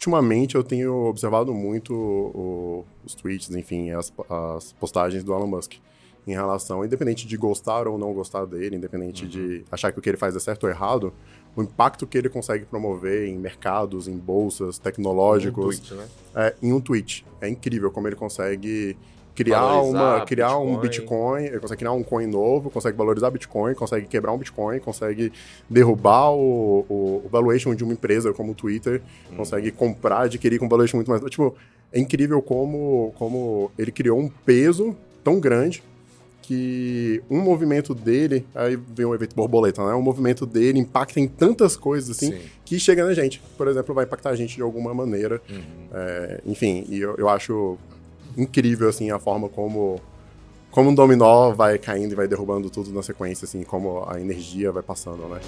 ultimamente eu tenho observado muito o, os tweets, enfim, as, as, postagens do Elon Musk em relação, independente de gostar ou não gostar dele, independente uhum. de achar que o que ele faz é certo ou errado, o impacto que ele consegue promover em mercados, em bolsas, tecnológicos, um tweet, né? é, em um tweet. É incrível como ele consegue criar valorizar uma criar Bitcoin. um Bitcoin, ele consegue criar um coin novo, consegue valorizar Bitcoin, consegue quebrar um Bitcoin, consegue derrubar o, o, o valuation de uma empresa como o Twitter, hum. consegue comprar, adquirir com valuation muito mais. Tipo, é incrível como, como ele criou um peso tão grande que um movimento dele, aí vem um efeito borboleta, né? Um movimento dele impacta em tantas coisas assim Sim. que chega na gente. Por exemplo, vai impactar a gente de alguma maneira. Uhum. É, enfim, e eu, eu acho incrível, assim, a forma como como um dominó vai caindo e vai derrubando tudo na sequência, assim, como a energia vai passando, né?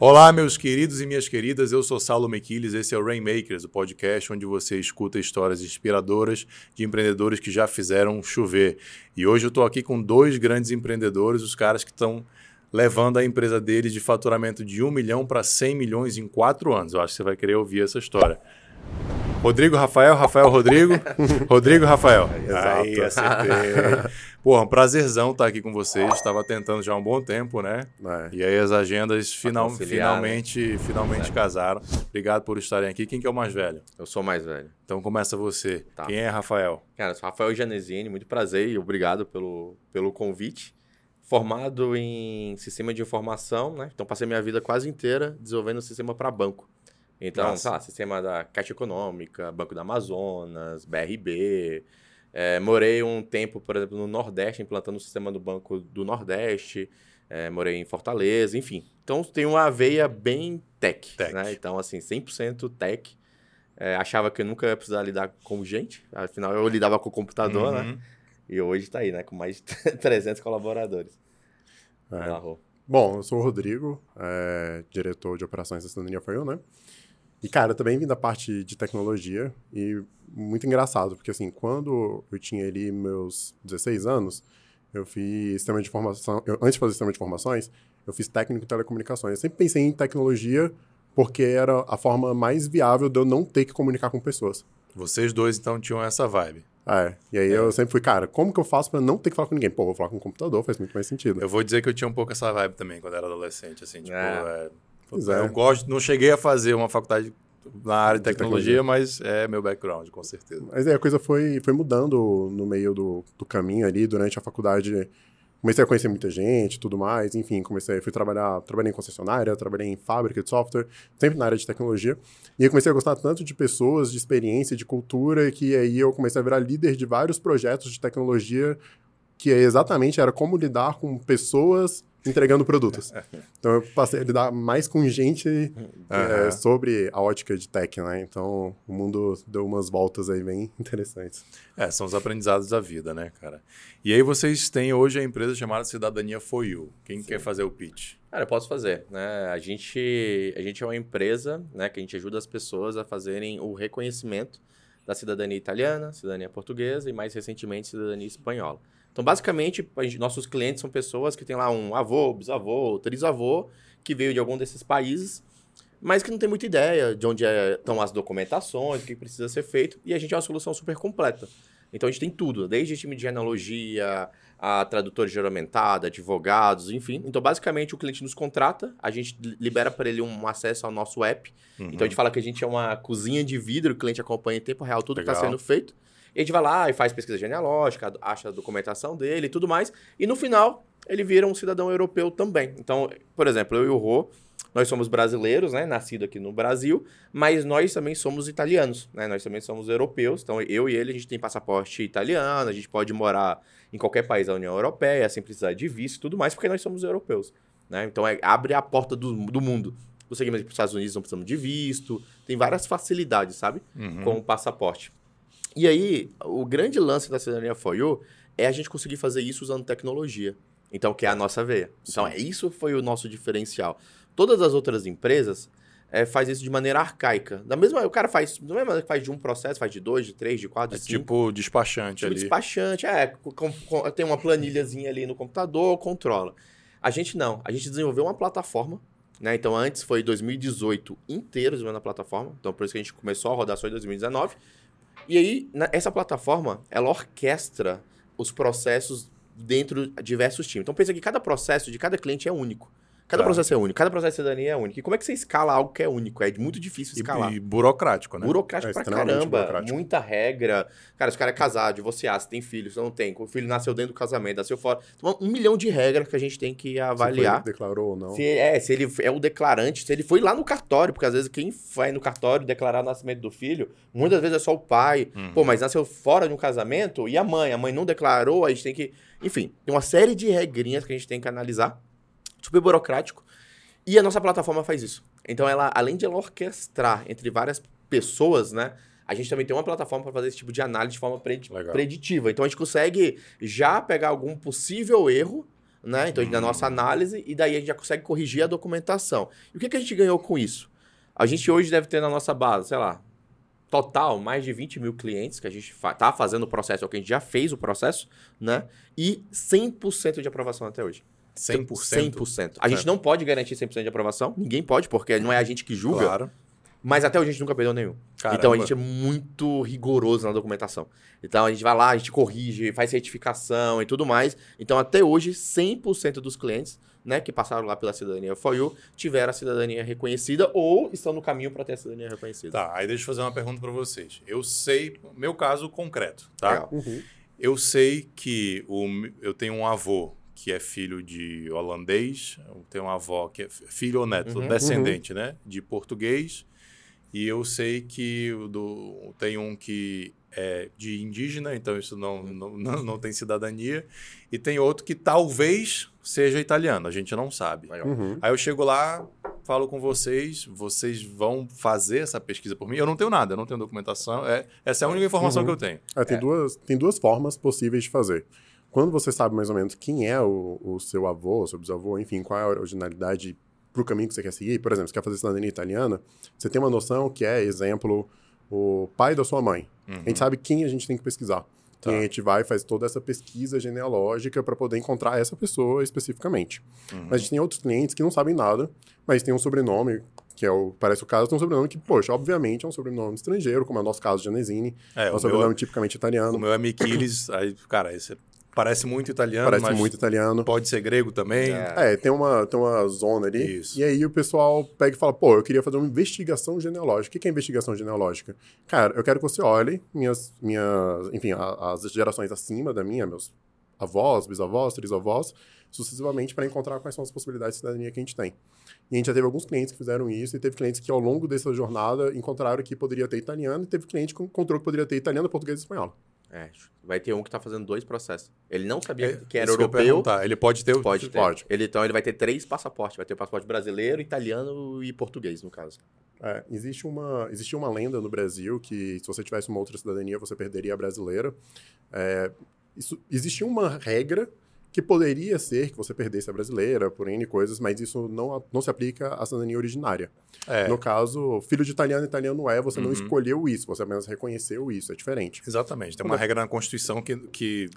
Olá, meus queridos e minhas queridas, eu sou Saulo Mequiles, esse é o Rainmakers, o podcast onde você escuta histórias inspiradoras de empreendedores que já fizeram chover. E hoje eu estou aqui com dois grandes empreendedores, os caras que estão levando a empresa deles de faturamento de 1 milhão para 100 milhões em quatro anos. Eu acho que você vai querer ouvir essa história. Rodrigo Rafael, Rafael Rodrigo. Rodrigo Rafael. Aí, acertei. Porra, um prazerzão estar aqui com vocês. Estava tentando já há um bom tempo, né? É. E aí as agendas final, finalmente, né? finalmente é. casaram. Obrigado por estarem aqui. Quem que é o mais velho? Eu sou o mais velho. Então começa você. Tá. Quem é Rafael? Cara, eu sou Rafael Janesini. Muito prazer e obrigado pelo, pelo convite. Formado em sistema de informação, né? Então passei minha vida quase inteira desenvolvendo sistema para banco. Então, sei lá, sistema da Caixa Econômica, Banco da Amazonas, BRB. É, morei um tempo, por exemplo, no Nordeste, implantando o sistema do Banco do Nordeste. É, morei em Fortaleza, enfim. Então, tem uma veia bem tech, tech. Né? Então, assim, 100% tech. É, achava que eu nunca ia precisar lidar com gente. Afinal, eu lidava com o computador, né? uhum. né? E hoje está aí, né? Com mais de 300 colaboradores. É. Bom, eu sou o Rodrigo, é, diretor de operações da Cidadania Foi né? E, cara, também vim da parte de tecnologia e muito engraçado, porque, assim, quando eu tinha ali meus 16 anos, eu fiz sistema de informação... Eu, antes de fazer sistema de informações, eu fiz técnico de telecomunicações. Eu sempre pensei em tecnologia porque era a forma mais viável de eu não ter que comunicar com pessoas. Vocês dois, então, tinham essa vibe. É, e aí é. eu sempre fui, cara, como que eu faço para não ter que falar com ninguém? Pô, vou falar com o computador, faz muito mais sentido. Eu vou dizer que eu tinha um pouco essa vibe também quando era adolescente, assim, tipo, é. É. Eu gosto, não cheguei a fazer uma faculdade na área de tecnologia, tecnologia, mas é meu background, com certeza. Mas é, a coisa foi, foi mudando no meio do, do caminho ali, durante a faculdade. Comecei a conhecer muita gente tudo mais, enfim, comecei, fui trabalhar, trabalhei em concessionária, trabalhei em fábrica de software, sempre na área de tecnologia. E eu comecei a gostar tanto de pessoas, de experiência, de cultura, que aí eu comecei a virar líder de vários projetos de tecnologia, que exatamente era como lidar com pessoas entregando produtos. Então eu passei a lidar mais com gente uhum. é, sobre a ótica de tech, né? Então o mundo deu umas voltas aí bem interessantes. É, são os aprendizados da vida, né, cara? E aí vocês têm hoje a empresa chamada Cidadania For You. Quem Sim. quer fazer o pitch? Cara, eu posso fazer, né? A gente, a gente é uma empresa, né, que a gente ajuda as pessoas a fazerem o reconhecimento da cidadania italiana, cidadania portuguesa e mais recentemente cidadania espanhola. Então, basicamente, gente, nossos clientes são pessoas que têm lá um avô, bisavô, trisavô, que veio de algum desses países, mas que não tem muita ideia de onde é, estão as documentações, o que precisa ser feito, e a gente é uma solução super completa. Então, a gente tem tudo, desde time de genealogia, a tradutor juramentado, advogados, enfim. Então, basicamente, o cliente nos contrata, a gente libera para ele um acesso ao nosso app. Uhum. Então, a gente fala que a gente é uma cozinha de vidro, o cliente acompanha em tempo real tudo que está sendo feito. E a gente vai lá e faz pesquisa genealógica, acha a documentação dele e tudo mais. E no final, ele vira um cidadão europeu também. Então, por exemplo, eu e o Rô, nós somos brasileiros, né? Nascido aqui no Brasil, mas nós também somos italianos, né? Nós também somos europeus. Então, eu e ele, a gente tem passaporte italiano, a gente pode morar em qualquer país da União Europeia, sem precisar de visto e tudo mais, porque nós somos europeus. Né? Então, é, abre a porta do, do mundo. Conseguimos ir para os Estados Unidos, não precisamos de visto. Tem várias facilidades, sabe? Uhum. Com o passaporte. E aí, o grande lance da cidadania For You é a gente conseguir fazer isso usando tecnologia. Então, que é a nossa veia. Então, é, isso foi o nosso diferencial. Todas as outras empresas é, faz isso de maneira arcaica. Da mesma, o cara faz, da mesma maneira que faz de um processo, faz de dois, de três, de quatro, de é cinco. Tipo despachante tipo ali. despachante, é. Com, com, tem uma planilhazinha ali no computador, controla. A gente não. A gente desenvolveu uma plataforma Né? Então, antes foi 2018 inteiro desenvolvendo a plataforma. Então, por isso que a gente começou a rodar só em 2019. E aí, na- essa plataforma, ela orquestra os processos dentro de diversos times. Então, pensa que cada processo de cada cliente é único. Cada Tá. processo é único, cada processo de cidadania é único. E como é que você escala algo que é único? É muito difícil escalar. E, e burocrático, né? Burocrático É pra caramba. burocrático. Muita regra. Cara, se o cara é casado, divorciado, se tem filho, se não tem, o filho nasceu dentro do casamento, nasceu fora. Então, um milhão de regras que a gente tem que Se avaliar. foi- declarou ou não. Se é, se ele é o declarante, se ele foi lá no cartório, porque às vezes quem vai no cartório declarar o nascimento do filho, muitas vezes é só o pai. Uhum. Pô, mas nasceu fora de um casamento e a mãe, a mãe não declarou, a gente tem que. Enfim, tem uma série de regrinhas que a gente tem que analisar. Super burocrático. E a nossa plataforma faz isso. Então, ela, além de ela orquestrar entre várias pessoas, né? A gente também tem uma plataforma para fazer esse tipo de análise de forma predi- Legal. preditiva. Então, a gente consegue já pegar algum possível erro, né? Então, na Hum. nossa análise, e daí a gente já consegue corrigir a documentação. E o que, que a gente ganhou com isso? A gente hoje deve ter na nossa base, sei lá, total, mais de 20 mil clientes que a gente fa tá fazendo o processo, ou que a gente já fez o processo, né? E 100% de aprovação até hoje. 100%. 100%. A gente não pode garantir 100% de aprovação, ninguém pode, porque não é a gente que julga, Claro. mas até hoje a gente nunca perdeu nenhum. Caramba. Então a gente é muito rigoroso na documentação. Então a gente vai lá, a gente corrige, faz certificação e tudo mais. Então até hoje 100% dos clientes, né, que passaram lá pela cidadania For You, tiveram a cidadania reconhecida ou estão no caminho para ter a cidadania reconhecida. Tá, aí deixa eu fazer uma pergunta para vocês. Eu sei, meu caso concreto, tá? Uhum. Eu sei que o, eu tenho um avô que é filho de holandês, eu tenho uma avó que é fi- filho ou neto, Uhum. descendente, né, de português, e eu sei que do, tem um que é de indígena, então isso não, não, não, não tem cidadania, e tem outro que talvez seja italiano, a gente não sabe. Uhum. Aí eu chego lá, falo com vocês, vocês vão fazer essa pesquisa por mim. Eu não tenho nada, eu não tenho documentação. É, essa é a única informação Uhum. que eu tenho. É, tem, Duas, tem duas formas possíveis de fazer. Quando você sabe mais ou menos quem é o, o seu avô, seu bisavô, enfim, qual é a originalidade para o caminho que você quer seguir, por exemplo, você quer fazer cidadania italiana, você tem uma noção que é, exemplo, o pai da sua mãe. A gente sabe quem a gente tem que pesquisar. Tá. E a gente vai e faz toda essa pesquisa genealógica para poder encontrar essa pessoa especificamente. Uhum. Mas a gente tem outros clientes que não sabem nada, mas tem um sobrenome, que é o, parece o caso, tem um sobrenome que, poxa, obviamente é um sobrenome estrangeiro, como é o nosso caso de Anesini, É, é um sobrenome meu, tipicamente italiano. o meu é Miquiles, aí, cara, esse parece muito italiano, Parece muito italiano. pode ser grego também. É. É, tem uma, tem uma zona ali. Isso. E aí o pessoal pega e fala, pô, eu queria fazer uma investigação genealógica. O que que é investigação genealógica? Cara, eu quero que você olhe minhas, minhas enfim, a- as gerações acima da minha, meus avós, bisavós, trisavós, sucessivamente para encontrar quais são as possibilidades de cidadania que a gente tem. E a gente já teve alguns clientes que fizeram isso, e teve clientes que ao longo dessa jornada encontraram que poderia ter italiano, e teve cliente que encontrou que poderia ter italiano, português e espanhol. É, vai ter um que tá fazendo dois processos. Ele não sabia É, que era eu europeu. perguntar. Ele pode ter... o- Pode ter. Pode. Ele, então ele vai ter três passaportes. Vai ter o passaporte brasileiro, italiano e português, no caso. É, existe uma, existia uma lenda no Brasil que se você tivesse uma outra cidadania, você perderia a brasileira. É, isso, existia uma regra que poderia ser que você perdesse a brasileira por N coisas, mas isso não, não se aplica à cidadania originária. É, No caso, filho de italiano, italiano é, você não Uhum. escolheu isso, você apenas reconheceu isso, é diferente. exatamente. Tem uma regra na Constituição que... que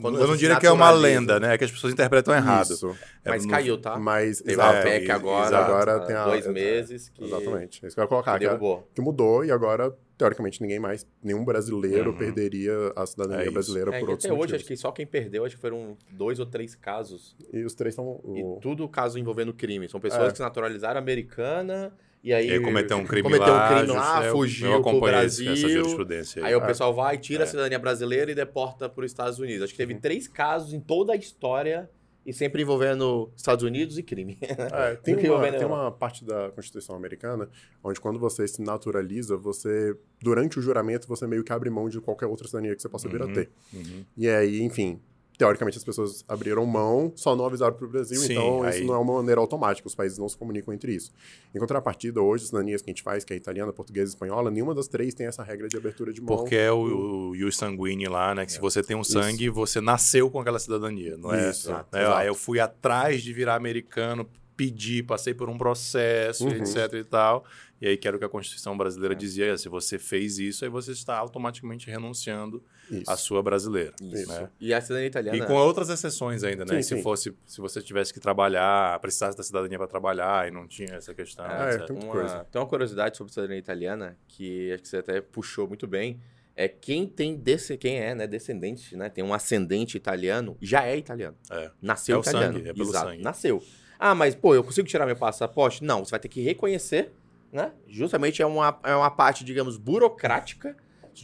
Quando eu não você diria que é uma lenda, né? É que as pessoas interpretam errado. Isso. É, Mas no- caiu, tá? Mas, Teve exato, a PEC e- agora, exato. Agora há tem a- dois meses, que, Exatamente. É isso que eu ia colocar. que derrubou. que mudou e agora, teoricamente, ninguém mais, nenhum brasileiro Uhum. perderia a É cidadania isso. brasileira É, por e outros até hoje, motivos. acho que só quem perdeu, acho que foram dois ou três casos. E os três são... E o- tudo caso envolvendo crime. São pessoas É. que se naturalizaram americana e aí... E cometeu um crime cometeu lá, um crime lá, eu- fugiu eu pro Brasil. essa jurisprudência aí. Aí o É. pessoal vai, tira É. a cidadania brasileira e deporta para os Estados Unidos. Acho que teve três casos em toda a história e sempre envolvendo Estados Unidos e crime. É, tem, uma, tem uma parte da Constituição americana onde quando você se naturaliza, você, durante o juramento, você meio que abre mão de qualquer outra cidadania que você possa vir a Uhum. ter. Uhum. E aí, enfim, teoricamente as pessoas abriram mão, só não avisaram para o Brasil, Sim, então aí- isso não é uma maneira automática, os países não se comunicam entre isso. Em contrapartida, hoje, as cidadanias que a gente faz, que é italiana, portuguesa e espanhola, nenhuma das três tem essa regra de abertura de mão. Porque é o, o ius sanguine lá, né? Que se você tem um sangue, você nasceu com aquela cidadania, não é? Isso, né? Aí eu fui atrás de virar americano, pedi, passei por um processo, Uhum. etc e tal. E aí, que era o que a Constituição brasileira É. dizia, se você fez isso, aí você está automaticamente renunciando Isso. à sua brasileira. Isso. né? E a cidadania italiana. E com outras exceções ainda, né? Sim, se sim. fosse, se você tivesse que trabalhar, precisasse da cidadania para trabalhar e não tinha essa questão, É, etc. tem uma, coisa. tem uma curiosidade sobre a cidadania italiana que acho que você até puxou muito bem. É quem tem desse, quem é, né, descendente, né, tem um ascendente italiano, já é italiano. É. Nasceu É o italiano. sangue, é pelo Exato, sangue. Nasceu. Ah, mas pô, eu consigo tirar meu passaporte? Não, você vai ter que reconhecer, né? Justamente é uma, é uma parte, digamos, burocrática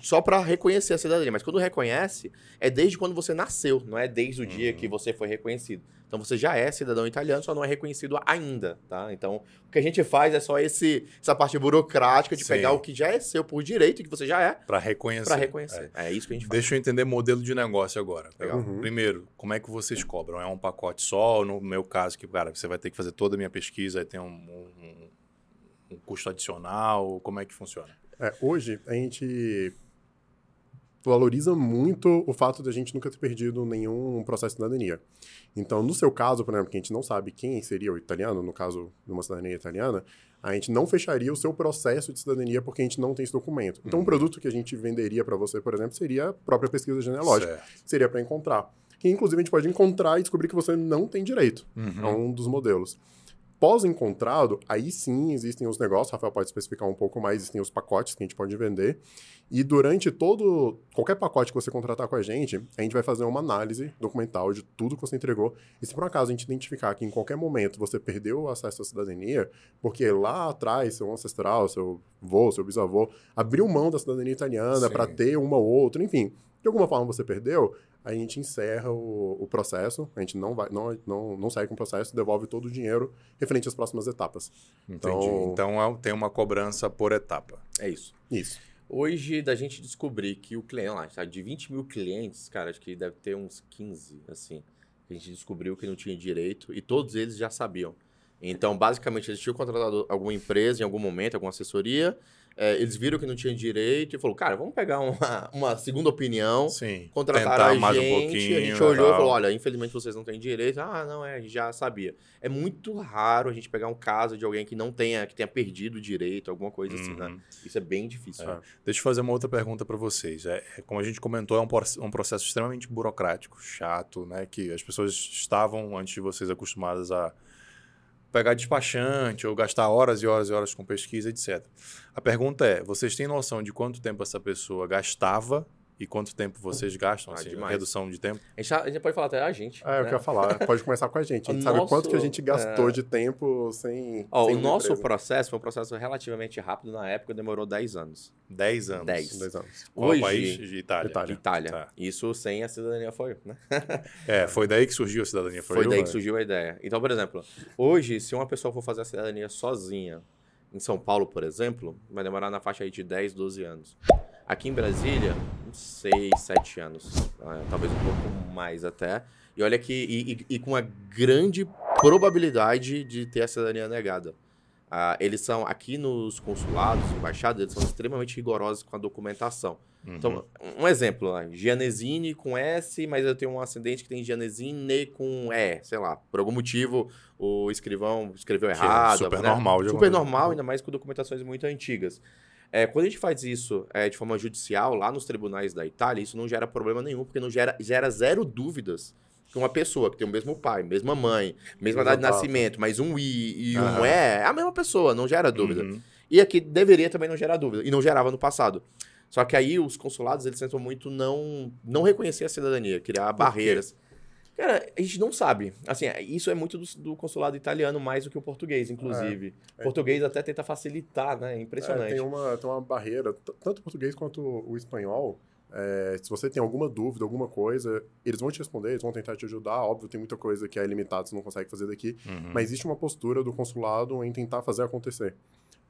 só para reconhecer a cidadania. Mas quando reconhece, é desde quando você nasceu, não é desde o dia Uhum. que você foi reconhecido. Então você já é cidadão italiano, só não é reconhecido ainda, tá? Então o que a gente faz é só esse, essa parte burocrática de Sim. pegar o que já é seu por direito, que você já é, Para reconhecer. para reconhecer. É. isso que a gente faz. Deixa eu entender modelo de negócio agora. Legal. Uhum. Primeiro, como é que vocês cobram? É um pacote só? No meu caso, que, cara, você vai ter que fazer toda a minha pesquisa e tem um, um- um custo adicional? Como é que funciona? É, hoje, a gente valoriza muito o fato de a gente nunca ter perdido nenhum processo de cidadania. Então, no seu caso, por exemplo, que a gente não sabe quem seria o italiano, no caso de uma cidadania italiana, a gente não fecharia o seu processo de cidadania porque a gente não tem esse documento. Então, um produto que a gente venderia para você, por exemplo, seria a própria pesquisa genealógica. Certo. Seria para encontrar. Que, inclusive, a gente pode encontrar e descobrir que você não tem direito. Uhum. É um dos modelos. Pós-encontrado, aí sim existem os negócios, o Rafael pode especificar um pouco mais, existem os pacotes que a gente pode vender. E durante todo, qualquer pacote que você contratar com a gente, a gente vai fazer uma análise documental de tudo que você entregou. E se por acaso a gente identificar que em qualquer momento você perdeu o acesso à cidadania, porque lá atrás seu ancestral, seu avô, seu bisavô, abriu mão da cidadania italiana para ter uma ou outra, enfim, de alguma forma você perdeu, a gente encerra o, o processo, a gente não vai, não, não, não segue com o processo, devolve todo o dinheiro referente às próximas etapas. Entendi. Então- Então, é- tem uma cobrança por etapa. É isso. Isso. Hoje, da gente descobrir que o cliente, lá, tá, de 20 mil clientes, cara, acho que deve ter uns 15, assim. A gente descobriu que não tinha direito e todos eles já sabiam. Então, basicamente, eles tinham contratado alguma empresa em algum momento, alguma assessoria, é, eles viram que não tinha direito e falou, cara, vamos pegar uma, uma segunda opinião, Sim. contrataram Tentar a mais gente, um pouquinho. a gente olhou e falou, olha, infelizmente vocês não têm direito. Ah, não, é, a gente já sabia. É muito raro a gente pegar um caso de alguém que não tenha, que tenha perdido o direito, alguma coisa assim, né? Uhum. Isso é bem difícil. É. Deixa eu fazer uma outra pergunta para vocês. É, é, como a gente comentou, é um, um processo extremamente burocrático, chato, né? Que as pessoas estavam, antes de vocês, acostumadas a pegar despachante ou gastar horas e horas e horas com pesquisa, etc. A pergunta é: vocês têm noção de quanto tempo essa pessoa gastava e quanto tempo vocês gastam? Ah, assim, demais. redução de tempo? A gente, a gente pode falar até a gente. É, eu né? quero falar. Pode começar com a gente. A gente O sabe nosso, quanto que a gente gastou é, de tempo sem. Ó, sem o nosso empresa. processo foi um processo relativamente rápido. Na época, demorou 10 anos. 10 anos. 10. Dois anos. Qual Hoje- país? De Itália. Itália. Itália. Tá. Isso sem a cidadania foi, né? É, foi daí que surgiu a cidadania. Foi, Foi, daí eu? que surgiu a ideia. Então, por exemplo, hoje, se uma pessoa for fazer a cidadania sozinha, em São Paulo, por exemplo, vai demorar na faixa aí de 10, 12 anos. Aqui em Brasília, uns 6, 7 anos. Ah, Talvez um pouco mais até. E olha que. E, e- e com uma grande probabilidade de ter a cidadania negada. Ah, eles são, aqui nos consulados, embaixadas, eles são extremamente rigorosos com a documentação. Uhum. Então, um exemplo, né? Gianesini com S, mas eu tenho um ascendente que tem Gianesine com E, sei lá. Por algum motivo, o escrivão escreveu é errado. super né? normal Super normal, ainda mais com documentações muito antigas. É, quando a gente faz isso é, de forma judicial, lá nos tribunais da Itália, isso não gera problema nenhum, porque não gera, gera zero dúvidas que uma pessoa que tem o mesmo pai, mesma mãe, mesma data de nascimento, mas um I e um Aham. E, é a mesma pessoa, não gera dúvida. Uhum. E aqui deveria também não gerar dúvida. E não gerava no passado. Só que aí os consulados, eles tentam muito não, não reconhecer a cidadania, criar barreiras. Cara, a gente não sabe. Assim, isso é muito do, do consulado italiano mais do que o português, inclusive. É. O português até tenta facilitar, né? É É, impressionante. tem, uma, tem uma barreira, tanto o português quanto o espanhol. é, se você tem alguma dúvida, alguma coisa, eles vão te responder, eles vão tentar te ajudar. Óbvio, tem muita coisa que é limitada, você não consegue fazer daqui. Uhum. Mas existe uma postura do consulado em tentar fazer acontecer.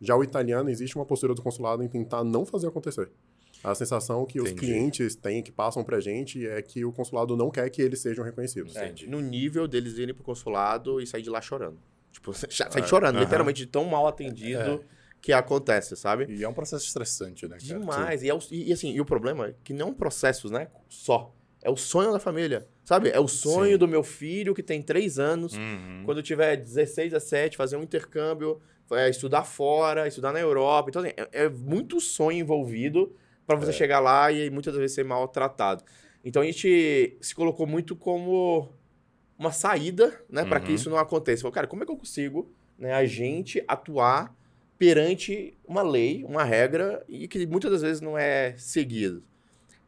Já o italiano, existe uma postura do consulado em tentar não fazer acontecer. A sensação que os Entendi. clientes têm, que passam pra gente, é que o consulado não quer que eles sejam reconhecidos. É, Entendi. no nível deles irem pro consulado e sair de lá chorando. Tipo, sai É, chorando, aham. literalmente, de tão mal atendido que acontece, sabe? E é um processo estressante, né, cara? Demais. E, é o- e, e assim, e o problema é que não processos, né? Só. é o sonho da família, sabe? É o sonho Sim. do meu filho que tem três anos, Uhum. quando tiver 16, 17, fazer um intercâmbio, é, estudar fora, estudar na Europa. Então, assim, é, é muito sonho envolvido para É. você chegar lá e muitas vezes ser maltratado. Então, a gente se colocou muito como uma saída, né, para que Uhum. isso não aconteça. Falou, cara, como é que eu consigo, né, a gente atuar perante uma lei, uma regra e que muitas das vezes não é seguido.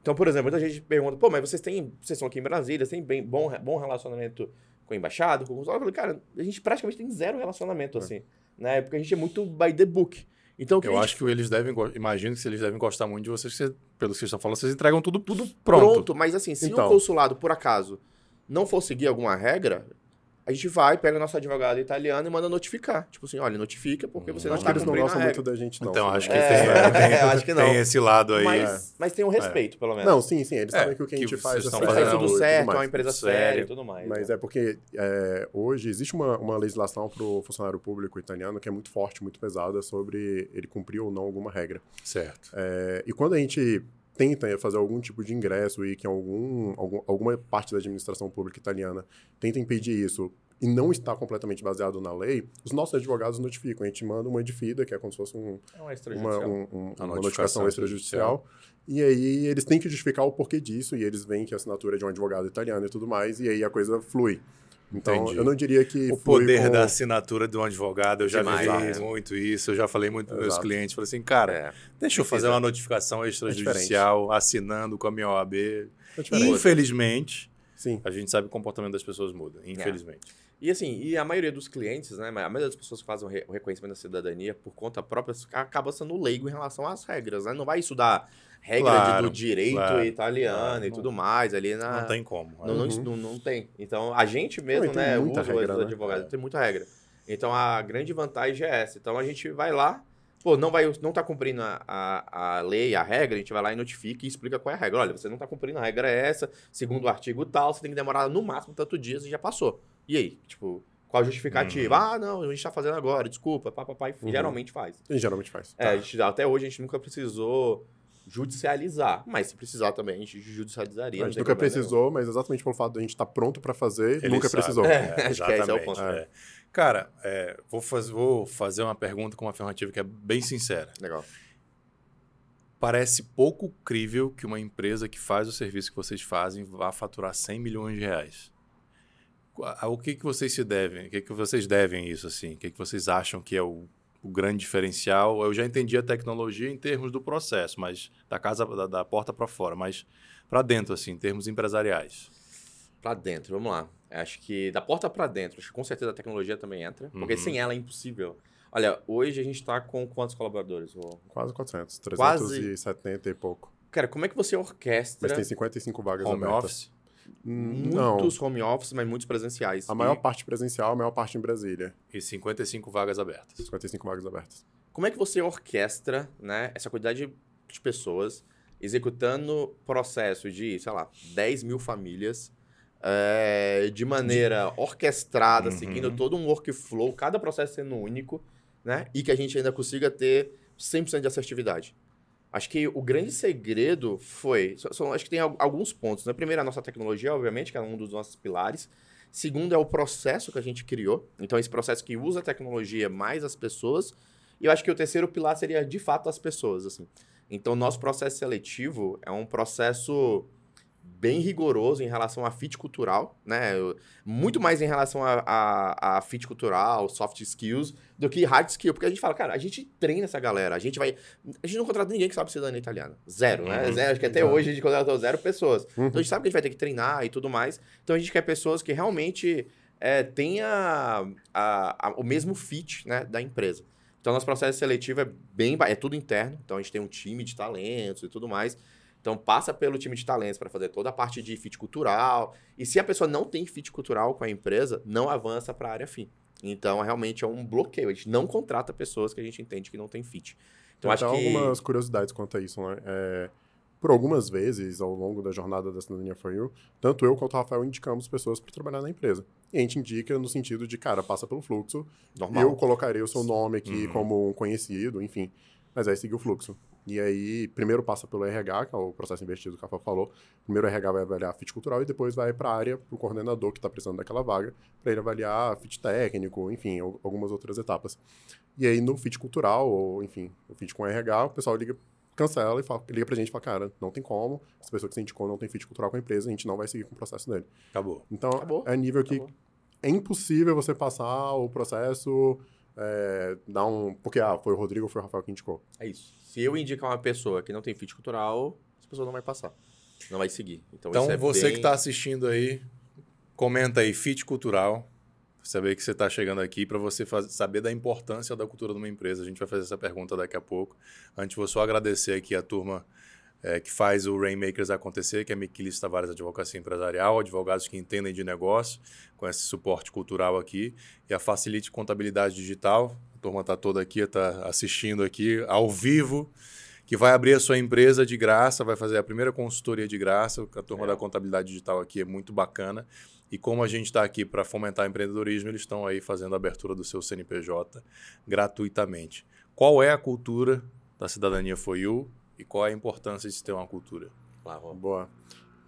Então, por exemplo, muita gente pergunta, pô, mas vocês têm, vocês estão aqui em Brasília, vocês têm bem, bom, bom relacionamento com a embaixada, com o consulado? Eu falei, cara, a gente praticamente tem zero relacionamento, assim, né? Porque a gente é muito by the book. Então, Eu gente acho que eles devem, imagino que se eles devem gostar muito de vocês, você- pelo que vocês estão falando, vocês entregam tudo, tudo pronto. pronto. mas assim, se Então. o consulado, por acaso, não for seguir alguma regra, a gente vai, pega nosso advogado italiano e manda notificar. Tipo assim, olha, notifica porque você não Acho está que eles não gostam muito da gente, não. Então, acho que É, tem, tem- eu acho que não. tem esse lado aí. Mas, mas tem um respeito, pelo menos. Não, sim, sim. Eles É, sabem que o que a gente faz é Tem certo fazendo tudo e certo, é mais. uma empresa Tudo sério. séria e tudo mais. Mas né? é porque é, hoje existe uma, uma legislação para o funcionário público italiano que é muito forte, muito pesada sobre ele cumprir ou não alguma regra. Certo. É, e quando a gente tenta fazer algum tipo de ingresso e que algum, algum- alguma parte da administração pública italiana tenta impedir isso e não está completamente baseado na lei, os nossos advogados notificam. A gente manda uma edifida, que é como se fosse um, É uma uma, extrajudicial. um- um- uma notificação notificação extrajudicial. E aí eles têm que justificar o porquê disso, e eles veem que a assinatura é de um advogado italiano e tudo mais, e aí a coisa flui. Então, Entendi. eu não diria que O poder com... da assinatura de um advogado, eu já vi né? muito isso, eu já falei muito para meus clientes, falei assim, cara, É. deixa eu fazer Precisa. uma notificação extrajudicial, assinando com a minha OAB. É. Infelizmente, Sim. a gente sabe que o comportamento das pessoas muda, infelizmente. E assim, e a maioria dos clientes, né? A maioria das pessoas que fazem o reconhecimento da cidadania por conta própria acaba sendo leigo em relação às regras, né? Não vai estudar regra Claro, do direito claro, italiano claro. e tudo mais ali na. Não tem como. Não, não, Uhum. não, não tem. Então, a gente mesmo, Não, né, muita usa regra, os né? advogados, É. tem muita regra. Então, a grande vantagem é essa. Então, a gente vai lá, pô, não, vai, não tá cumprindo a, a, a lei, a regra, a gente vai lá e notifica e explica qual é a regra. Olha, você não tá cumprindo a regra é essa, segundo o artigo tal, você tem que demorar no máximo tanto dias e já passou. E aí? Tipo, qual a justificativa? Uhum. Ah, não, a gente tá fazendo agora, desculpa, papapá, e Uhum. geralmente faz. E geralmente faz. É, a gente, até hoje a gente nunca precisou judicializar, mas se precisar também, a gente judicializaria. a gente nunca problema nenhum. precisou, mas exatamente pelo fato de a gente estar pronto para fazer, Ele nunca sabe. precisou. É. É, Acho que esse é o exatamente. ponto. é. Cara, é, vou, faz- vou fazer uma pergunta com uma afirmativa que é bem sincera. Legal. Parece pouco crível que uma empresa que faz o serviço que vocês fazem vá faturar 100 milhões de reais. O que, que vocês se devem? O que, que vocês devem isso assim? O que, que vocês acham que é o, o grande diferencial? Eu já entendi a tecnologia em termos do processo, mas da casa da, da porta para fora, mas para dentro assim, em termos empresariais. Pra dentro, vamos lá. Acho que da porta pra dentro, acho que com certeza a tecnologia também entra, porque Uhum. sem ela é impossível. Olha, hoje a gente tá com quantos colaboradores? Quase 400, Quase. 370 e pouco. Cara, como é que você orquestra Mas tem 55 vagas Home abertas. office? Hum, Não, muitos home office, mas muitos presenciais? a maior parte presencial, a maior parte em Brasília. e 55 vagas abertas. 55 vagas abertas. Como é que você orquestra, né, essa quantidade de pessoas executando processo de, sei lá, 10 mil famílias é, de maneira orquestrada, Uhum. seguindo todo um workflow, cada processo sendo único, né? E que a gente ainda consiga ter 100% de assertividade. Acho que o grande segredo foi. só- acho que tem al- alguns pontos. Né? Primeiro, a nossa tecnologia, obviamente, que é um dos nossos pilares. Segundo, é o processo que a gente criou. Então, esse processo que usa a tecnologia mais as pessoas. E eu acho que o terceiro pilar seria, de fato, as pessoas. Assim. Então, nosso processo seletivo é um processo bem rigoroso em relação a fit cultural, né? Muito mais em relação a, a, a fit cultural, soft skills, do que hard skill. Porque a gente fala, cara, a gente treina essa galera, a gente vai... A gente não contrata ninguém que sabe cidadania italiana. Zero, né? Uhum. Zero, acho que até Exato. hoje a gente contratou zero pessoas. Uhum. Então a gente sabe que a gente vai ter que treinar e tudo mais. Então a gente quer pessoas que realmente é, tenha a- a- o mesmo fit né, da empresa. Então nosso processo seletivo é bem... É tudo interno. Então a gente tem um time de talentos e tudo mais. Então passa pelo time de talentos para fazer toda a parte de fit cultural. E se a pessoa não tem fit cultural com a empresa, não avança para a área fim. Então realmente é um bloqueio. A gente não contrata pessoas que a gente entende que não tem fit. Então Então, acho que algumas curiosidades quanto a isso, né? É, por algumas vezes, ao longo da jornada da Cidadania For You, tanto eu quanto o Rafael indicamos pessoas para trabalhar na empresa. E a gente indica no sentido de, cara, passa pelo fluxo, normal. eu colocarei o seu nome aqui Uhum. como um conhecido, enfim. Mas aí seguir o fluxo. E aí, primeiro passa pelo RH, que é o processo invertido que a Rafa falou. Primeiro o RH vai avaliar fit cultural e depois vai para a área, para o coordenador que está precisando daquela vaga, para ele avaliar fit técnico, enfim, algumas outras etapas. E aí, no fit cultural, ou enfim, o fit com RH, o pessoal liga cancela e fala, liga pra gente e fala, cara, não tem como, essa pessoa que você indicou não tem fit cultural com a empresa, a gente não vai seguir com o processo dele. Acabou. Então, Acabou. é nível que Acabou. é impossível você passar o processo, é, dar um... Porque, ah, foi o Rodrigo ou foi o Rafael que indicou. É isso. Se eu indicar uma pessoa que não tem fit cultural, essa pessoa não vai passar. Não vai seguir. Então, Então, isso é você bem... que está assistindo aí, comenta aí, fit cultural. Saber que você está chegando aqui para você faz- saber da importância da cultura de uma empresa. A gente vai fazer essa pergunta daqui a pouco. Antes, vou só agradecer aqui a turma eh, que faz o Rainmakers acontecer, que é Miquilis Tavares Advocacia Empresarial, advogados que entendem de negócio, com esse suporte cultural aqui, e a Facilite Contabilidade Digital. A turma está toda aqui, está assistindo aqui ao vivo que vai abrir a sua empresa de graça, vai fazer a primeira consultoria de graça. A turma É. da contabilidade digital aqui é muito bacana. E como a gente está aqui para fomentar empreendedorismo, eles estão aí fazendo a abertura do seu CNPJ gratuitamente. Qual é a cultura da cidadania for you e qual é a importância de se ter uma cultura? Claro. Boa.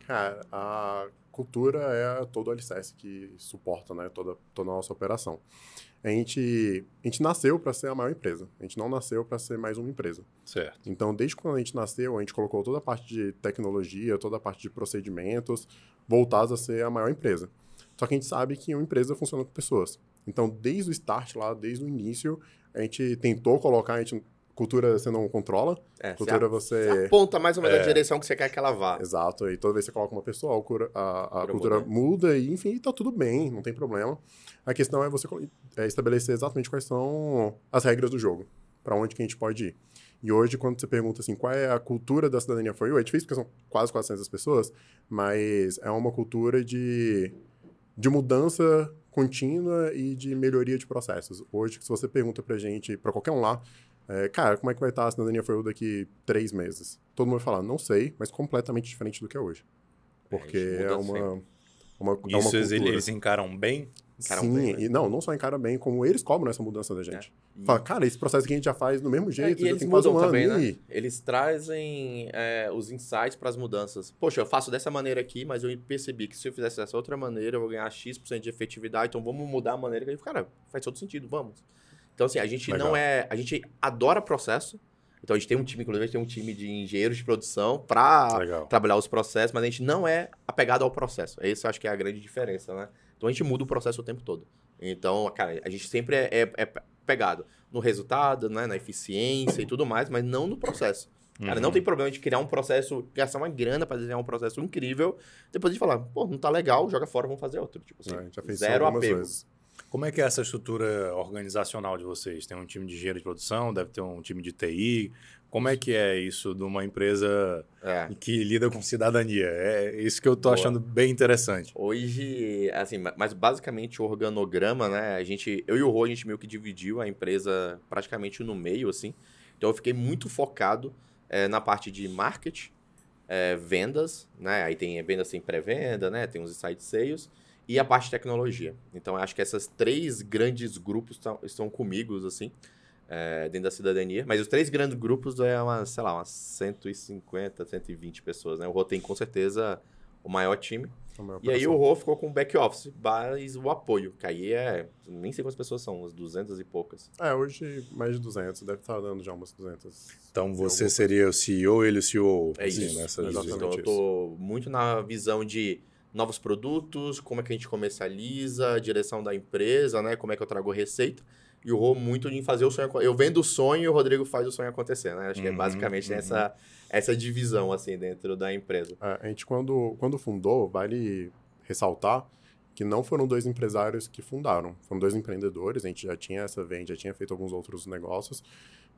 Cara, a cultura é todo o alicerce que suporta né, toda, toda a nossa operação. A gente, a gente nasceu para ser a maior empresa. A gente não nasceu para ser mais uma empresa. Certo. Então, desde quando a gente nasceu, a gente colocou toda a parte de tecnologia, toda a parte de procedimentos voltados a ser a maior empresa. Só que a gente sabe que uma empresa funciona com pessoas. Então, desde o start lá, desde o início, a gente tentou colocar, a gente, cultura você não controla, É, cultura você, você... aponta mais ou menos É. a direção que você quer que ela vá. Exato, e toda vez que você coloca uma pessoa, a cultura, a, a Cultura cultura muda. e, enfim, tá tudo bem, não tem problema. A questão é você é estabelecer exatamente quais são as regras do jogo, para onde que a gente pode ir. E hoje, quando você pergunta assim, qual é a cultura da cidadania for you, é difícil porque são quase 400 pessoas, mas é uma cultura de, de mudança contínua e de melhoria de processos. Hoje, se você pergunta pra gente, pra qualquer um lá, é, cara, como é que vai estar a cidadania for daqui três meses? Todo mundo vai falar, não sei, mas completamente diferente do que é hoje. Porque a gente é, muda uma, uma, é uma Isso eles, cultura. eles encaram bem? Encaram Sim, bem, né? e não, não só encara bem, como eles cobram essa mudança da gente. Fala, cara, esse processo que a gente já faz do mesmo jeito, É, e eles mudam um ano também, né? Eles trazem é, os insights para as mudanças. Poxa, eu faço dessa maneira aqui, mas eu percebi que se eu fizesse dessa outra maneira, eu vou ganhar X% de efetividade, então vamos mudar a maneira que cara, faz todo sentido, vamos. Então, assim, a gente Legal. não é. A gente adora processo. Então a gente tem um time, inclusive, a gente tem um time de engenheiros de produção para trabalhar os processos, mas a gente não é apegado ao processo. Esse eu acho que é a grande diferença, né? Então a gente muda o processo o tempo todo. Então, cara, a gente sempre é, é- é pegado no resultado, né, na eficiência e tudo mais, mas não no processo. Cara, Uhum. não tem problema de criar um processo, gastar uma grana para desenhar um processo incrível, depois de falar, pô, não tá legal, joga fora, vamos fazer outro. Tipo assim, É, zero apego. vezes. Como é que é essa estrutura organizacional de vocês? Tem um time de engenheiro de produção, deve ter um time de TI. Como é que é isso de uma empresa É. que lida com cidadania? É isso que eu tô Boa. achando bem interessante. Hoje, assim, ma- mas basicamente o organograma, né? A gente, eu e o Rô, a gente meio que dividiu a empresa praticamente no meio, assim. Então eu fiquei muito focado eh, na parte de marketing, eh, vendas, né? Aí tem vendas sem pré-venda, né? Tem os inside sales e a parte de tecnologia. Então eu acho que essas três grandes grupos tão- estão comigo, assim, eh, dentro da cidadania. Mas os três grandes grupos é umas, sei lá, umas 150, 120 pessoas, né? O Rô tem com certeza o maior time. É uma E aí o Rô ficou com o back office, mas o apoio, que aí é, nem sei quantas pessoas são, umas 200 e poucas. É, hoje mais de 200, deve estar dando já umas 200. Então você seria o CEO, ele o CEO. É assim, isso. nessa isso. divisão. Então eu tô muito na visão de novos produtos, como é que a gente comercializa, a direção da empresa, né? Como é que eu trago receita. E o Rô muito em fazer o sonho. Eu vendo o sonho e o Rodrigo faz o sonho acontecer, né? Acho que é Uhum, basicamente uhum. essa, essa divisão, assim, dentro da empresa. É, a gente, quando, quando fundou, vale ressaltar que não foram dois empresários que fundaram, foram dois empreendedores, a gente já tinha essa venda, já tinha feito alguns outros negócios,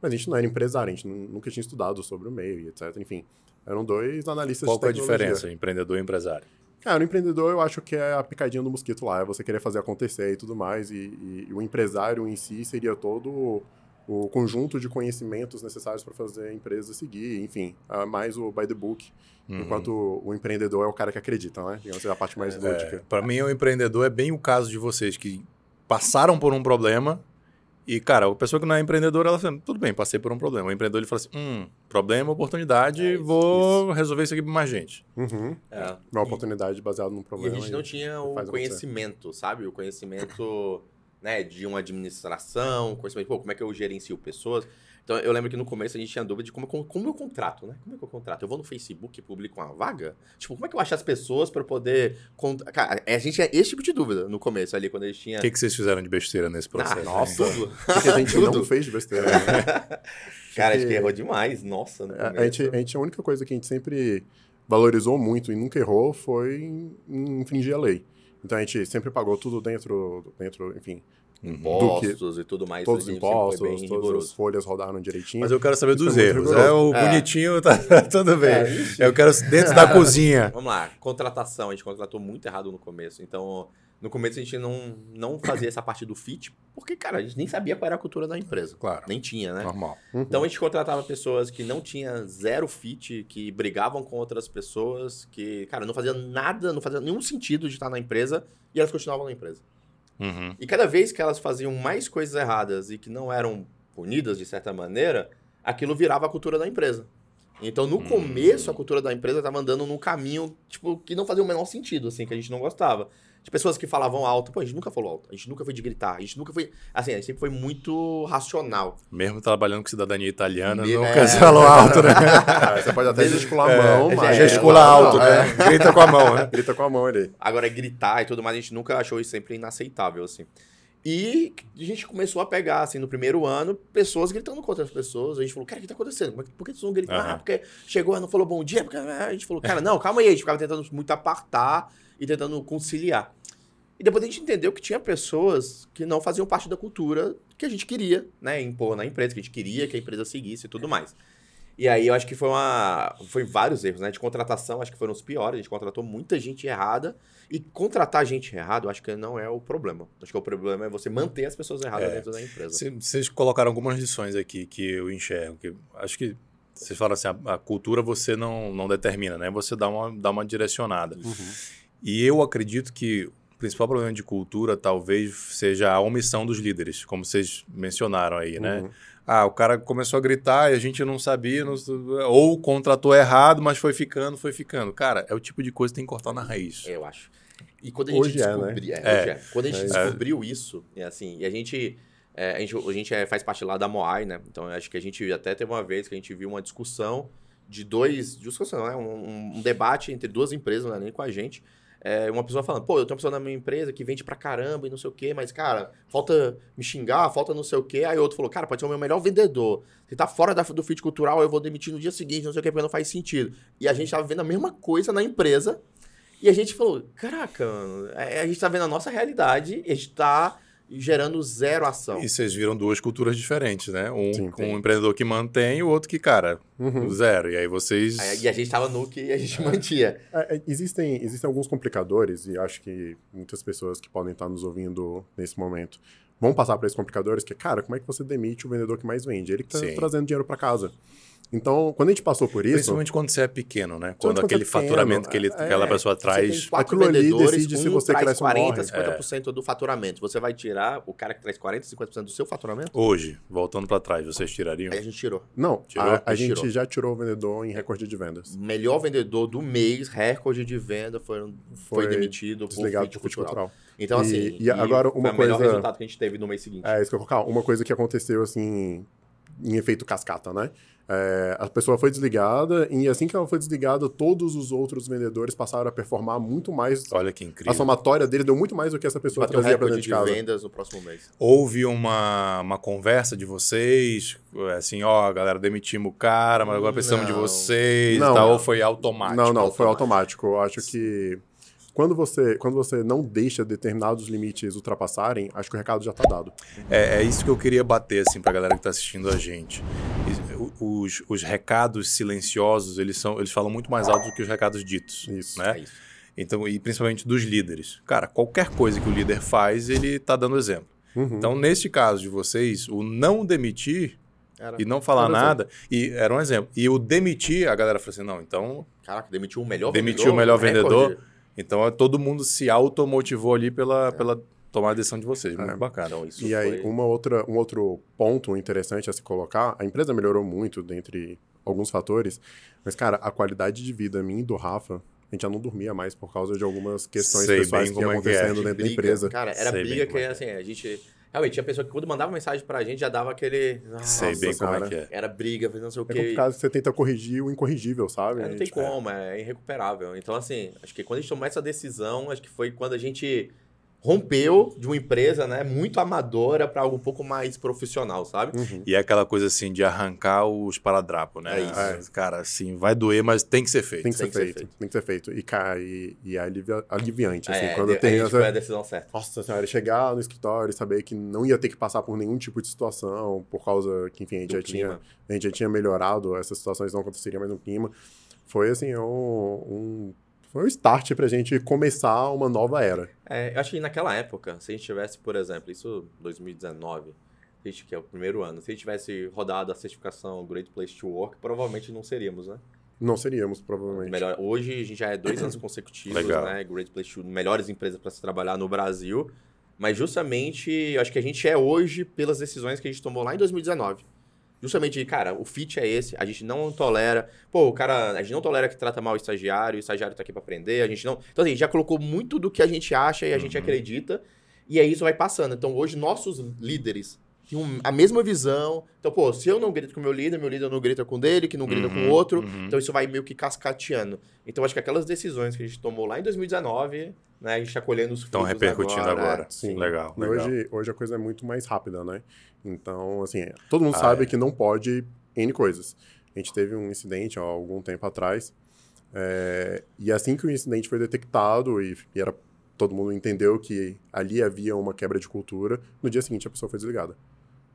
mas a gente não era empresário, a gente nu- nunca tinha estudado sobre o meio e etc. Enfim, eram dois analistas Qual de que é a tecnologia. diferença, empreendedor e empresário? Cara, o empreendedor eu acho que é a picadinha do mosquito lá, é você querer fazer acontecer e tudo mais, e, e- e o empresário em si seria todo o, conjunto de conhecimentos necessários para fazer a empresa seguir, enfim, ah, mais o by the book, Uhum. enquanto o empreendedor é o cara que acredita, né? Digamos assim, a parte mais lúdica. Para mim, o empreendedor é bem o caso de vocês que passaram por um problema E, cara, a pessoa que não é empreendedora, ela fala, tudo bem, passei por um problema. O empreendedor ele fala assim: hum, problema, oportunidade, É, isso, vou resolver isso aqui pra mais gente. Uhum. É. Uma oportunidade baseada num E problema. a gente não tinha o faz acontecer. conhecimento, sabe? O conhecimento né, de uma administração, conhecimento, pô, como é que eu gerencio pessoas. Então, eu lembro que no começo a gente tinha dúvida de como, como, como eu contrato, né? Como é que eu contrato? Eu vou no Facebook e publico uma vaga? Tipo, como é que eu acho as pessoas para poder... Cont... Cara, a gente tinha esse tipo de dúvida no começo ali, quando a gente tinha... O que, que vocês fizeram de besteira nesse processo? Ah, Nossa. tudo. Porque a gente Tudo. não fez de besteira. né? Cara, acho que- errou demais. Nossa, no A, gente, a gente, a única coisa que a gente sempre valorizou muito e nunca errou foi infringir a lei. Então a gente sempre pagou tudo dentro, dentro enfim. Impostos e tudo mais. todos os a gente sempre foi impostos, bem todas as folhas rodaram direitinho. Mas eu quero saber dos é muito erros. É, o. É. bonitinho tá tudo bem. É, eu quero dentro da cozinha. Vamos lá, contratação. A gente contratou muito errado no começo. Então, no começo a gente não, não fazia essa parte do fit, porque, cara, a gente nem sabia qual era a cultura da empresa. Claro. Nem tinha, né? Normal. Uhum. Então a gente contratava pessoas que não tinham zero fit, que brigavam com outras pessoas, que, cara, não fazia nada, não fazia nenhum sentido de estar na empresa e elas continuavam na empresa. Uhum. E cada vez que elas faziam mais coisas erradas e que não eram punidas de certa maneira, aquilo virava a cultura da empresa. Então, no Hum. começo, a cultura da empresa estava andando num caminho, tipo, que não fazia o menor sentido, assim, que a gente não gostava. De pessoas que falavam alto. Pô, a gente nunca falou alto. A gente nunca foi de gritar. A gente nunca foi... Assim, a gente sempre foi muito racional. Mesmo trabalhando com cidadania italiana, Me- nunca é. falou alto, né? Ah, você pode até gesticular a mão, É, mas... é, Gesticula não, alto, não, né? Grita com a mão, né? Grita com a mão ali. Agora, gritar e tudo mais, a gente nunca achou isso sempre inaceitável, assim. E a gente começou a pegar, assim, no primeiro ano, pessoas gritando contra as pessoas. A gente falou, cara, o que tá acontecendo? Por que- Por que vocês vão gritar? Aham. Ah, porque chegou, não falou bom dia. Porque... A gente falou, cara, não, calma aí. A gente ficava tentando muito apartar e tentando conciliar. E depois a gente entendeu que tinha pessoas que não faziam parte da cultura que a gente queria, né, impor na empresa, que a gente queria que a empresa seguisse e tudo mais. E aí eu acho que foi uma. Foi vários erros, né? De contratação, acho que foram os piores. A gente contratou muita gente errada. E contratar gente errada, eu acho que não é o problema. Acho que o problema é você manter as pessoas erradas É. dentro da empresa. Cê- Vocês colocaram algumas lições aqui que eu enxergo. Que acho que vocês falam assim, a, a cultura você não, não determina, né? Você dá uma, dá uma direcionada. E eu acredito que o principal problema de cultura talvez seja a omissão dos líderes, como vocês mencionaram aí, né? Uhum. Ah, o cara começou a gritar e a gente não sabia, não- ou contratou errado, mas foi ficando, foi ficando. Cara, é o tipo de coisa que tem que cortar na raiz. Eu acho. E quando a gente Hoje é, né? descobriu. É, É. hoje é. Quando a gente É. descobriu isso, é assim, e a gente. é, a gente, a gente é- faz parte lá da Moai, né? Então eu acho que a gente até teve uma vez que a gente viu uma discussão de dois. Discussão, né? Um, um debate entre duas empresas, não é nem com a gente. É, uma pessoa falando, pô, eu tenho uma pessoa na minha empresa que vende pra caramba e não sei o quê, mas, cara, falta me xingar, falta não sei o quê. Aí outro falou, cara, pode ser o meu melhor vendedor. Se tá fora da- do fit cultural, eu vou demitir no dia seguinte, não sei o quê, porque não faz sentido. E a gente tava vendo a mesma coisa na empresa. E a gente falou, caraca, mano, é- a gente tá vendo a nossa realidade a gente tá gerando zero ação. E vocês viram duas culturas diferentes, né? Um Sim, um empreendedor que mantém e o outro que, cara, Uhum. zero. E aí vocês. Aí- E a gente tava no que a gente mantia. É, é, existem, existem alguns complicadores, e acho que muitas pessoas que podem estar nos ouvindo nesse momento vão passar por esses complicadores, que é, cara, como é que você demite o vendedor que mais vende? Ele que está trazendo dinheiro para casa. Então, quando a gente passou por isso, Principalmente quando você é pequeno, né? Quando Quando você aquele é pequeno, faturamento que ele, é, aquela pessoa Você traz. aquilo ali decide se um você traz cresce ou 40, morre. 50% do faturamento. Você vai tirar o cara que traz 40, 50% do seu faturamento? Hoje, voltando pra trás, vocês tirariam? Aí a gente tirou. não, Tirou? a, a Tirou. gente já tirou o vendedor em recorde de vendas. Melhor vendedor do mês, recorde de venda, foi, foi, Foi demitido por Desligado fit cultural. cultural. Então, E- assim, e agora foi uma o melhor coisa- resultado que a gente teve no mês seguinte. É isso que eu vou colocar. Uma coisa que aconteceu, assim, em efeito cascata, né? É, a pessoa foi desligada e assim que ela foi desligada, todos os outros vendedores passaram a performar muito mais. Olha que A incrível. somatória dele deu muito mais do que essa pessoa Bateu trazia pra recorde dentro de de casa. vendas no próximo mês. Houve uma, uma conversa de vocês, assim, ó, galera, demitimos o cara, mas agora precisamos de Não. vocês Não. e tal, ou foi automático? Não, não, foi automático. Eu acho que quando você, quando você não deixa determinados limites ultrapassarem, acho que o recado já tá dado. É, é isso que eu queria bater, assim, pra galera que tá assistindo a gente. Os, os recados silenciosos, eles, são, eles falam muito mais alto do que os recados ditos. Isso. Né? É isso. Então, e principalmente dos líderes. Cara, qualquer coisa que o líder faz, ele tá dando exemplo. Uhum. Então, nesse caso de vocês, o não demitir Era- e não falar Era nada, e era um exemplo. E o demitir, a galera falou assim: não, então, Caraca, demitiu o melhor Demitiu vendedor. o melhor recorde. vendedor. Então é, todo mundo se automotivou ali pela, pela, tomar a decisão de vocês. Muito É. bacana. Então, isso E aí, foi- uma outra, um outro ponto interessante a se colocar, a empresa melhorou muito dentre alguns fatores, mas, cara, a qualidade de vida minha e do Rafa, a gente já não dormia mais por causa de algumas questões Sei pessoais bem que iam é que é. acontecendo dentro da briga. empresa. Cara, era Sei briga é que assim, a gente... Realmente, tinha pessoa que quando mandava mensagem pra gente, já dava aquele... Sei Nossa, bem como é Senhora. que é. Era briga, não sei o É quê. complicado que você tenta corrigir o incorrigível, sabe? É, não tem Tipo, como, é irrecuperável. Então, assim, acho que quando a gente tomou essa decisão, acho que foi quando a gente rompeu de uma empresa, né, muito amadora para algo um pouco mais profissional, sabe? Uhum. E é aquela coisa assim de arrancar os paradrapos, né? É isso. Cara, assim, vai doer, mas tem que ser feito. Tem que, Tem ser, que ser feito, feito. tem que ser feito. E, cara, e, e é alivia- aliviante, assim, É, quando a tem essa... foi a decisão certa. Nossa senhora, chegar no escritório e saber que não ia ter que passar por nenhum tipo de situação, por causa que, enfim, a gente, Do já tinha, a gente já tinha melhorado, essas situações não aconteceriam mais no clima. Foi, assim, um, um, foi um start pra gente começar uma nova era. É, eu acho que naquela época, se a gente tivesse, por exemplo, isso 2019, a gente, que é o primeiro ano, se a gente tivesse rodado a certificação Great Place to Work, provavelmente não seríamos, né? Não seríamos, provavelmente. Melhor, hoje a gente já é dois anos consecutivos, Legal. né? Great Place to melhores empresas para se trabalhar no Brasil. Mas justamente, eu acho que a gente é hoje pelas decisões que a gente tomou lá em 2019. Justamente, cara, o fit é esse, a gente não tolera. Pô, o cara, a gente não tolera que trata mal o estagiário, o estagiário tá aqui para aprender, a gente não. Então, assim, já colocou muito do que a gente acha e a gente Uhum. acredita, e aí isso vai passando. Então, hoje, nossos líderes têm um- a mesma visão. Então, pô, se eu não grito com o meu líder, meu líder não grita com o dele, que não grita com o Uhum, outro. uhum. Então isso vai meio que cascateando. Então acho que aquelas decisões que a gente tomou lá em 2019, né, a gente está colhendo os frutos Estão repercutindo agora. é. Sim. Legal, E legal. Hoje, hoje a coisa é muito mais rápida, né? Então, assim, todo mundo Ah, sabe é. que não pode N coisas. A gente teve um incidente há algum tempo atrás, é, e assim que o incidente foi detectado e, e era, todo mundo entendeu que ali havia uma quebra de cultura, no dia seguinte a pessoa foi desligada.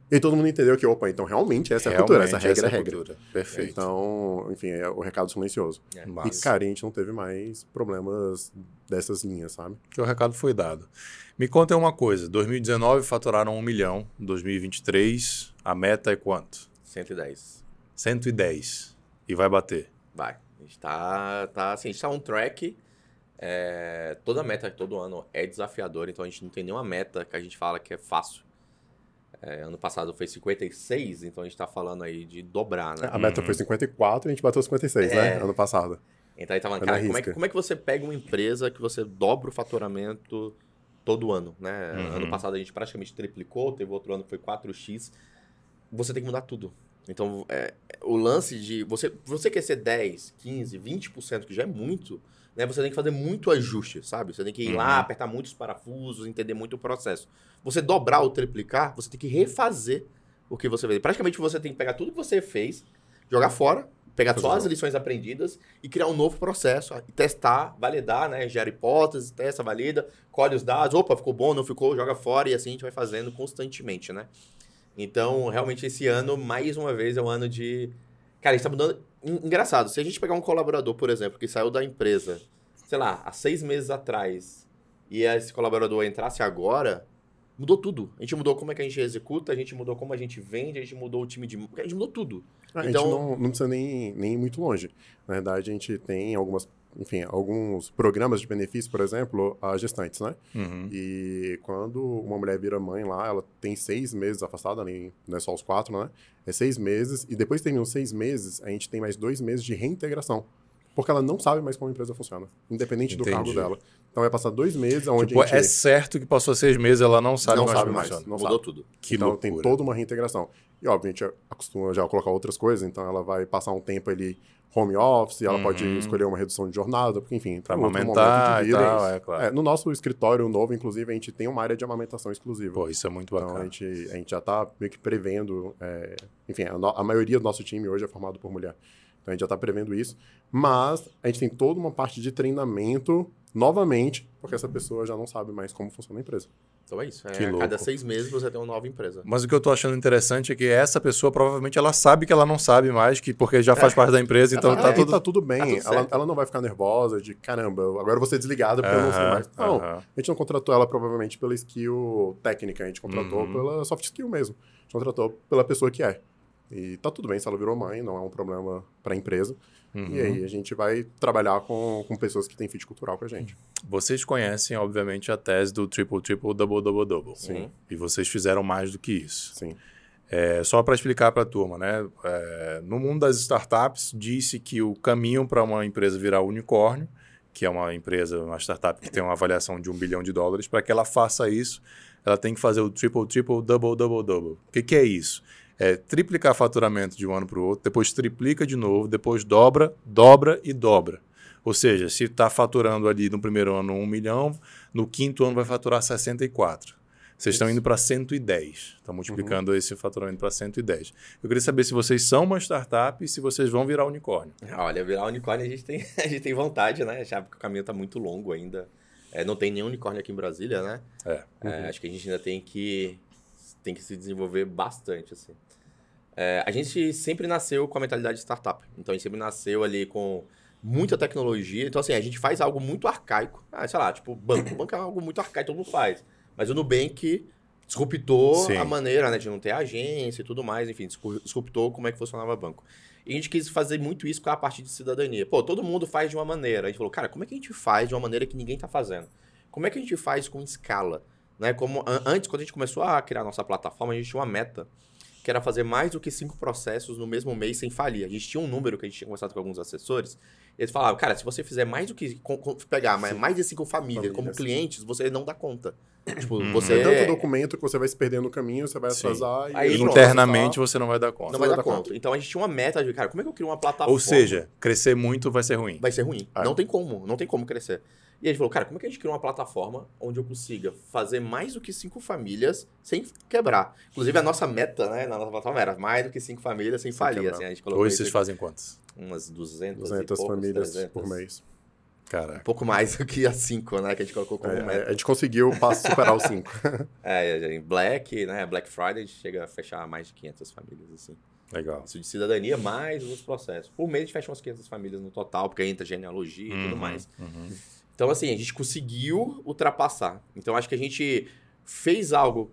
E todo mundo entendeu que, opa, então realmente essa é a cultura, essa regra é a regra. cultura. Perfeito. Então, enfim, é o recado silencioso. É. E, cara, a gente não teve mais problemas dessas linhas, sabe? que o recado foi dado. Me conta uma coisa: 2019 faturaram 1 milhão, 2023 a meta é quanto? 110. 110. E vai bater. Vai. A gente tá, tá assim, a gente tá on track. É, toda meta, todo ano é desafiador, então a gente não tem nenhuma meta que a gente fala que é fácil. É, ano passado foi 56, então a gente tá falando aí de dobrar, né? A meta foi 54 e a gente bateu 56, né? É. Ano passado. Então aí tava, cara, como é, que, como é que você pega uma empresa que você dobra o faturamento todo ano, né? Uhum. Ano passado a gente praticamente triplicou, teve outro ano que foi 4x. Você tem que mudar tudo. Então, é, o lance de você, você quer ser 10, 15, 20%, que já é muito, né? Você tem que fazer muito ajuste, sabe? Você tem que ir lá, Uhum. apertar muitos parafusos, entender muito o processo. Você dobrar ou triplicar, você tem que refazer o que você fez. Praticamente você tem que pegar tudo que você fez, jogar fora, pegar Fazer só as lições aprendidas e criar um novo processo, e testar, validar, né? Gera hipóteses, testa, valida, colhe os dados, opa, ficou bom, não ficou, joga fora e assim a gente vai fazendo constantemente, né? Então, realmente, esse ano, mais uma vez, é um ano de. Cara, a gente tá mudando. En- Engraçado, se a gente pegar um colaborador, por exemplo, que saiu da empresa, sei lá, há seis meses atrás, e esse colaborador entrasse agora, mudou tudo. A gente mudou como é que a gente executa, a gente mudou como a gente vende, a gente mudou o time de. A gente mudou tudo. A Então- gente não, não precisa nem, nem ir muito longe. Na verdade, a gente tem algumas, enfim, alguns programas de benefício, por exemplo, a gestantes, né? Uhum. E quando uma mulher vira mãe lá, ela tem seis meses afastada, nem, não é só os quatro, né? É seis meses, e depois que termina os seis meses, a gente tem mais dois meses de reintegração. Porque ela não sabe mais como a empresa funciona, independente do cargo Entendi. dela. Então vai passar dois meses onde Tipo, a gente é certo que passou seis meses, ela não sabe Não mais sabe como mais. funciona. não mudou sabe. tudo. Que então loucura. tem toda uma reintegração. E, óbvio, a gente acostuma já a colocar outras coisas, então ela vai passar um tempo ali home office, ela pode Uhum. escolher uma redução de jornada, porque, enfim, tem outro amamentar e vida. tal, é claro. É, no nosso escritório novo, inclusive, a gente tem uma área de amamentação exclusiva. Pô, isso é muito então, a bacana. gente, a gente já está meio que prevendo. é, enfim, a, no- a maioria do nosso time hoje é formado por mulher. Então, a gente já está prevendo isso. Mas a gente tem toda uma parte de treinamento, novamente, porque essa pessoa já não sabe mais como funciona a empresa. Então é isso. É, Que a cada louco. seis meses você tem uma nova empresa. Mas o que eu tô achando interessante é que essa pessoa provavelmente ela sabe que ela não sabe mais, que porque já faz parte da empresa, então Ah, tá É, tudo. tá tudo bem. tá tudo ela, ela não vai ficar nervosa de caramba, agora eu vou ser desligada porque eu não sei mais. Não, aham. a gente não contratou ela provavelmente pela skill técnica, a gente contratou Uhum. pela soft skill mesmo. A gente contratou pela pessoa que é. E tá tudo bem se ela virou mãe, não é um problema para a empresa. Uhum. E aí a gente vai trabalhar com, com pessoas que têm fit cultural com a gente. Vocês conhecem, obviamente, a tese do triple, triple, double, double, double. Sim. E vocês fizeram mais do que isso. Sim. É, só para explicar para a turma, né? É, no mundo das startups, disse que o caminho para uma empresa virar unicórnio, que é uma empresa, uma startup que tem uma avaliação de um bilhão de dólares, para que ela faça isso, ela tem que fazer o triple, triple, double, double, double. O que, que é isso? É triplicar faturamento de um ano para o outro, depois triplica de novo, depois dobra, dobra e dobra. Ou seja, se está faturando ali no primeiro ano um milhão, no quinto ano vai faturar 64. Vocês estão indo para 110. Estão multiplicando esse faturamento para 110. Eu queria saber se vocês são uma startup e se vocês vão virar unicórnio. Olha, virar unicórnio a gente tem, a gente tem vontade, né? Já porque o caminho está muito longo ainda. É, não tem nenhum unicórnio aqui em Brasília, né? É. É, acho que a gente ainda tem que, tem que se desenvolver bastante, assim. É, a gente sempre nasceu com a mentalidade de startup. Então, a gente sempre nasceu ali com muita tecnologia. Então, assim, a gente faz algo muito arcaico. Ah, sei lá, tipo, banco. Banco é algo muito arcaico, todo mundo faz. Mas o Nubank disruptou Sim. a maneira né, de não ter agência e tudo mais. Enfim, disruptou como é que funcionava o banco. E a gente quis fazer muito isso com a parte de cidadania. Pô, todo mundo faz de uma maneira. A gente falou, cara, como é que a gente faz de uma maneira que ninguém tá fazendo? Como é que a gente faz com escala? Né? Como, an- antes, quando a gente começou a criar a nossa plataforma, a gente tinha uma meta que era fazer mais do que cinco processos no mesmo mês sem falir. A gente tinha um número que a gente tinha conversado com alguns assessores. E eles falavam, cara, se você fizer mais do que. com- com- pegar mais, mais de cinco famílias, Famílias. como clientes, você não dá conta. Tipo, Uhum. você. É tanto documento que você vai se perder no caminho, você vai Sim. atrasar. Aí e pronto. Internamente você não vai dar conta. Não vai Não dar dá conta. Então a gente tinha uma meta de, cara, como é que eu crio uma plataforma? Ou seja, crescer muito vai ser ruim. vai ser ruim. É. Não tem como, não tem como crescer. E a gente falou, cara, como é que a gente cria uma plataforma onde eu consiga fazer mais do que cinco famílias sem quebrar? Inclusive, a nossa meta, né, na nossa plataforma era mais do que cinco famílias sem, Sem falir. Assim, a gente colocou Hoje vocês fazem quantos? umas 200, 200 e poucos, famílias 300. por mês. Um Caraca. pouco mais do que as cinco, né, que a gente colocou como É, meta. a gente conseguiu superar os 5. É, em Black, né, Black Friday, a gente chega a fechar mais de 500 famílias, assim. Legal. Isso de cidadania, mais os processos. Por mês a gente fecha umas 500 famílias no total, porque entra genealogia e tudo Uhum, mais. uhum. Então, assim, a gente conseguiu ultrapassar. Então, acho que a gente fez algo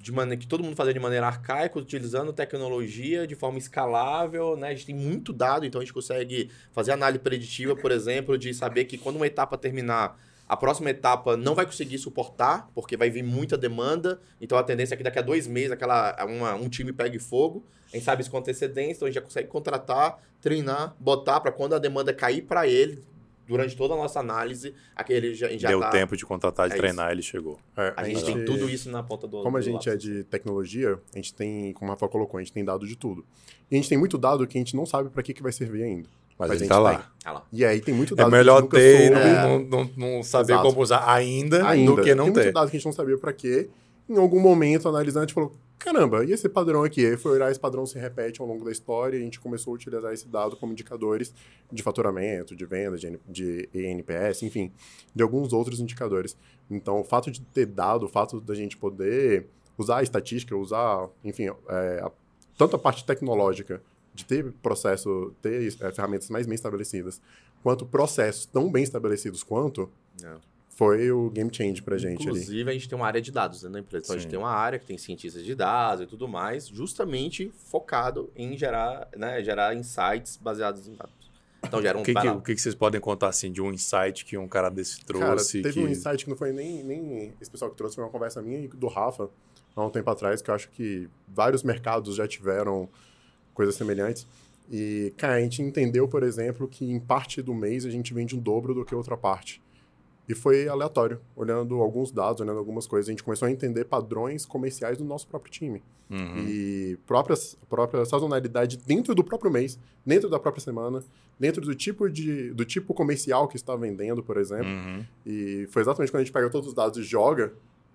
de maneira que todo mundo fazia de maneira arcaica, utilizando tecnologia de forma escalável, né? A gente tem muito dado, então a gente consegue fazer análise preditiva, por exemplo, de saber que quando uma etapa terminar, a próxima etapa não vai conseguir suportar, porque vai vir muita demanda. Então a tendência é que daqui a dois meses aquela, uma- um time pegue fogo. A gente sabe isso com antecedência, então a gente já consegue contratar, treinar, botar para quando a demanda cair para ele, durante toda a nossa análise, aquele já, já Deu tá- tempo de contratar, de É treinar, ele chegou. É, A gente tem tudo isso na ponta do Como a do gente é de tecnologia, a gente tem, como a Rafa colocou, a gente tem dado de tudo. E a gente tem muito dado que a gente não sabe para que, que vai servir ainda. Mas, Mas a ele gente tá lá. tem. Ah lá. E aí tem muito É dado melhor que a gente ter soube. não, não, não, não saber Exato. como usar ainda, ainda. do que não tem ter. muito dado que a gente não sabia para quê. Em algum momento, analisando, a gente falou, caramba, e esse padrão aqui? Aí foi olhar, esse padrão se repete ao longo da história e a gente começou a utilizar esse dado como indicadores de faturamento, de venda, de, de ENPS, enfim, de alguns outros indicadores. Então, o fato de ter dado, o fato da gente poder usar a estatística, usar, enfim, é, a- tanto a parte tecnológica de ter processo, ter é, ferramentas mais bem estabelecidas, quanto processos tão bem estabelecidos quanto, É. foi o game change pra gente ali. Inclusive, a gente tem uma área de dados dentro da empresa. Então, a Sim. gente tem uma área que tem cientistas de dados e tudo mais, justamente focado em gerar, né, gerar insights baseados em dados. Então, gera um O que, que, o que que vocês podem contar assim de um insight que um cara desse Cara, trouxe? teve que... um insight que não foi nem, nem esse pessoal que trouxe, foi uma conversa minha e do Rafa, há um tempo atrás, que eu acho que vários mercados já tiveram coisas semelhantes. E, cara, a gente entendeu, por exemplo, que em parte do mês a gente vende um dobro do que outra parte. E foi aleatório, olhando alguns dados, olhando algumas coisas, a gente começou a entender padrões comerciais do nosso próprio time. Uhum. E própria, própria sazonalidade dentro do próprio mês, dentro da própria semana, dentro do tipo, de, do tipo comercial que está vendendo, por exemplo. Uhum. E foi exatamente quando a gente pega todos os dados e joga,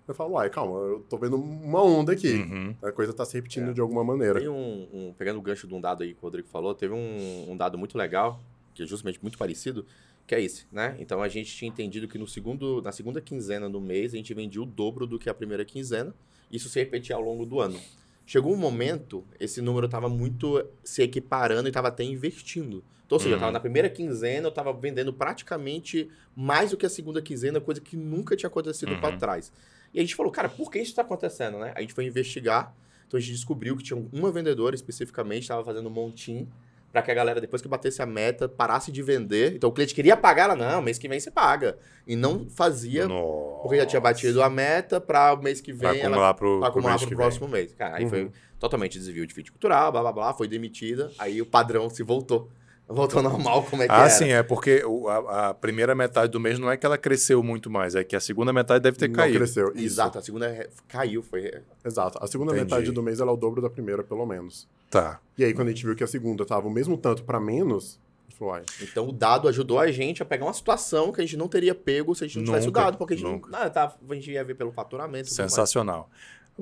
eu falo, uai, calma, eu tô vendo uma onda aqui. Uhum. A coisa tá se repetindo É. de alguma maneira. Tem um, um- pegando o gancho de um dado aí que o Rodrigo falou, teve um, um dado muito legal, que é justamente muito parecido, que é esse, né? Então a gente tinha entendido que no segundo, na segunda quinzena do mês a gente vendia o dobro do que a primeira quinzena, isso se repetia ao longo do ano. Chegou um momento, esse número estava muito se equiparando e estava até invertindo. Então, ou seja, eu Uhum. estava na primeira quinzena, eu estava vendendo praticamente mais do que a segunda quinzena, coisa que nunca tinha acontecido Uhum. para trás. E a gente falou, cara, por que isso está acontecendo, né? A gente foi investigar. Então Então a gente descobriu que tinha uma vendedora especificamente, estava fazendo um montinho para que a galera, depois que batesse a meta, parasse de vender. Então o cliente queria pagar, ela, não, mês que vem você paga. E não fazia, Nossa. porque já tinha batido a meta para o mês que Pra vem acumular ela pro, pra pro acumular pro próximo mês. Cara, aí Uhum. foi totalmente desvio de fit cultural, blá blá blá, foi demitida, aí o padrão se voltou. Voltou ao normal, como é que Ah, era. sim, é porque a, a primeira metade do mês não é que ela cresceu muito mais, é que a segunda metade deve ter não caído. cresceu. Isso. Exato, a segunda caiu, foi... Exato. A segunda Entendi. metade do mês ela é o dobro da primeira, pelo menos. Tá. E aí, quando a gente viu que a segunda tava o mesmo tanto pra menos, a gente falou, ai, Então o dado ajudou a gente a pegar uma situação que a gente não teria pego se a gente não tivesse o Nunca, dado, porque a gente nunca. não. Nada, tá, a gente ia ver pelo faturamento. mais. Sensacional.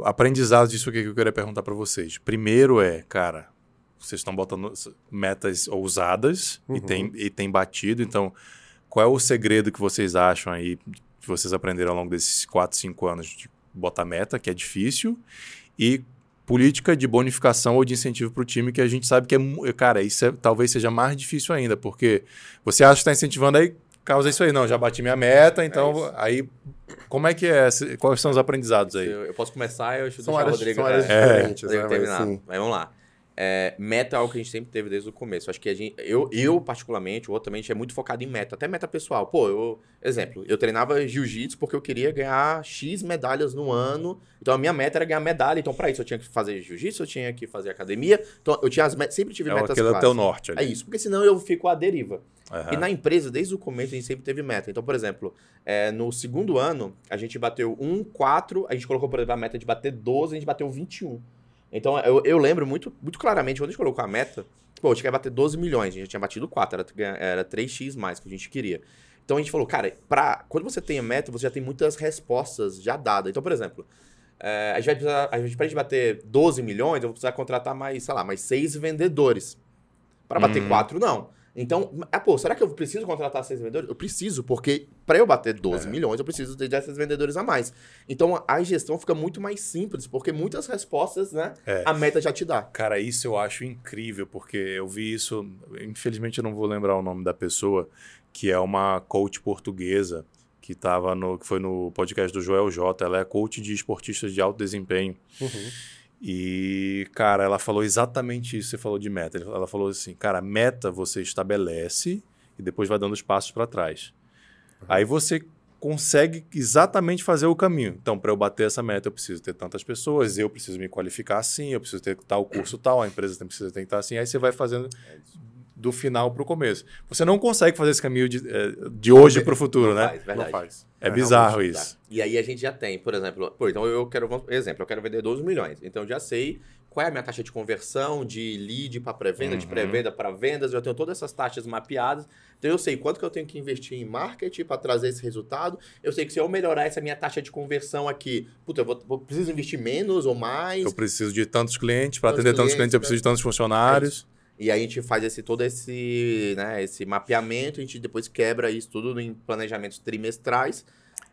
Aprendizado disso aqui que eu queria perguntar para vocês. Primeiro é, cara, vocês estão botando metas ousadas e, Uhum. tem, e tem batido, então qual é o segredo que vocês acham aí, que vocês aprenderam ao longo desses 4, 5 anos de botar meta, que é difícil, e política de bonificação ou de incentivo para o time, que a gente sabe que é, mu- cara, isso é- talvez seja mais difícil ainda, porque você acha que está incentivando aí, causa isso aí, não, já bati minha meta, então isso. aí como é que é? Quais são os aprendizados aí? Eu, eu posso começar, eu São deixar o Rodrigo, são áreas é, diferentes, Rodrigo né? Mas, terminar. assim, Mas vamos lá. É, meta é algo que a gente sempre teve desde o começo. Acho que a gente, eu, eu particularmente, o outro também, a gente é muito focado em meta, até meta pessoal. Pô, eu, exemplo, eu treinava jiu-jitsu porque eu queria ganhar X medalhas no ano. Então a minha meta era ganhar medalha. Então, para isso, eu tinha que fazer jiu-jitsu, eu tinha que fazer academia. Então, eu tinha as metas, sempre tive É metas aquele claras. até o norte É ali. isso, porque senão eu fico à deriva. Aham. E na empresa, desde o começo, a gente sempre teve meta. Então, por exemplo, é, no segundo ano, a gente bateu 1, 4, a gente colocou, por exemplo, a meta de bater 12, a gente bateu 21. Então, eu, eu lembro muito, muito claramente, quando a gente colocou a meta, pô, a gente quer bater 12 milhões, a gente já tinha batido 4, era, era 3x mais que a gente queria. Então, a gente falou, cara, pra, quando você tem a meta, você já tem muitas respostas já dadas. Então, por exemplo, é, a gente vai precisar, a gente, pra gente bater 12 milhões, eu vou precisar contratar mais, sei lá, mais 6 vendedores. Para bater Uhum. 4, não. Então, ah, pô, será que eu preciso contratar seis vendedores? Eu preciso, porque para eu bater 12 É. milhões, eu preciso ter desses vendedores a mais. Então, a gestão fica muito mais simples, porque muitas respostas, né, É. a meta já te dá. Cara, isso eu acho incrível, porque eu vi isso. Infelizmente, eu não vou lembrar o nome da pessoa, que é uma coach portuguesa que tava no, que foi no podcast do Joel J. Ela é coach de esportistas de alto desempenho. uhum. E, cara, ela falou exatamente isso. Você falou de meta. Ela falou assim, cara, meta você estabelece e depois vai dando os passos para trás. Aí você consegue exatamente fazer o caminho. Então, para eu bater essa meta, eu preciso ter tantas pessoas, eu preciso me qualificar assim, eu preciso ter tal curso tal, a empresa precisa tentar assim. Aí você vai fazendo do final para o começo. Você não consegue fazer esse caminho de, eh, de hoje para o futuro, Não né? faz, Não verdade. faz. É bizarro isso. E aí a gente já tem, por exemplo, pô, então eu quero, exemplo, eu quero vender 12 milhões. Então eu já sei qual é a minha taxa de conversão, de lead para pré-venda, de Uhum. pré-venda para vendas, eu tenho todas essas taxas mapeadas. Então eu sei quanto que eu tenho que investir em marketing para trazer esse resultado. Eu sei que se eu melhorar essa minha taxa de conversão aqui, puta, eu vou, vou- preciso investir menos ou mais. Eu preciso de tantos clientes, para atender tantos clientes, clientes, eu preciso de tantos funcionários. E aí a gente faz esse todo esse, né, esse mapeamento, a gente depois quebra isso tudo em planejamentos trimestrais.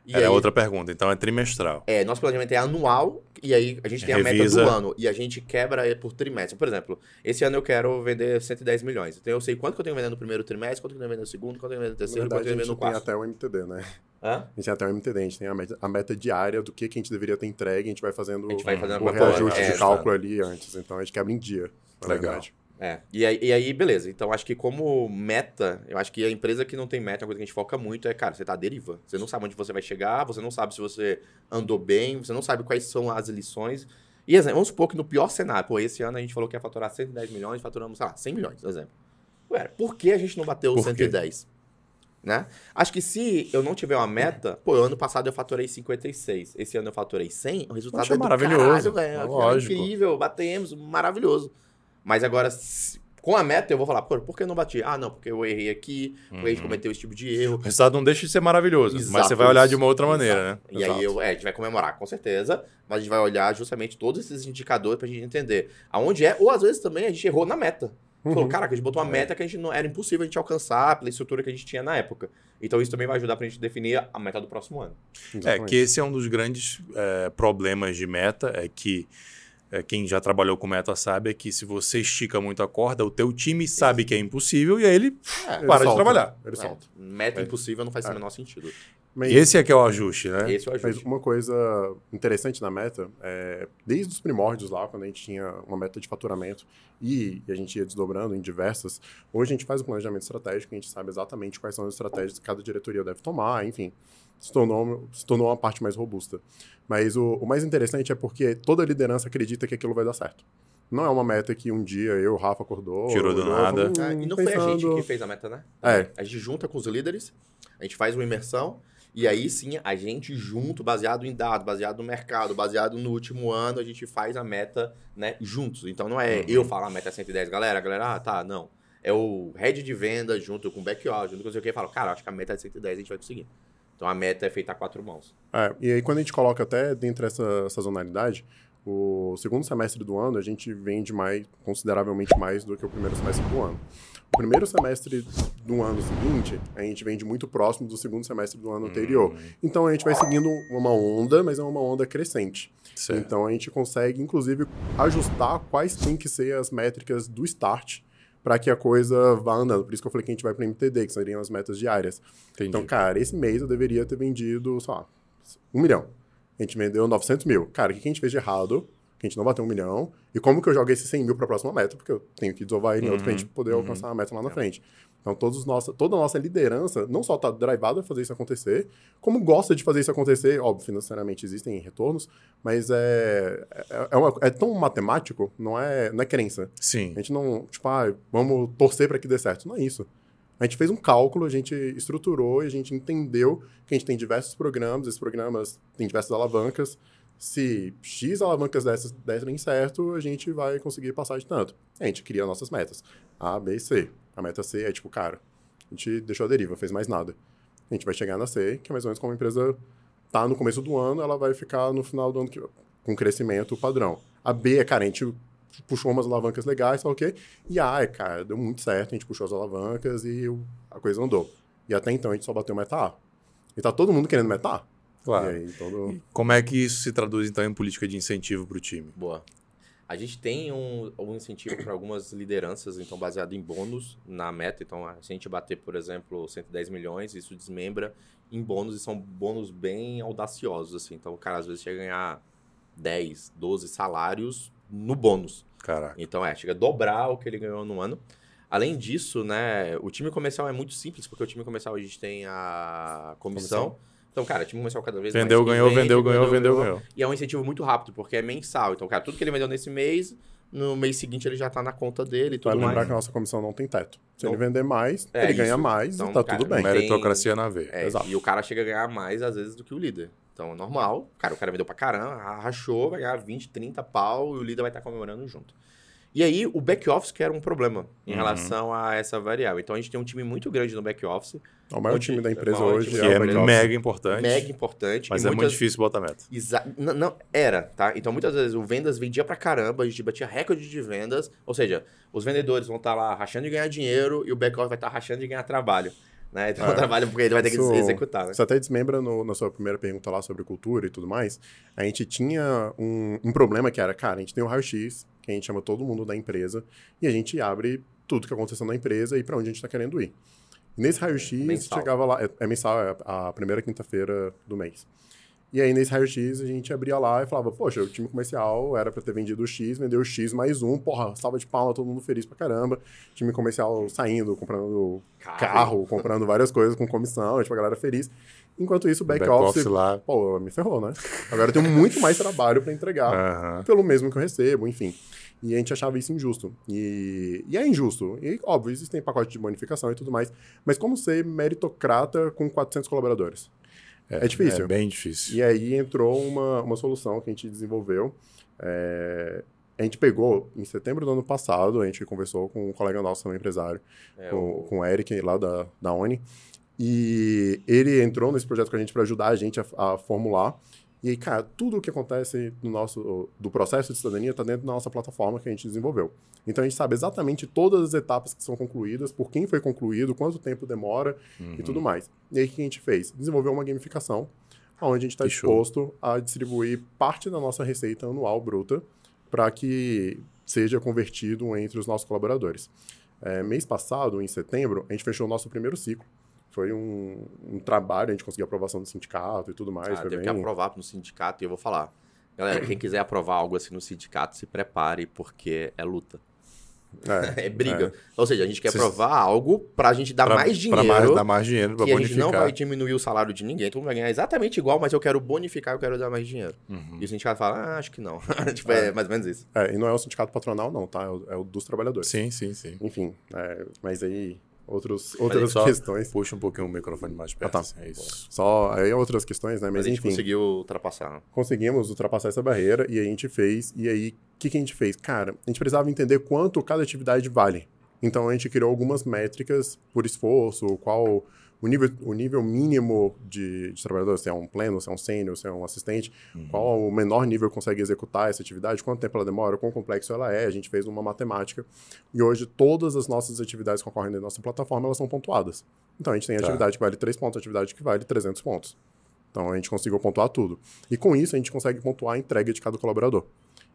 E Era aí, outra pergunta, então é trimestral. É, nosso planejamento é anual, e aí a gente tem a Revisa. meta do ano, e a gente quebra por trimestre. Por exemplo, esse ano eu quero vender 110 milhões. Então eu sei quanto que eu tenho que vender no primeiro trimestre, quanto que eu tenho que vender no segundo, quanto que eu tenho que vender no terceiro, quanto que verdade, eu a tenho que gente vender no tem quarto. até o MTD, né? Hã? A gente tem até o MTD, a gente tem a meta, a meta diária do que, que a gente deveria ter entregue, a gente vai fazendo A gente vai fazendo o a reajuste é, de cálculo ali antes. Então a gente quebra em dia, na Legal. verdade. É, e aí, e aí, beleza. Então, acho que como meta, eu acho que a empresa que não tem meta, uma coisa que a gente foca muito é, cara, você tá à deriva. Você não sabe onde você vai chegar, você não sabe se você andou bem, você não sabe quais são as lições. E, exemplo, vamos supor que no pior cenário, pô, esse ano a gente falou que ia faturar 110 milhões, faturamos, sei lá, 100 milhões, por exemplo. Ué, por que a gente não bateu Por os quê? 110? Né? Acho que se eu não tiver uma meta, pô, ano passado eu faturei 56, esse ano eu faturei 100, o resultado Poxa, é maravilhoso. caralho, velho. Lógico. Incrível, batemos, maravilhoso. Mas agora, com a meta, eu vou falar, pô, por que eu não bati? Ah, não, porque eu errei aqui, porque a gente Uhum. cometeu esse tipo de erro. O resultado não deixa de ser maravilhoso, mas Exato, você vai olhar de uma outra maneira, Exato. né? E Exato. aí eu, é, a gente vai comemorar, com certeza, mas a gente vai olhar justamente todos esses indicadores pra gente entender aonde é, ou às vezes também a gente errou na meta. Falou, Uhum. caraca, a gente botou uma É. meta que a gente não era impossível a gente alcançar pela estrutura que a gente tinha na época. Então isso também vai ajudar pra gente definir a meta do próximo ano. É, Exatamente. que esse é um dos grandes é, problemas de meta, é que é, quem já trabalhou com meta sabe é que se você estica muito a corda, o teu time sabe que é impossível e aí ele É, Ele para de solta, trabalhar. Ele É, solta. meta É. impossível não faz o É. menor sentido. Mas, Esse é que é o ajuste, né? Esse é o mas ajuste. uma coisa interessante na meta, é, desde os primórdios lá, quando a gente tinha uma meta de faturamento e, e a gente ia desdobrando em diversas, hoje a gente faz um planejamento estratégico, a gente sabe exatamente quais são as estratégias que cada diretoria deve tomar, enfim, se tornou, se tornou uma parte mais robusta. Mas o, o mais interessante é porque toda liderança acredita que aquilo vai dar certo. Não é uma meta que um dia eu, o Rafa, acordou. Tirou do nada. falou, Ah, "Hum, e não foi a gente pensando." que fez a meta, né? É. A gente junta com os líderes, a gente faz uma imersão, e aí sim, a gente junto, baseado em dados, baseado no mercado, baseado no último ano, a gente faz a meta, né, juntos. Então não é eu falar a meta é 110, galera, a galera, ah, tá, não. É o head de venda junto com o back-office, junto com não sei o que, fala, cara, acho que a meta é 110, a gente vai conseguir. Então a meta é feita a quatro mãos. É, e aí quando a gente coloca até dentro dessa sazonalidade, o segundo semestre do ano a gente vende mais, consideravelmente mais do que o primeiro semestre do ano. O primeiro semestre do ano seguinte, a gente vende muito próximo do segundo semestre do ano anterior. Então a gente vai seguindo uma onda, mas é uma onda crescente. Certo. Então a gente consegue, inclusive, ajustar quais têm que ser as métricas do start para que a coisa vá andando. Por isso que eu falei que a gente vai para MTD, que seriam as metas diárias. Entendi. Então, cara, esse mês eu deveria ter vendido, sei lá, um milhão. A gente vendeu 900 mil. Cara, o que a gente fez de errado? Que a gente não bateu um milhão. E como que eu jogo esse 100 mil para a próxima meta? Porque eu tenho que desovar ele em outro para a gente poder alcançar a meta lá na frente. Então, todos os nossa, toda a nossa liderança não só está drivada a fazer isso acontecer, como gosta de fazer isso acontecer. Óbvio, financeiramente existem retornos, mas é, é, é, uma- é tão matemático, não é, não é crença. Sim. A gente não, tipo, ah, vamos torcer para que dê certo. Não é isso. A gente fez um cálculo, a gente estruturou e a gente entendeu que a gente tem diversos programas, esses programas têm diversas alavancas. Se X alavancas dessas derem certo, a gente vai conseguir passar de tanto. A gente cria nossas metas. A, B e C. A meta C é tipo, cara, a gente deixou a deriva, fez mais nada. A gente vai chegar na C, que é mais ou menos como a empresa tá no começo do ano, ela vai ficar no final do ano que, com crescimento padrão. A B é, cara, a gente puxou umas alavancas legais, sabe o quê? E a é, cara, deu muito certo, a gente puxou as alavancas e a coisa andou. E até então a gente só bateu meta A. E tá todo mundo querendo meta A. Claro. E aí, todo... Como é que isso se traduz, então, em política de incentivo para o time? Boa. A gente tem um, um incentivo para algumas lideranças, então baseado em bônus na meta. Então, se a gente bater, por exemplo, 110 milhões, isso desmembra em bônus e são bônus bem audaciosos, assim. Então, o cara às vezes chega a ganhar 10, 12 salários no bônus. Caraca. Então, é, chega a dobrar o que ele ganhou no ano. Além disso, né, o time comercial é muito simples, porque o time comercial a gente tem a comissão. Então, cara, o time comercial cada vez Vendeu, mais. ganhou, quem vendeu, ganhou, vendeu, ganhou. E é um incentivo muito rápido, porque é mensal. Então, cara, tudo que ele vendeu nesse mês, no mês seguinte ele já tá na conta dele e tudo Vale lembrar mais. que a nossa comissão não tem teto. Se Não. ele vender mais, É, ele ganha isso. mais Então, e tá cara, tudo bem. Mas- Meritocracia na veia. É, Exato. e o cara chega a ganhar mais, às vezes, do que o líder. Então, é normal. Cara, o cara vendeu pra caramba, rachou, vai ganhar 20, 30 pau e o líder vai estar comemorando junto. E aí, o back-office que era um problema em Uhum. relação a essa variável. Então, a gente tem um time muito grande no back-office, O maior time da o empresa hoje Que é é mega importante. mega importante. Mas e é muito muitas- difícil botar meta. Exa não, não, era, tá? Então, muitas vezes o vendas vendia pra caramba, a gente batia recorde de vendas. Ou seja, os vendedores vão estar lá rachando de ganhar dinheiro e o back-office vai estar rachando de ganhar trabalho. Né? Então, É. o trabalho porque ele vai ter que Isso- executar, né? Você até desmembra no- na sua primeira pergunta lá sobre cultura e tudo mais. A gente tinha um, um problema que era, cara, a gente tem o raio-x, que a gente chama todo mundo da empresa, e a gente abre tudo que aconteceu na empresa e para onde a gente está querendo ir. Nesse raio-x, Mensal. chegava lá, é, é mensal, é a primeira quinta-feira do mês. E aí, nesse raio-x, a gente abria lá e falava, poxa, o time comercial era para ter vendido o X, vendeu o X mais um, porra, salva de palma, todo mundo feliz pra caramba. Time comercial saindo, comprando carro, comprando várias coisas com comissão, tipo, a galera feliz. Enquanto isso, o Back-office back-office, lá. pô, me ferrou, né? Agora eu tenho muito mais trabalho para entregar pelo mesmo que eu recebo, enfim. E a gente achava isso injusto. E, e é injusto. E, óbvio, existem pacotes de bonificação e tudo mais. Mas como ser meritocrata com 400 colaboradores? É, difícil. É bem difícil. E aí entrou uma, uma solução que a gente desenvolveu. É, a gente pegou, em setembro do ano passado, a gente conversou com um colega nosso, também empresário, É, com, o- com o Eric, lá da, da Oni. E ele entrou nesse projeto com a gente para ajudar a gente a, a formular. E aí, cara, tudo o que acontece no nosso, do processo de cidadania está dentro da nossa plataforma que a gente desenvolveu. Então a gente sabe exatamente todas as etapas que são concluídas, por quem foi concluído, quanto tempo demora Uhum. e tudo mais. E aí o que a gente fez? Desenvolveu uma gamificação, onde a gente está disposto a distribuir parte da nossa receita anual bruta para que seja convertido entre os nossos colaboradores. É, mês passado, em setembro, a gente fechou o nosso primeiro ciclo, foi um, um trabalho, a gente conseguiu aprovação do sindicato e tudo mais. Ah, teve bem... que aprovar no sindicato e eu vou falar. Galera, quem quiser aprovar algo assim no sindicato, se prepare, porque é luta. É, briga. Ou seja, a gente quer aprovar algo pra gente dar Pra- mais Pra dinheiro. mais, dar mais dinheiro, pra que a gente bonificar. não vai diminuir o salário de ninguém, todo mundo vai ganhar exatamente igual, mas eu quero bonificar, eu quero dar mais dinheiro. Uhum. E o sindicato fala, ah, acho que não. tipo, é mais ou menos isso. É, e não é o sindicato patronal, não, tá? É o, é o dos trabalhadores. Sim, sim, sim. Enfim, é, mas aí outros, outras questões. Puxa um pouquinho o microfone mais perto. tá. assim, é isso. Só aí outras questões, né? Mas, Mas, a gente enfim, conseguiu ultrapassar. conseguimos ultrapassar essa barreira e a gente fez. E aí, o que, que a gente fez? Cara, a gente precisava entender quanto cada atividade vale. Então a gente criou algumas métricas por esforço, qual o nível, o nível mínimo de, de trabalhador, se é um pleno, se é um sênior, se é um assistente, qual o menor nível consegue executar essa atividade, quanto tempo ela demora, quão complexo ela é. A gente fez uma matemática e hoje todas as nossas atividades que ocorrem na nossa plataforma elas são pontuadas. Então a gente tem Tá. atividade que vale 3 pontos, atividade que vale 300 pontos. Então a gente conseguiu pontuar tudo. E com isso a gente consegue pontuar a entrega de cada colaborador.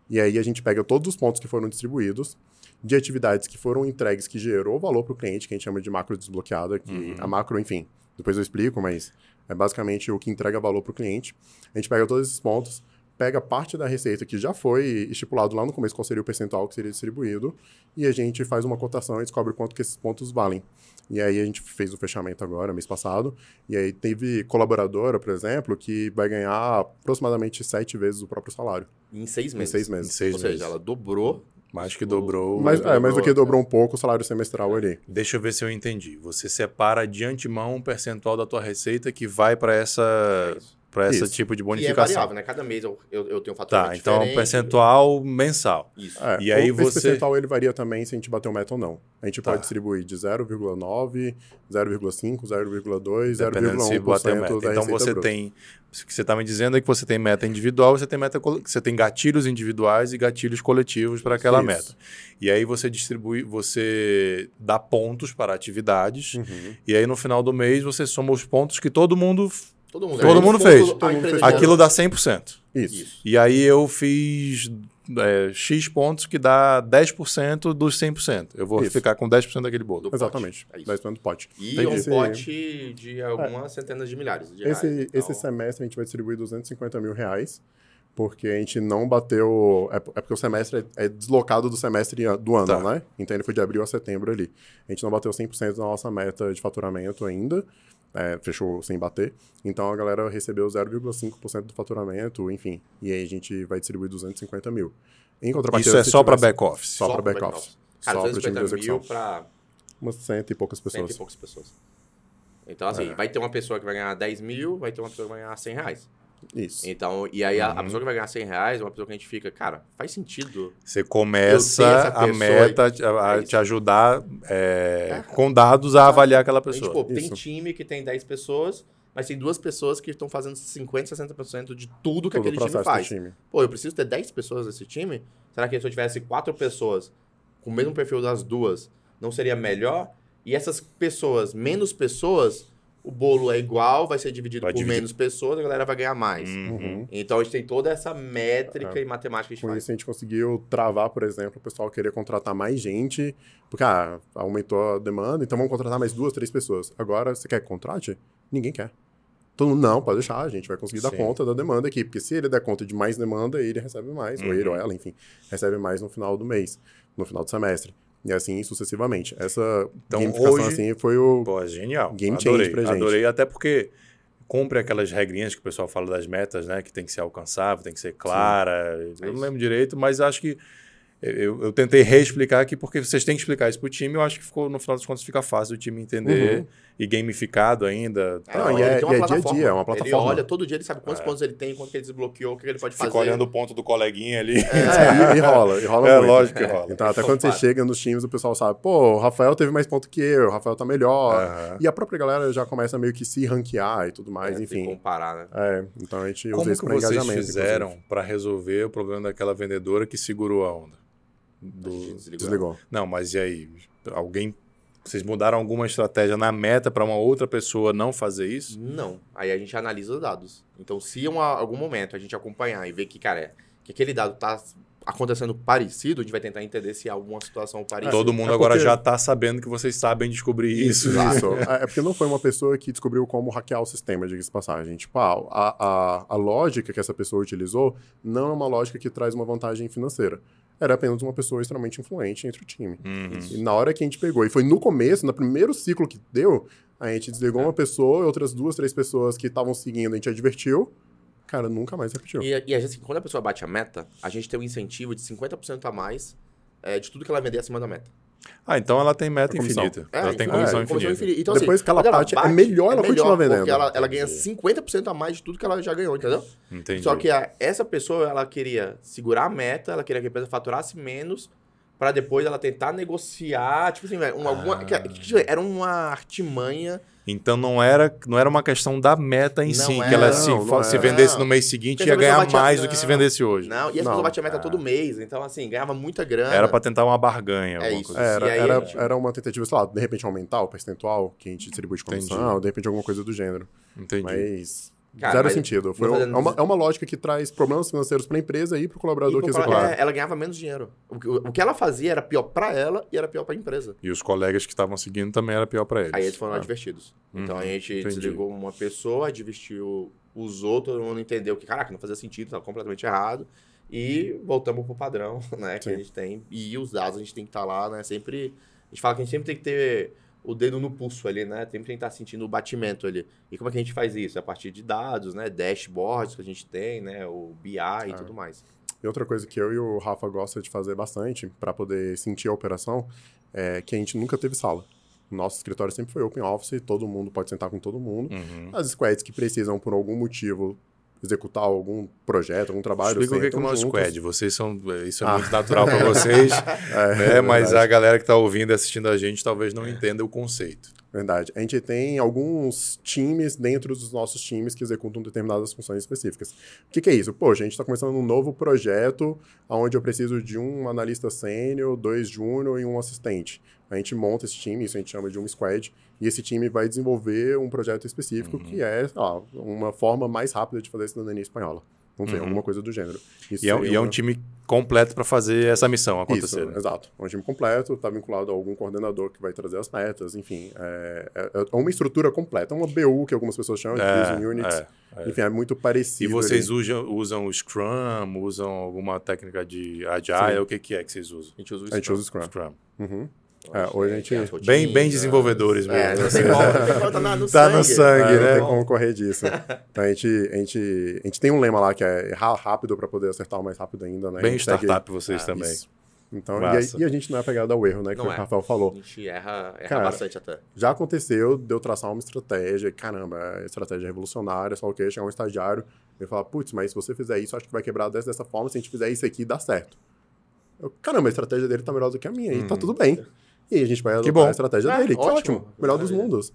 E aí a gente pega todos os pontos que foram distribuídos de atividades que foram entregues que gerou valor para o cliente, que a gente chama de macro desbloqueada, que a macro, enfim, depois eu explico, mas é basicamente o que entrega valor para o cliente. A gente pega todos esses pontos, pega parte da receita que já foi estipulado lá no começo qual seria o percentual que seria distribuído, e a gente faz uma cotação e descobre quanto que esses pontos valem. E aí a gente fez o fechamento agora, mês passado, e aí teve colaboradora, por exemplo, que vai ganhar aproximadamente sete vezes o próprio salário. Em seis Em meses. seis meses. Em seis Ou seja, meses. ela dobrou. Mais que dobrou. Mas, dobrou, é, mais do que dobrou. dobrou um pouco o salário semestral ali. Deixa eu ver se eu entendi. Você separa de antemão um percentual da tua receita que vai para essa, É isso. Para esse tipo de E é bonificação. variável, né? Cada mês eu, eu, eu tenho um faturamento Tá, então é um percentual mensal. Isso. É, E aí o- você- Esse percentual ele varia também se a gente bater o meta ou não. A gente Tá. pode distribuir de 0,9, 0,5, 0,2, Dependendo se bater a meta. 0,1% da Então você bruta. tem. O que você está me dizendo é que você tem meta individual, você tem meta você tem gatilhos individuais e gatilhos coletivos para aquela Isso. meta. E aí você distribui, você dá pontos para atividades, Uhum. e aí no final do mês você soma os pontos que todo mundo. Todo mundo, Todo é, mundo fez. Todo mundo fez. Aquilo dá 100%. Isso. Isso. E aí eu fiz é, X pontos que dá 10% dos 100%. Eu vou Isso. ficar com 10% daquele bolo. Do pote. Exatamente. É isso. 10% do pote. E Tem um esse- pote de algumas centenas de milhares de reais. Esse, Então, esse semestre a gente vai distribuir 250 mil reais, porque a gente não bateu. É, é porque o semestre é, é deslocado do semestre do ano, Tá. né? Então ele foi de abril a setembro ali. A gente não bateu 100% da nossa meta de faturamento ainda. é, fechou sem bater. Então a galera recebeu 0,5% do faturamento, enfim. E aí a gente vai distribuir 250 mil. Em contrapartida, Isso é só para back-office. Só pra pro back-office. Cara, Só pro time de 250 mil execução. para Umas cento e poucas cento pessoas. e poucas pessoas. Então, assim, É. vai ter uma pessoa que vai ganhar 10 mil, vai ter uma pessoa que vai ganhar 100 reais. Isso. Então, e aí a, a Uhum. pessoa que vai ganhar 100 reais é uma pessoa que a gente fica, cara, faz sentido. Você começa a pessoa meta a, a É te ajudar é, com dados a avaliar aquela A gente, pessoa. pô, tem time que tem 10 pessoas, mas tem duas pessoas que estão fazendo 50%, 60% de tudo que Todo o aquele time faz. time. Pô, eu preciso ter 10 pessoas nesse time? Será que se eu tivesse quatro pessoas com o mesmo perfil das duas, não seria melhor? E essas pessoas, menos pessoas, o bolo é igual, vai ser dividido Vai por dividir. menos pessoas, a galera vai ganhar mais. Uhum. Então a gente tem toda essa métrica É. e matemática que a gente Com faz. isso, a gente conseguiu travar, por exemplo, o pessoal querer contratar mais gente, porque ah, aumentou a demanda, então vamos contratar mais duas, três pessoas. Agora, você quer que contrate? Ninguém quer. Todo mundo, não, pode deixar, a gente vai conseguir dar Sim. conta da demanda aqui, porque se ele der conta de mais demanda, ele recebe mais, ou ele Uhum. ou ela, enfim, recebe mais no final do mês, no final do semestre. E assim sucessivamente. Essa Então, gamificação, hoje- assim, foi o. Pô, genial. Game change adorei, pra gente. Adorei, até porque cumpre aquelas regrinhas que o pessoal fala das metas, né? Que tem que ser alcançável, tem que ser clara. eu não É lembro direito, mas acho que eu, eu tentei reexplicar aqui, porque vocês têm que explicar isso pro time. Eu acho que ficou, no final das contas, fica fácil o time entender Uhum. E gamificado ainda. É, Não, e ele é- tem uma e é dia a dia, é uma Ele plataforma. olha todo dia, ele sabe quantos É. pontos ele tem, quanto que ele desbloqueou, o que ele pode Fica fazer. olhando o ponto do coleguinha ali. É, e, e rola, e rola É, muito. lógico que rola. Então, até Então, quando você chega nos times, o pessoal sabe, pô, o Rafael teve mais ponto que eu, o Rafael tá melhor. Aham. E a própria galera já começa meio que se ranquear e tudo É, mais, enfim. comparar, né? É, então a gente Como usa isso que pra vocês engajamento. fizeram para resolver o problema daquela vendedora que segurou a onda? Do... desligou. Desligou. Não, mas e aí? Alguém. Vocês mudaram alguma estratégia na meta para uma outra pessoa não fazer isso? Não. Aí a gente analisa os dados. Então, se em algum momento a gente acompanhar e ver que, cara, é, que aquele dado tá acontecendo parecido, a gente vai tentar entender se há alguma situação parecida. Todo mundo é agora porque- já tá sabendo que vocês sabem descobrir isso. Isso. É é porque não foi uma pessoa que descobriu como hackear o sistema, diga-se de passagem. Tipo, ah, a, a, a lógica que essa pessoa utilizou não é uma lógica que traz uma vantagem financeira. Era apenas uma pessoa extremamente influente entre o time. Uhum. E na hora que a gente pegou, e foi no começo, no primeiro ciclo que deu, a gente desligou uma pessoa e outras duas, três pessoas que estavam seguindo, a gente advertiu. Cara, nunca mais repetiu. E, e a gente, quando a pessoa bate a meta, a gente tem um incentivo de 50% a mais é, de tudo que ela vender acima da meta. Ah, então ela tem meta infinita. É, ela tem então, comissão é, infinita. infinita. Então, Depois assim, que ela quando bate, é melhor ela continuar vendendo. Porque ela, ela ganha 50% a mais de tudo que ela já ganhou, entendeu? Entendi. Só que a- essa pessoa, ela queria segurar a meta, ela queria que a empresa faturasse menos, pra depois ela tentar negociar, tipo assim, velho, um, alguma, Ah. que- que- era uma artimanha Então não era, não era uma questão da meta em Não si, que era, ela se, não, se era. vendesse Não. no mês seguinte ia ganhar batia- mais do que se vendesse hoje. Não, e as Não. pessoas batiam a meta Ah. todo mês. Então, assim, ganhava muita grana. Era pra tentar uma barganha. É alguma isso. coisa. Era, aí, era, gente- era uma tentativa, sei lá, de repente aumentar o percentual que a gente distribui de comissão, Entendi. de repente alguma coisa do gênero. Entendi. Mas Cara, zero sentido. Foi é, uma, é uma lógica que traz problemas financeiros para a empresa e para o colaborador que por executa. falar- é, ela ganhava menos dinheiro. O, que- o que ela fazia era pior pra ela e era pior pra empresa. E os colegas que estavam seguindo também era pior pra eles. Aí eles foram Ah. advertidos. Então Uhum, a gente entendi. desligou uma pessoa, advertiu os outros, todo mundo entendeu que, caraca, não fazia sentido, estava completamente errado. E voltamos pro padrão, né, que Sim. a gente tem. E os dados a gente tem que estar lá, né? Sempre. A gente fala que a gente sempre tem que ter o dedo no pulso ali, né? Sempre tem que estar sentindo o batimento ali. E como é que a gente faz isso? A partir de dados, né? Dashboards que a gente tem, né? O BI e tudo mais. E outra coisa que eu e o Rafa gosta de fazer bastante para poder sentir a operação é que a gente nunca teve sala. Nosso escritório sempre foi open office, todo mundo pode sentar com todo mundo. Uhum. As squads que precisam, por algum motivo, executar algum projeto, algum trabalho. Explica o que é uma squad. Vocês são. Isso é Ah. muito natural pra vocês, É, né? Mas verdade. a galera que tá ouvindo e assistindo a gente talvez não entenda o conceito. Verdade. A gente tem alguns times dentro dos nossos times que executam determinadas funções específicas. O que, que é isso? Poxa, a gente está começando um novo projeto onde eu preciso de um analista sênior, dois júnior e um assistente. A gente monta esse time, isso a gente chama de um squad, e esse time vai desenvolver um projeto específico Uhum. que é lá, uma forma mais rápida de fazer cidadania espanhola. Não sei, Uhum. alguma coisa do gênero. Isso E é, um- e é um time completo pra fazer essa missão acontecer. isso, né? exato. É um time completo, está vinculado a algum coordenador que vai trazer as metas, enfim. É, é- é uma estrutura completa, é uma BU que algumas pessoas chamam de Business Units. é, é. Enfim, é muito E parecido. vocês ali. usam, usam o Scrum, usam alguma técnica de Agile? Sim. O que, que é que vocês usam? A gente usa o A gente usa o Scrum. Scrum. Uhum. Então, É, hoje a gente- tem as Bem, bem rotinas. desenvolvedores É, mesmo. tem como, tá no Tá no sangue. sangue, É, né? Não tem como correr disso. Então a gente, a, gente, a gente tem um lema lá que é errar rápido para poder acertar o mais rápido ainda, né? Bem gente segue- startup vocês Ah, também. Isso. Então, e, a- e a gente não é pegado ao erro, né? Que Não o é. Rafael falou. A gente erra, erra Cara, bastante até. Já aconteceu de eu traçar uma estratégia, caramba, é estratégia revolucionária, só o que chegar um estagiário e falar, putz, mas se você fizer isso, acho que vai quebrar dessa, dessa forma, se a gente fizer isso aqui, dá certo. Eu, caramba, a estratégia dele tá melhor do que a minha, e tá tudo bem. E aí a gente vai adotar bom. a estratégia É, dele, que ótimo. ótimo, melhor dos mundos.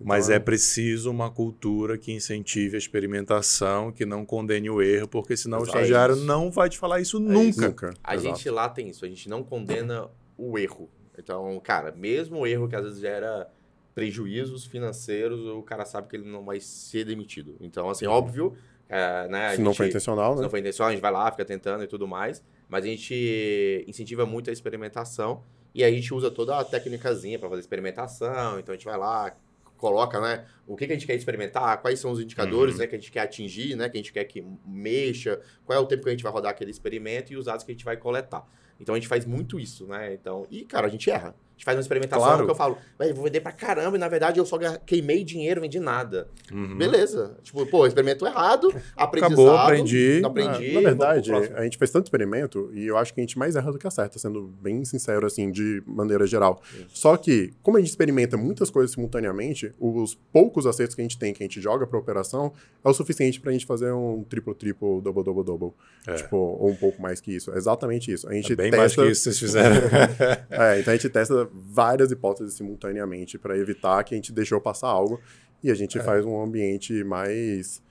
Mas Então, é preciso uma cultura que incentive a experimentação, que não condene o erro, porque senão o Exato. estagiário É isso. não vai te falar isso É nunca. isso. A exato. gente lá tem isso, a gente não condena o erro. Então, cara, mesmo o erro que às vezes gera prejuízos financeiros, o cara sabe que ele não vai ser demitido. Então, assim, óbvio, é, né? a Se não gente- foi intencional, se né? não foi intencional, a gente vai lá, fica tentando e tudo mais. Mas a gente incentiva muito a experimentação e a gente usa toda a técnicazinha para fazer experimentação. Então a gente vai lá, coloca, né? O que, que a gente quer experimentar, quais são os indicadores Uhum. né, que a gente quer atingir, né? Que a gente quer que mexa, qual é o tempo que a gente vai rodar aquele experimento e os dados que a gente vai coletar. Então a gente faz muito isso, né? Então, e cara, a gente erra. A gente faz uma experimentação Claro. que eu falo, "Véi, eu vou vender pra caramba, e na verdade eu só queimei dinheiro, vendi nada. Uhum. Beleza. Tipo, pô, experimento errado, aprendizado. Acabou, aprendi. Não aprendi. Vamos na verdade, a gente fez tanto experimento e eu acho que a gente mais erra do que acerta, sendo bem sincero, assim, de maneira geral. Sim. Só que, como a gente experimenta muitas coisas simultaneamente, os poucos acertos que a gente tem, que a gente joga pra operação, é o suficiente pra gente fazer um triplo-triplo, double-double-double. É. Tipo, ou um pouco mais que isso. É exatamente isso. A gente É bem testa... mais que isso vocês fizeram. É, então a gente testa várias hipóteses simultaneamente para evitar que a gente deixou passar algo e a É. gente faz um ambiente mais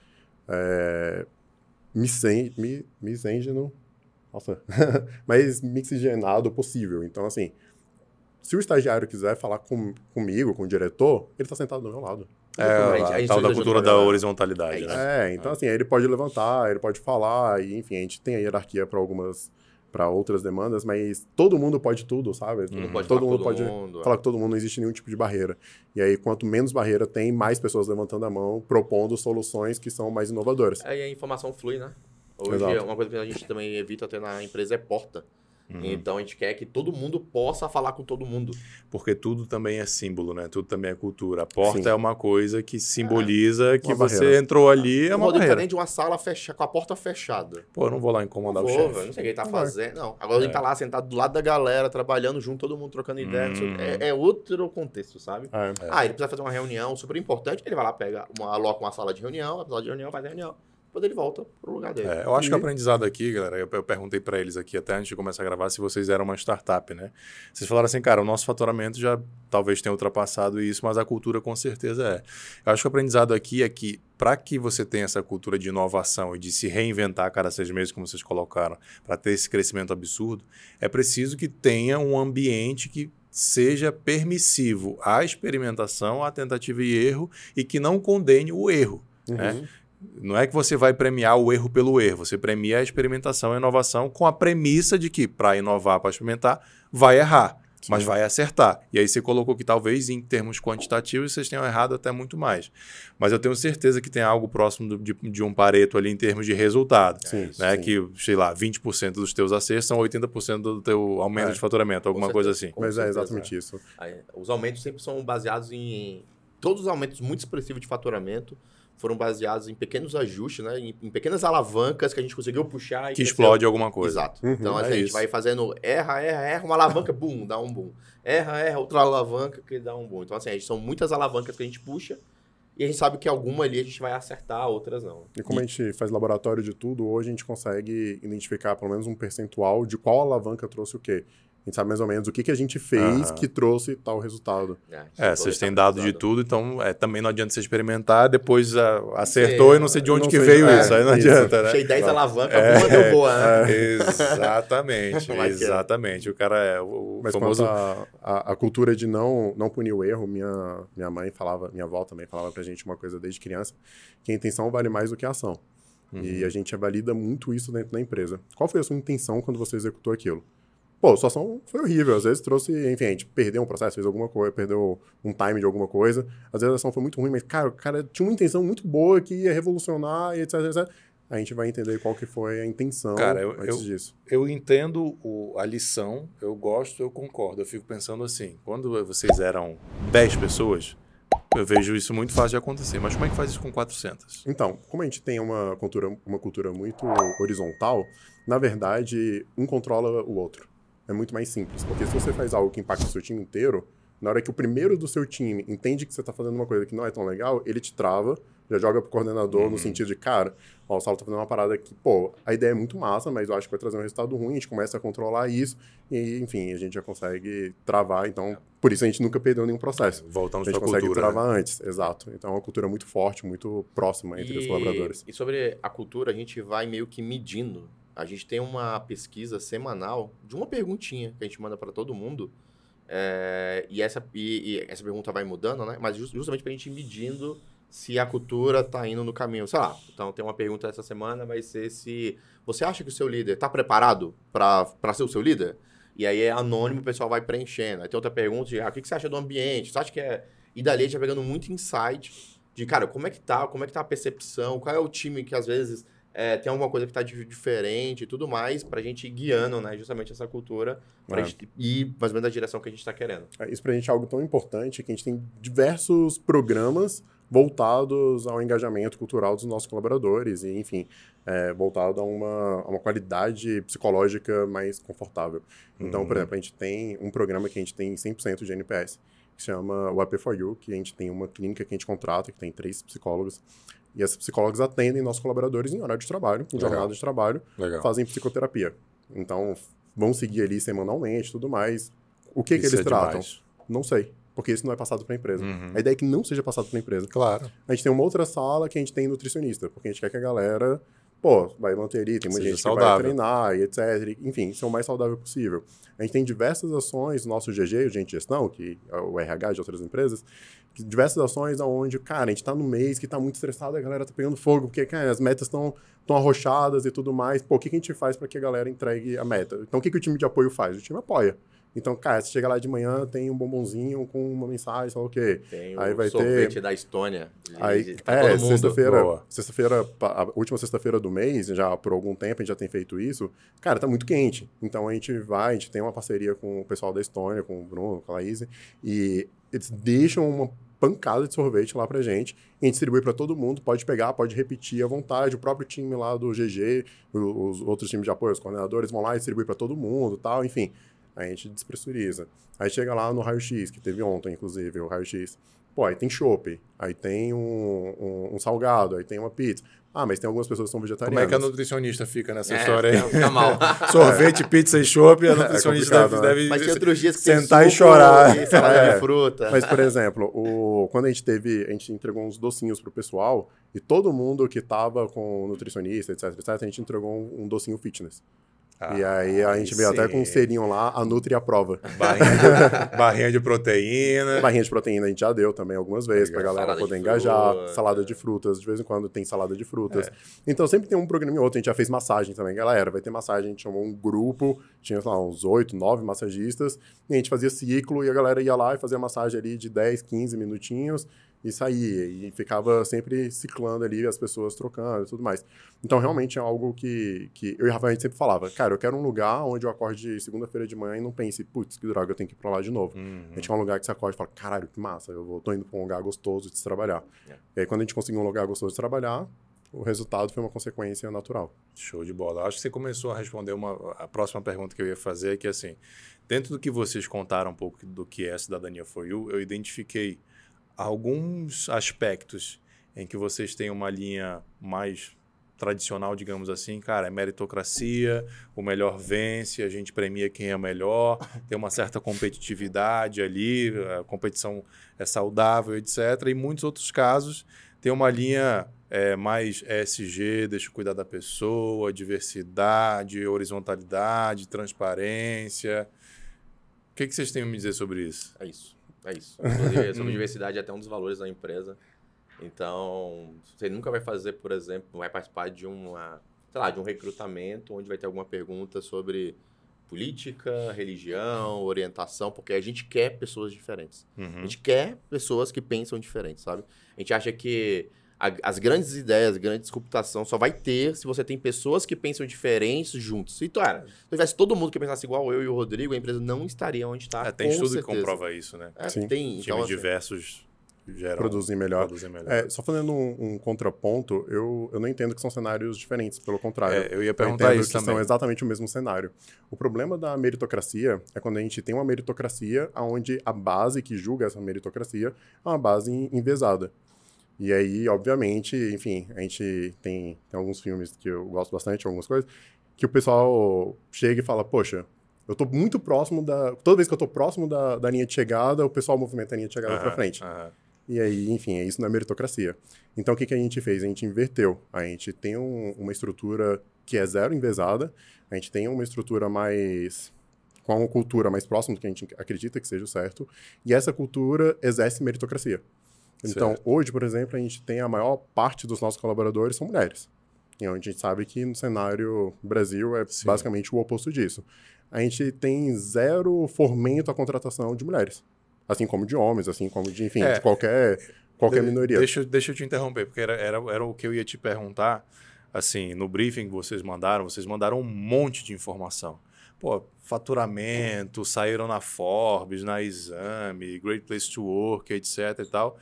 é, misen- mi- misêngeno, nossa, mais mixigenado possível. Então, assim, se o estagiário quiser falar com- comigo, com o diretor, ele está sentado do meu lado. É, A gente- a, a gente tal da cultura da horizontalidade, É né? É, então assim, aí ele pode levantar, ele pode falar, e enfim, a gente tem a hierarquia para algumas para outras demandas, mas todo mundo pode tudo, sabe? Todo mundo pode todo falar mundo com pode todo mundo, é. falar com todo mundo, não existe nenhum tipo de barreira. E aí, quanto menos barreira tem, mais pessoas levantando a mão, propondo soluções que são mais inovadoras. Aí a informação flui, né? Hoje, Exato. uma coisa que a gente também evita ter na empresa é porta. Uhum. Então a gente quer que todo mundo possa falar com todo mundo. Porque tudo também é símbolo, né? Tudo também é cultura. A porta Sim. é uma coisa que simboliza que Uma você barreira. entrou ali, é o uma tá barreira. dentro de uma sala fecha, com a porta fechada. Pô, eu não vou lá incomodar Não o vou, chefe. velho, não sei o que ele tá Não vai. fazendo. Não. Agora ele tá lá sentado do lado da galera, trabalhando junto, todo mundo trocando ideia. o. Hum. É, é outro contexto, sabe? É. Ah, ele precisa fazer uma reunião super importante. Ele vai lá, pega, uma, aloca uma sala de reunião, a sala de reunião, faz a reunião. Depois ele volta pro lugar dele. É, eu acho que o E- aprendizado aqui, galera, eu, eu perguntei para eles aqui até antes de começar a gravar se vocês eram uma startup, né? Vocês falaram assim, cara, o nosso faturamento já talvez tenha ultrapassado isso, mas a cultura com certeza é. Eu acho que o aprendizado aqui é que para que você tenha essa cultura de inovação e de se reinventar a cada seis meses, como vocês colocaram, para ter esse crescimento absurdo, é preciso que tenha um ambiente que seja permissivo à experimentação, à tentativa e erro e que não condene o erro. né? Não é que você vai premiar o erro pelo erro, você premia a experimentação e a inovação com a premissa de que, para inovar, para experimentar, vai errar, mas vai acertar. E aí você colocou que talvez em termos quantitativos vocês tenham errado até muito mais. Mas eu tenho certeza que tem algo próximo do- de, de um pareto ali em termos de resultado. Sim, Né? sim. Que, sei lá, 20% dos teus acertos são 80% do teu aumento É. de faturamento, alguma Com coisa certeza. assim. Mas é certeza, exatamente isso. Aí, os aumentos sempre são baseados em. Todos os aumentos muito expressivos de faturamento foram baseados em pequenos ajustes, né? Em, em pequenas alavancas que a gente conseguiu puxar e Que explode alguma coisa. Exato. Uhum, então, assim, é a gente isso. vai fazendo erra, erra, erra, uma alavanca, bum, dá um boom. Erra, erra, outra alavanca que dá um boom. Então, assim, a gente, são muitas alavancas que a gente puxa e a gente sabe que alguma ali a gente vai acertar, outras não. E como a gente faz laboratório de tudo, hoje a gente consegue identificar pelo menos um percentual de qual alavanca trouxe o quê. A gente sabe mais ou menos o que, que a gente fez Aham. que trouxe tal resultado. É, É, vocês têm dado de tudo, então é, também não adianta você experimentar, depois ah, acertou Sei, e não sei de onde que veio é, isso, aí não isso. adianta, né? Puxei 10 Exato. alavancas, É, deu boa, né? Exatamente, Vai que é. exatamente. O cara é o, o Mas famoso... a, a, a cultura de não, não punir o erro, minha, minha mãe falava, minha avó também falava pra gente uma coisa desde criança, que a intenção vale mais do que a ação. Uhum. E a gente valida muito isso dentro da empresa. Qual foi a sua intenção quando você executou aquilo? Pô, a situação foi horrível. Às vezes trouxe, enfim, a gente perdeu um processo, fez alguma coisa, perdeu um time de alguma coisa. Às vezes a ação foi muito ruim, mas, cara, o cara tinha uma intenção muito boa que ia revolucionar e etc, etc. A gente vai entender qual que foi a intenção Cara, eu- antes eu- disso. Eu entendo o- a lição, eu gosto, eu concordo. Eu fico pensando assim, quando vocês eram 10 pessoas, eu vejo isso muito fácil de acontecer. Mas como é que faz isso com 400? Então, como a gente tem uma cultura, uma cultura muito horizontal, na verdade, um controla o outro. É muito mais simples, porque se você faz algo que impacta o seu time inteiro, na hora que o primeiro do seu time entende que você está fazendo uma coisa que não é tão legal, ele te trava, já joga pro coordenador no sentido de, cara, ó, o Saulo tá fazendo uma parada que, pô, a ideia é muito massa, mas eu acho que vai trazer um resultado ruim, a gente começa a controlar isso, e, enfim, a gente já consegue travar, então, por isso a gente nunca perdeu nenhum processo. Voltamos A gente consegue cultura. né? travar antes, exato. Então é uma cultura muito forte, muito próxima entre os colaboradores. E sobre a cultura, a gente vai meio que medindo. A gente tem uma pesquisa semanal de uma perguntinha que a gente manda para todo mundo. É, e, essa, e, e essa pergunta vai mudando, né? Mas jus- justamente para a gente ir medindo se a cultura está indo no caminho. Sei lá, então tem uma pergunta essa semana, vai ser se você acha que o seu líder está preparado para ser o seu líder? E aí é anônimo, o pessoal vai preenchendo. Aí tem outra pergunta de, ah, o que que você acha do ambiente? Você acha que é... E dali a gente vai pegando muito insight de, cara, como é que tá, como é que tá a percepção, qual é o time que às vezes é, tem alguma coisa que tá di- diferente e tudo mais, pra gente ir guiando, né, justamente essa cultura, pra É. gente ir mais ou menos na direção que a gente tá querendo. É, Isso pra gente é algo tão importante que a gente tem diversos programas voltados ao engajamento cultural dos nossos colaboradores e, enfim, é, voltado a uma, a uma qualidade psicológica mais confortável. Então, Uhum. por exemplo, a gente tem um programa que a gente tem 100% de NPS, que se chama o AP4U, que a gente tem uma clínica que a gente contrata, que tem três psicólogos, e esses psicólogos atendem nossos colaboradores em horário de trabalho, em Legal. jornada de trabalho, Legal. fazem psicoterapia. Então, vão seguir ali semanalmente tudo mais. O que, que eles é tratam? demais. Não sei. Porque isso não é passado para a empresa. Uhum. A ideia é que não seja passado para a empresa. Claro. A gente tem uma outra sala que a gente tem nutricionista, porque a gente quer que a galera pô, vai manter ali, tem muita gente saudável. que vai treinar e etc. Enfim, ser o mais saudável possível. A gente tem diversas ações, nosso GG, o Gente Gestão, que é o RH de outras empresas, diversas ações onde, cara, a gente tá no mês que tá muito estressado, a galera tá pegando fogo, porque, cara, as metas estão tão arrochadas e tudo mais. Pô, o que, que a gente faz para que a galera entregue a meta? Então, o que, que o time de apoio faz? O time apoia. Então, cara, você chega lá de manhã, tem um bombonzinho com uma mensagem, sei lá o quê. Tem Aí o vai sorvete ter- da Estônia. Aí, pra é, sexta-feira, sexta-feira, a última sexta-feira do mês, já por algum tempo a gente já tem feito isso, cara, tá muito quente. Então a gente vai, a gente tem uma parceria com o pessoal da Estônia, com o Bruno, com a Laís, e eles deixam uma pancada de sorvete lá pra gente, e a gente distribui pra todo mundo, pode pegar, pode repetir à vontade, o próprio time lá do GG, os outros times de apoio, os coordenadores vão lá e distribuem pra todo mundo, tal, enfim. Aí a gente despressuriza. Aí chega lá no raio-x, que teve ontem, inclusive, o raio-x. Pô, aí tem chopp, aí tem um, um- um salgado, aí tem uma pizza. Ah, mas tem algumas pessoas que são Como vegetarianas. é que a nutricionista fica nessa É, história aí? fica- fica mal. Sorvete, pizza e chopp, a nutricionista complicado, deve, né? deve Mas tem outros dias que tem sentar e suco chorar. E salada É. de fruta. Mas, por exemplo, o, quando a gente teve, a gente entregou uns docinhos pro pessoal, e todo mundo que tava com nutricionista, etc, etc, a gente entregou um, um docinho fitness. E aí a gente veio até com um selinho lá, a Nutri aprova. Barrinha de, barrinha de proteína. Barrinha de proteína a gente já deu também algumas vezes pra Legal. galera Salada poder de engajar. fruta. Salada de frutas, de vez em quando tem salada de frutas. É. Então sempre tem um programa e outro. A gente já fez massagem também, galera. Vai ter massagem, a gente chamou um grupo, tinha lá, uns oito, nove massagistas, e a gente fazia ciclo e a galera ia lá e fazia massagem ali de 10, 15 minutinhos e saía. E ficava sempre ciclando ali, as pessoas trocando e tudo mais. Então realmente é algo que, que eu e Rafael a gente sempre falava, cara, eu quero um lugar onde eu acorde segunda-feira de manhã e não pense, putz, que droga, eu tenho que ir pra lá de novo. Uhum. A gente é um lugar que você acorda e fala, caralho, que massa, eu vou, tô indo pra um lugar gostoso de se trabalhar. É. E aí, quando a gente conseguiu um lugar gostoso de trabalhar, o resultado foi uma consequência natural. Show de bola. Acho que você começou a responder uma, a próxima pergunta que eu ia fazer, que é assim, dentro do que vocês contaram um pouco do que é a Cidadania for You, eu identifiquei alguns aspectos em que vocês têm uma linha mais tradicional, digamos assim, cara, é meritocracia, o melhor vence, a gente premia quem é melhor, tem uma certa competitividade ali, a competição é saudável, etc. E muitos outros casos tem uma linha é, mais ESG, deixa eu cuidar da pessoa, diversidade, horizontalidade, transparência. O que, que vocês têm a me dizer sobre isso? É isso. É isso. Inclusive, sobre diversidade é até um dos valores da empresa. Então, você nunca vai fazer, por exemplo, vai participar de uma, sei lá, de um recrutamento onde vai ter alguma pergunta sobre política, religião, orientação, porque a gente quer pessoas diferentes. A Uhum. gente quer pessoas que pensam diferente, sabe? A gente acha que a- as grandes ideias, a grande disruptação só vai ter se você tem pessoas que pensam diferentes juntos. E, cara, se tivesse todo mundo que pensasse igual eu e o Rodrigo, a empresa não estaria onde está. É, tem com estudo certeza. que comprova isso, né? É, Sim. tem. Times Então, assim, diversos geram, Produzir melhor. produzem melhor. É, só fazendo um, um contraponto, eu, eu não entendo que são cenários diferentes, pelo contrário. É, eu ia Eu perguntar entendo isso que também. são exatamente o mesmo cenário. O problema da meritocracia é quando a gente tem uma meritocracia onde a base que julga essa meritocracia é uma base envezada. E aí, obviamente, enfim, a gente tem, tem alguns filmes que eu gosto bastante, algumas coisas, que o pessoal chega e fala, poxa, eu tô muito próximo da... Toda vez que eu tô próximo da, da linha de chegada, o pessoal movimenta a linha de chegada pra Aham, frente. aham. E aí, enfim, é isso na meritocracia. Então, o que, que a gente fez? A gente inverteu. A gente tem um- uma estrutura que é zero envezada, a gente tem uma estrutura mais. com uma cultura mais próxima do que a gente acredita que seja o certo, e essa cultura exerce meritocracia. Então, Certo. hoje, por exemplo, a gente tem a maior parte dos nossos colaboradores são mulheres. E onde a gente sabe que no cenário Brasil é Sim. basicamente o oposto disso. A gente tem zero fomento à contratação de mulheres. Assim como de homens, assim como de, enfim, É. de qualquer, qualquer De- minoria. Deixa, eu- deixa eu te interromper, porque era, era, era o que eu ia te perguntar. Assim, no briefing que vocês mandaram, vocês mandaram um monte de informação. Pô, faturamento, saíram na Forbes, na Exame, Great Place to Work, etc e tal.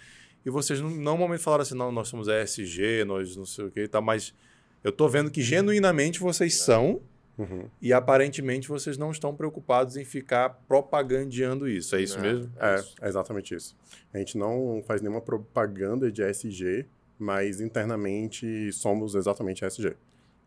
E vocês não, não normalmente falaram assim, não, nós somos ESG, nós não sei o que e tal, mas eu tô vendo que genuinamente vocês são Uhum. e aparentemente vocês não estão preocupados em ficar propagandeando isso. É isso É. mesmo? É, isso. é exatamente isso. A gente não faz nenhuma propaganda de ESG, mas internamente somos exatamente ESG.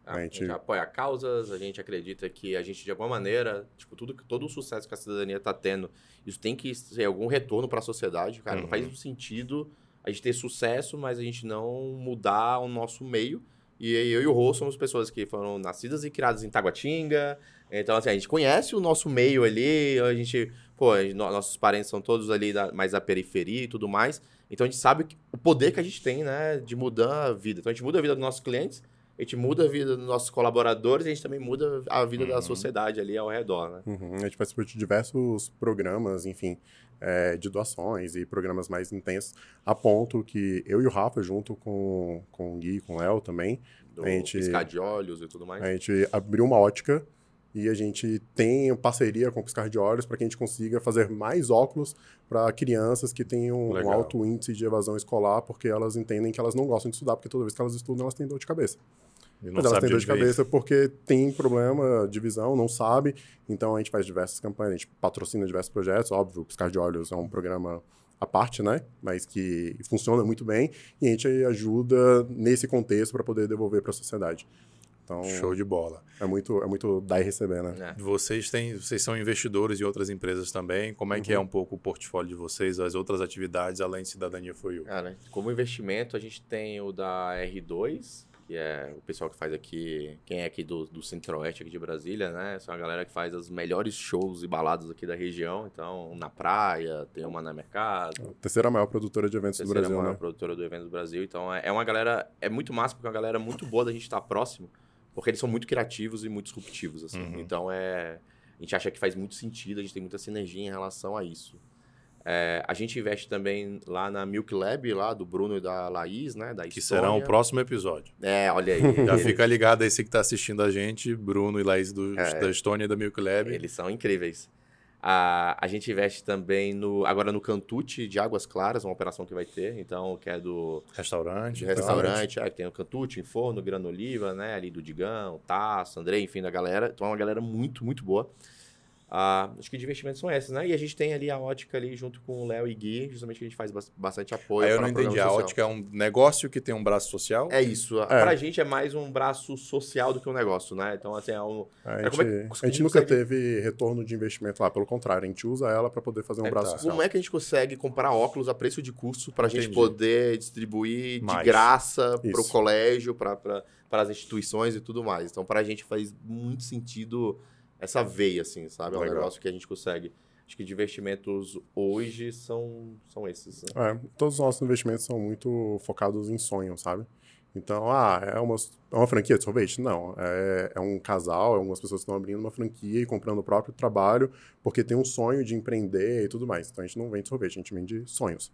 A A gente... gente- apoia causas, a gente acredita que a gente, de alguma maneira, tipo, tudo, todo o sucesso que a cidadania está tendo, isso tem que ter algum retorno para a sociedade. Cara, não Uhum. faz sentido a gente ter sucesso, mas a gente não mudar o nosso meio. E eu e o Rô somos pessoas que foram nascidas e criadas em Taguatinga. Então, assim, a gente conhece o nosso meio ali, a gente, pô, nossos parentes são todos ali da- mais da periferia e tudo mais. Então a gente sabe o poder que a gente tem, né, de mudar a vida. Então a gente muda a vida dos nossos clientes, a gente muda a vida dos nossos colaboradores e a gente também muda a vida da sociedade ali ao redor, né? Uhum, A gente participou de diversos programas, enfim, é, de doações e programas mais intensos, a ponto que eu e o Rafa, junto com, com o Gui e com o Léo também, Do A gente- piscar de olhos e tudo mais. a gente abriu uma ótica e a gente tem parceria com o Piscar de Olhos para que a gente consiga fazer mais óculos para crianças que tenham um Legal. alto índice de evasão escolar, porque elas entendem que elas não gostam de estudar, porque toda vez que elas estudam, elas têm dor de cabeça. Não Mas elas sabe têm dor de cabeça porque tem problema de visão, não sabe. Então a gente faz diversas campanhas, a gente patrocina diversos projetos. Óbvio, o Piscar de Olhos é um programa à parte, né? Mas que funciona muito bem e a gente ajuda nesse contexto para poder devolver para a sociedade. Então Show de bola. é muito, é muito dar e receber, né? né? Vocês têm, vocês são investidores em outras empresas também. Como é que é Uhum. um pouco o portfólio de vocês, as outras atividades além de Cidadania for You? Cara, como investimento, a gente tem o da R2, que é o pessoal que faz aqui, quem é aqui do, do Centro-Oeste aqui de Brasília, né? São a galera que faz os melhores shows e baladas aqui da região. Então, na praia, tem uma na mercado, Terceira maior produtora de eventos do terceira Brasil, maior né? produtora do evento do Brasil. Então, é é uma galera, é muito massa, porque é uma galera muito boa da gente estar próximo, porque eles são muito criativos e muito disruptivos, assim. Uhum. Então, é... A gente acha que faz muito sentido, a gente tem muita sinergia em relação a isso. É, a gente investe também lá na Milk Lab, lá do Bruno e da Laís, né? Da Que será o próximo episódio. É, olha aí. Já fica ligado aí, você que está assistindo a gente, Bruno e Laís do, É. da Estônia e da Milk Lab. eles são incríveis. A, a gente investe também no agora no Cantute de Águas Claras, uma operação que vai ter, então, que é do Restaurante. restaurante, é, que tem o Cantute, Forno, Grana Oliva, né? Ali do Digão, Tasso, André, enfim, da galera. Então é uma galera muito, muito boa. Ah, acho que de investimentos são esses, né? E a gente tem ali a ótica ali junto com o Léo e Gui, justamente que a gente faz bas- bastante apoio. Aí eu não entendi. A ótica é um negócio que tem um braço social? É isso. É. Pra gente é mais um braço social do que um negócio, né? Então, assim, é um. A É, gente, como é que- a gente nunca consegue- teve retorno de investimento lá, pelo contrário, a gente usa ela para poder fazer um É, braço tá. social. Como é que a gente consegue comprar óculos a preço de custo para a gente poder distribuir de Mais. graça para o colégio, para as instituições e tudo mais? Então, para a gente faz muito sentido essa veia, assim, sabe? É um Legal. negócio que a gente consegue. Acho que de investimentos hoje são, são esses. né? É, todos os nossos investimentos são muito focados em sonho, sabe? Então, ah, é uma, é uma franquia de sorvete? Não. É, é um casal, é algumas pessoas que estão abrindo uma franquia e comprando o próprio trabalho porque tem um sonho de empreender e tudo mais. Então, a gente não vende sorvete, a gente vende sonhos.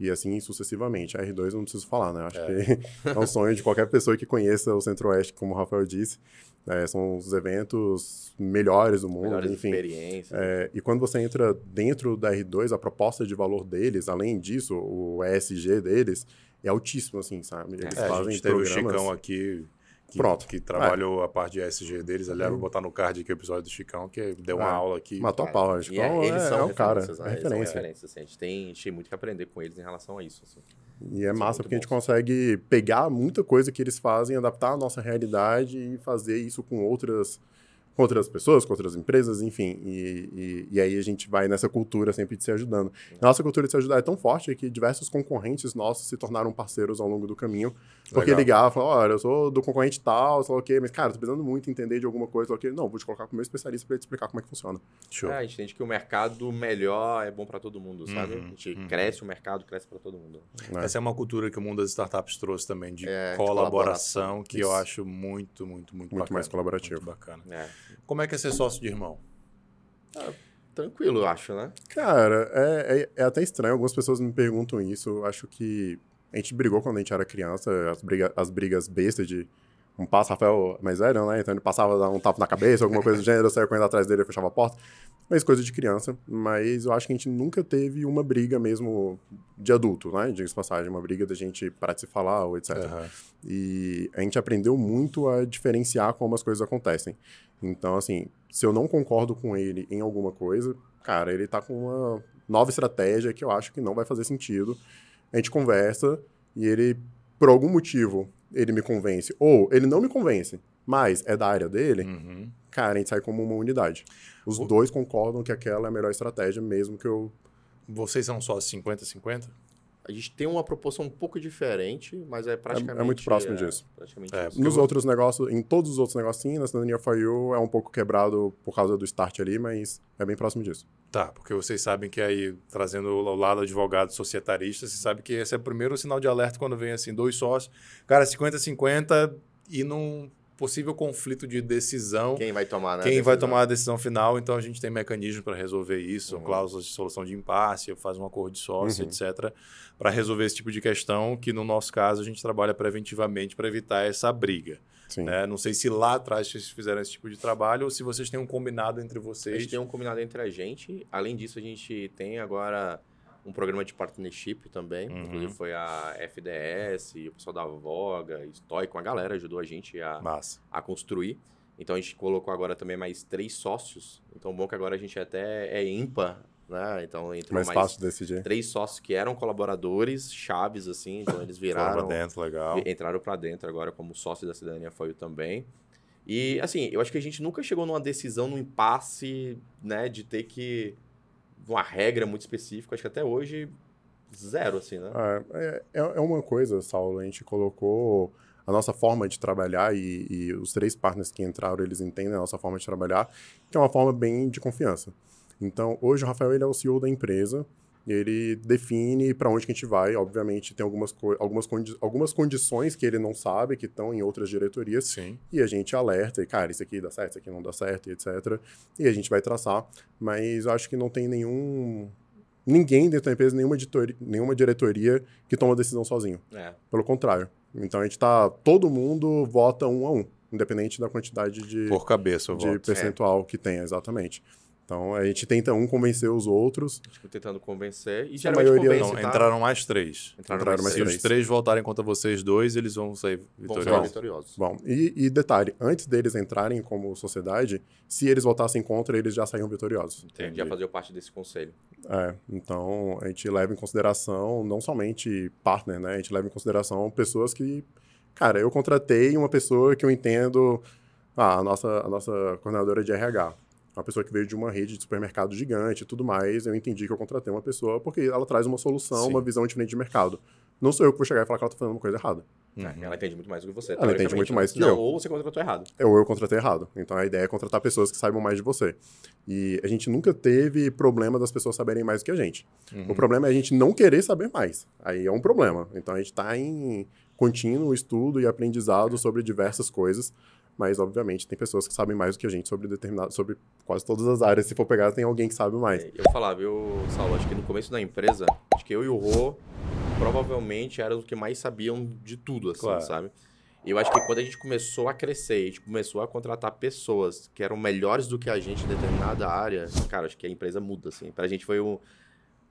E assim sucessivamente. A R2 eu não preciso falar, né? Acho que é um sonho de qualquer pessoa que conheça o Centro-Oeste, como o Rafael disse. É, são os eventos melhores do mundo, Melhores enfim. experiências. É, e quando você entra dentro da R2, a proposta de valor deles, além disso, o ESG deles, é altíssimo, assim, sabe? Eles É, a fazem gente teve o programas... Chicão aqui, que, Pronto. que trabalhou a parte de ESG deles. Aliás, vou botar no card aqui o episódio do Chicão, que deu uma É. aula aqui. Matou a pau, acho E que é, é, eles são é o cara, é né? Eles são referência. referências, assim. A gente tem, a gente tem muito que aprender com eles em relação a isso. assim. E é massa muito porque a gente bons. consegue pegar muita coisa que eles fazem, adaptar à nossa realidade e fazer isso com outras, com outras pessoas, com outras empresas, enfim. E, e, e aí a gente vai nessa cultura sempre de se ajudando. Nossa cultura de se ajudar é tão forte que diversos concorrentes nossos se tornaram parceiros ao longo do caminho. Porque Legal. ligavam, falavam, olha, eu sou do concorrente tal, sei lá o quê, mas, cara, tô precisando muito entender de alguma coisa, sei lá o quê. Não, vou te colocar com o meu especialista pra te explicar como é que funciona. Show. É, a gente entende que o mercado melhor é bom para todo mundo, sabe? Uhum, a gente uhum. cresce, o mercado cresce para todo mundo. né? Essa é uma cultura que o mundo das startups trouxe também, de É, de colaboração, colaboração. que eu Isso. acho muito, muito, muito, Muito bacana. mais colaborativo. Muito bacana. É. Como é que é ser sócio de irmão? Tranquilo, eu acho, né? Cara, é, é, é até estranho. Algumas pessoas me perguntam isso. Eu acho que a gente brigou quando a gente era criança, as, briga, as brigas bestas de um passo, Rafael mais velho, né? Então ele passava, dava um tapa na cabeça, alguma coisa do gênero, eu saía correndo atrás dele e fechava a porta. Mas coisa de criança. Mas eu acho que a gente nunca teve uma briga mesmo de adulto, né? De passagem, uma briga da gente parar de se falar ou etc. Aham. E a gente aprendeu muito a diferenciar como as coisas acontecem. Então, assim, se eu não concordo com ele em alguma coisa, cara, ele tá com uma nova estratégia que eu acho que não vai fazer sentido. A gente conversa e ele, por algum motivo, ele me convence. Ou ele não me convence, mas é da área dele, Uhum. cara, a gente sai como uma unidade. Os O- dois concordam que aquela é a melhor estratégia, mesmo que eu. Vocês são só 50-50? A gente tem uma proporção um pouco diferente, mas é praticamente... É muito próximo disso. Praticamente É, isso. Nos eu- outros negócios, em todos os outros negócios, sim, na cidadania for you é um pouco quebrado por causa do start ali, mas é bem próximo disso. Tá, porque vocês sabem que aí, trazendo o lado advogado societarista, você sabe que esse é o primeiro sinal de alerta quando vem assim, dois sócios, cara, 50-50 e num possível conflito de decisão. Quem vai tomar, né? a Quem vai tomar a decisão final, então a gente tem mecanismos para resolver isso, Uhum. cláusulas de solução de impasse, faz um acordo de sócio, Uhum. etc., para resolver esse tipo de questão, que no nosso caso a gente trabalha preventivamente para evitar essa briga. Né? Não sei se lá atrás vocês fizeram esse tipo de trabalho ou se vocês têm um combinado entre A vocês. gente tem um combinado entre a gente. Além disso, a gente tem agora um programa de partnership também. Uhum. Inclusive foi a FDS, o pessoal da Voga, Stoic, uma galera ajudou a gente a, Massa. a construir. Então a gente colocou agora também mais três sócios. Então bom que agora a gente até é ímpar, né? Então entrou mais mais, fácil três sócios que eram colaboradores chaves assim, então eles viraram pra dentro, legal. entraram para dentro agora como sócio da Cidadania Foil também. E, assim, eu acho que a gente nunca chegou numa decisão, num impasse, né, de ter que. Uma regra muito específica. Acho que até hoje, zero, assim, né? É, é, é uma coisa, Saulo, a gente colocou a nossa forma de trabalhar e, e os três partners que entraram, eles entendem a nossa forma de trabalhar, que é uma forma bem de confiança. Então, hoje o Rafael ele é o CEO da empresa, ele define para onde que a gente vai, obviamente tem algumas, co- algumas, condi algumas condições que ele não sabe, que estão em outras diretorias, Sim. e a gente alerta, e cara, isso aqui dá certo, isso aqui não dá certo, e etc. E a gente vai traçar, mas eu acho que não tem nenhum. Ninguém dentro da empresa, nenhuma, nenhuma diretoria que toma decisão sozinho. É. Pelo contrário. Então a gente tá. Todo mundo vota um a um, independente da quantidade de, Por cabeça, eu de voto. percentual que tenha, exatamente. Então a gente tenta um convencer os outros. Tipo, tentando convencer. E A geralmente maioria convence, Não, tá? entraram mais três. Entraram, entraram mais mais Se três. os três votarem contra vocês dois, eles vão sair Vão sair vitoriosos. vitoriosos. Bom, e, e detalhe, antes deles entrarem como sociedade, se eles votassem contra, eles já saíam vitoriosos. Entendi. Já fazer parte desse conselho. É, então a gente leva em consideração não somente partner, né? A gente leva em consideração pessoas que, cara, eu contratei uma pessoa que eu entendo, ah, a nossa, a nossa coordenadora de RH, uma pessoa que veio de uma rede de supermercado gigante e tudo mais, eu entendi que eu contratei uma pessoa porque ela traz uma solução, Sim. uma visão diferente de mercado. Não sou eu que vou chegar e falar que ela tá fazendo uma coisa errada. Uhum. Ela entende muito mais do que você. Ela entende muito né? mais que Não, eu. ou você contratou errado. Ou eu contratei errado. Então a ideia é contratar pessoas que saibam mais de você. E a gente nunca teve problema das pessoas saberem mais do que a gente. Uhum. O problema é a gente não querer saber mais. Aí é um problema. Então a gente está em contínuo estudo e aprendizado sobre diversas coisas. Mas, obviamente, tem pessoas que sabem mais do que a gente sobre determinado, sobre quase todas as áreas. Se for pegar, tem alguém que sabe mais. Eu vou falar, viu, Saulo? Acho que no começo da empresa, acho que eu e o Rô provavelmente eram os que mais sabiam de tudo, assim, Claro. sabe? E eu acho que quando a gente começou a crescer, a gente começou a contratar pessoas que eram melhores do que a gente em determinada área, cara, acho que a empresa muda, assim. Pra gente foi um.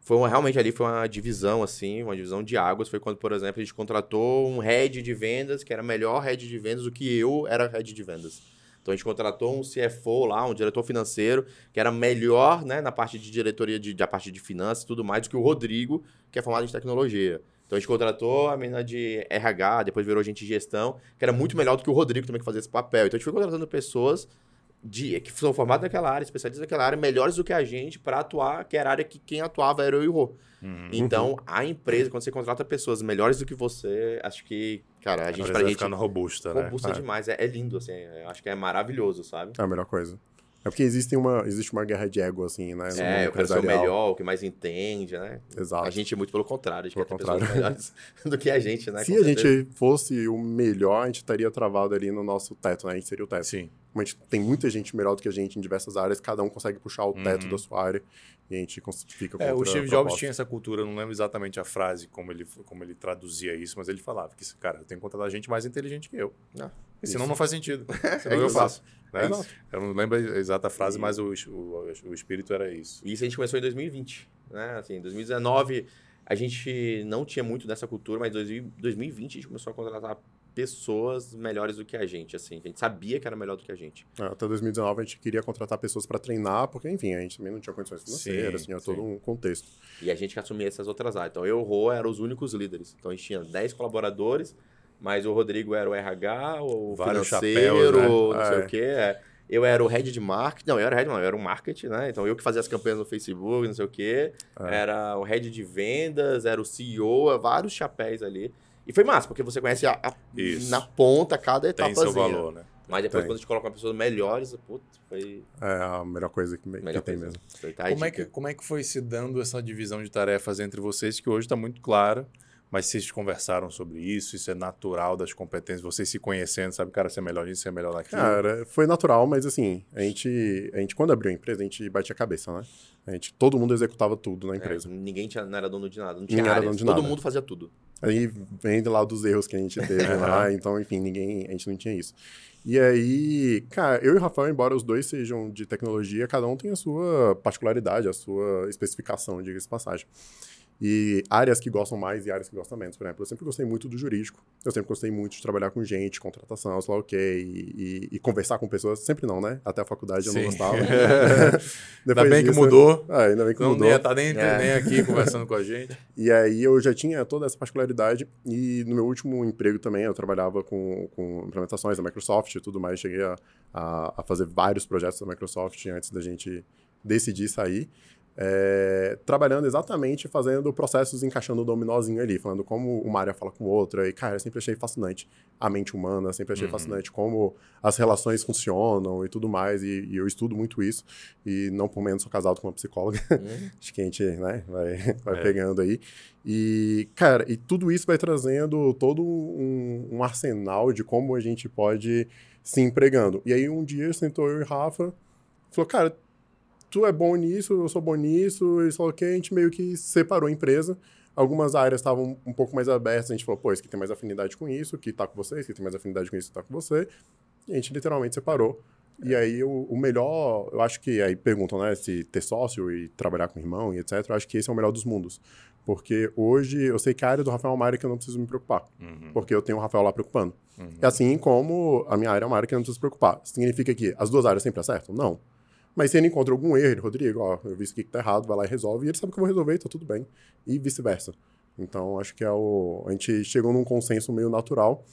Foi uma, realmente ali foi uma divisão, assim, uma divisão de águas. Foi quando, por exemplo, a gente contratou um head de vendas, que era melhor head de vendas do que eu era head de vendas. Então a gente contratou um CFO lá, um diretor financeiro, que era melhor né, na parte de diretoria, de, da parte de finanças e tudo mais, do que o Rodrigo, que é formado em tecnologia. Então a gente contratou a menina de RH, depois virou gente de gestão, que era muito melhor do que o Rodrigo também que fazia esse papel. Então a gente foi contratando pessoas de, que são formadas naquela área, especialistas naquela área, melhores do que a gente para atuar, que era a área que quem atuava era eu e o Rô. Uhum. Então, a empresa, quando você contrata pessoas melhores do que você, acho que, cara, a gente, pra vai gente, ficando robusta, né? robusta É. demais. É, é lindo, assim, acho que é maravilhoso, sabe? É a melhor coisa. É porque existe uma, existe uma guerra de ego, assim, né? no É, eu quero ser o melhor, o que mais entende, né? Exato. A gente é muito pelo contrário, a gente Pelo quer ter contrário. pessoas melhores do que a gente, né? Se Com a certeza. gente fosse o melhor, a gente estaria travado ali no nosso teto, né? A gente seria o teto. Sim. Como a gente tem muita gente melhor do que a gente em diversas áreas, cada um consegue puxar o teto Uhum. da sua área e a gente fica com É, o Steve Jobs tinha essa cultura, eu não lembro exatamente a frase, como ele, como ele traduzia isso, mas ele falava que, cara, eu tenho que contratar gente mais inteligente que eu. Ah, e senão isso. não faz sentido. É Senão eu isso. faço. né? Exato. Eu não lembro a exata frase, E- mas o, o, o espírito era isso. E isso a gente começou em 2020, né? Assim, em 2019 a gente não tinha muito dessa cultura, mas em 2020 a gente começou a contratar pessoas melhores do que a gente, assim. A gente sabia que era melhor do que a gente. É, Até 2019 a gente queria contratar pessoas para treinar, porque, enfim, a gente também não tinha condições financeiras, Sim, tinha sim. todo um contexto. E a gente que assumia essas outras áreas. Então, eu e o Rô eram os únicos líderes. Então, a gente tinha 10 colaboradores, mas o Rodrigo era o RH, o Vários financeiro, chapéus, né? não sei É. o quê. é. eu era o head de marketing. Não, eu era head, não, eu era o marketing, né? Então eu que fazia as campanhas no Facebook, não sei o quê. É. Era o head de vendas, era o CEO, vários chapéus ali. E foi massa, porque você conhece a, a- na ponta cada etapa. Tem seu valor, né? Mas depois, Tem. quando a gente coloca uma pessoa melhores, putz, foi É a melhor coisa que, melhor que tem coisa. mesmo. Como é, que, como é que foi se dando essa divisão de tarefas entre vocês, que hoje está muito clara, mas vocês conversaram sobre isso, isso é natural das competências, vocês se conhecendo, sabe, cara, você é melhor nisso, você é melhor naquilo. Cara, foi natural, mas assim, a gente, a gente quando abriu a empresa, a gente batia a cabeça, né? A gente, todo mundo executava tudo na É, empresa. ninguém tinha, não era dono de nada, não Ninguém tinha era áreas, dono de todo nada. mundo fazia tudo. Aí vem lá dos erros que a gente teve lá, então, enfim, ninguém, a gente não tinha isso. E aí, cara, eu e o Rafael, embora os dois sejam de tecnologia, cada um tem a sua particularidade, a sua especificação, diga-se de passagem. E áreas que gostam mais e áreas que gostam menos. Por exemplo, eu sempre gostei muito do jurídico. Eu sempre gostei muito de trabalhar com gente, contratação, sei lá o quê, e, e- conversar com pessoas. Sempre não, né? Até a faculdade eu não Sim. gostava. Ainda bem que disso- mudou. É, ainda bem que Não mudou. ia estar nem, É. nem aqui conversando com a gente. E aí eu já tinha toda essa particularidade e no meu último emprego também eu trabalhava com, com implementações da Microsoft e tudo mais. Cheguei a, a, a fazer vários projetos da Microsoft antes da gente decidir sair. É, trabalhando exatamente fazendo processos encaixando o dominozinho ali, falando como uma área fala com outra. E, cara, eu sempre achei fascinante a mente humana, sempre achei Uhum. fascinante como as relações funcionam e tudo mais. E, e eu estudo muito isso. E não por menos sou casado com uma psicóloga. Hum, Acho que a gente né, vai, vai É. pegando aí. E, cara, e tudo isso vai trazendo todo um, um arsenal de como a gente pode se empregando. E aí um dia sentou eu e Rafa, falou, cara, tu é bom nisso, eu sou bom nisso, e falou que a gente meio que separou a empresa. Algumas áreas estavam um pouco mais abertas, a gente falou, pô, esse que tem mais afinidade com isso, que tá com você, esse que tem mais afinidade com isso, que tá com você. E a gente literalmente separou. E aí, o, o melhor, eu acho que aí perguntam, né, se ter sócio e trabalhar com irmão e etc. Eu acho que esse é o melhor dos mundos. Porque hoje eu sei que a área do Rafael é uma área que eu não preciso me preocupar. Uhum, Porque eu tenho o Rafael lá preocupando. uhum. E assim como a minha área é uma área que eu não preciso se preocupar. Significa que as duas áreas sempre acertam? Não. Mas se ele encontra algum erro, ele, Rodrigo, ó, eu vi isso aqui que tá errado, vai lá e resolve. E ele sabe que eu vou resolver tá tudo bem. E vice-versa. Então, acho que é o... A gente chegou num consenso meio natural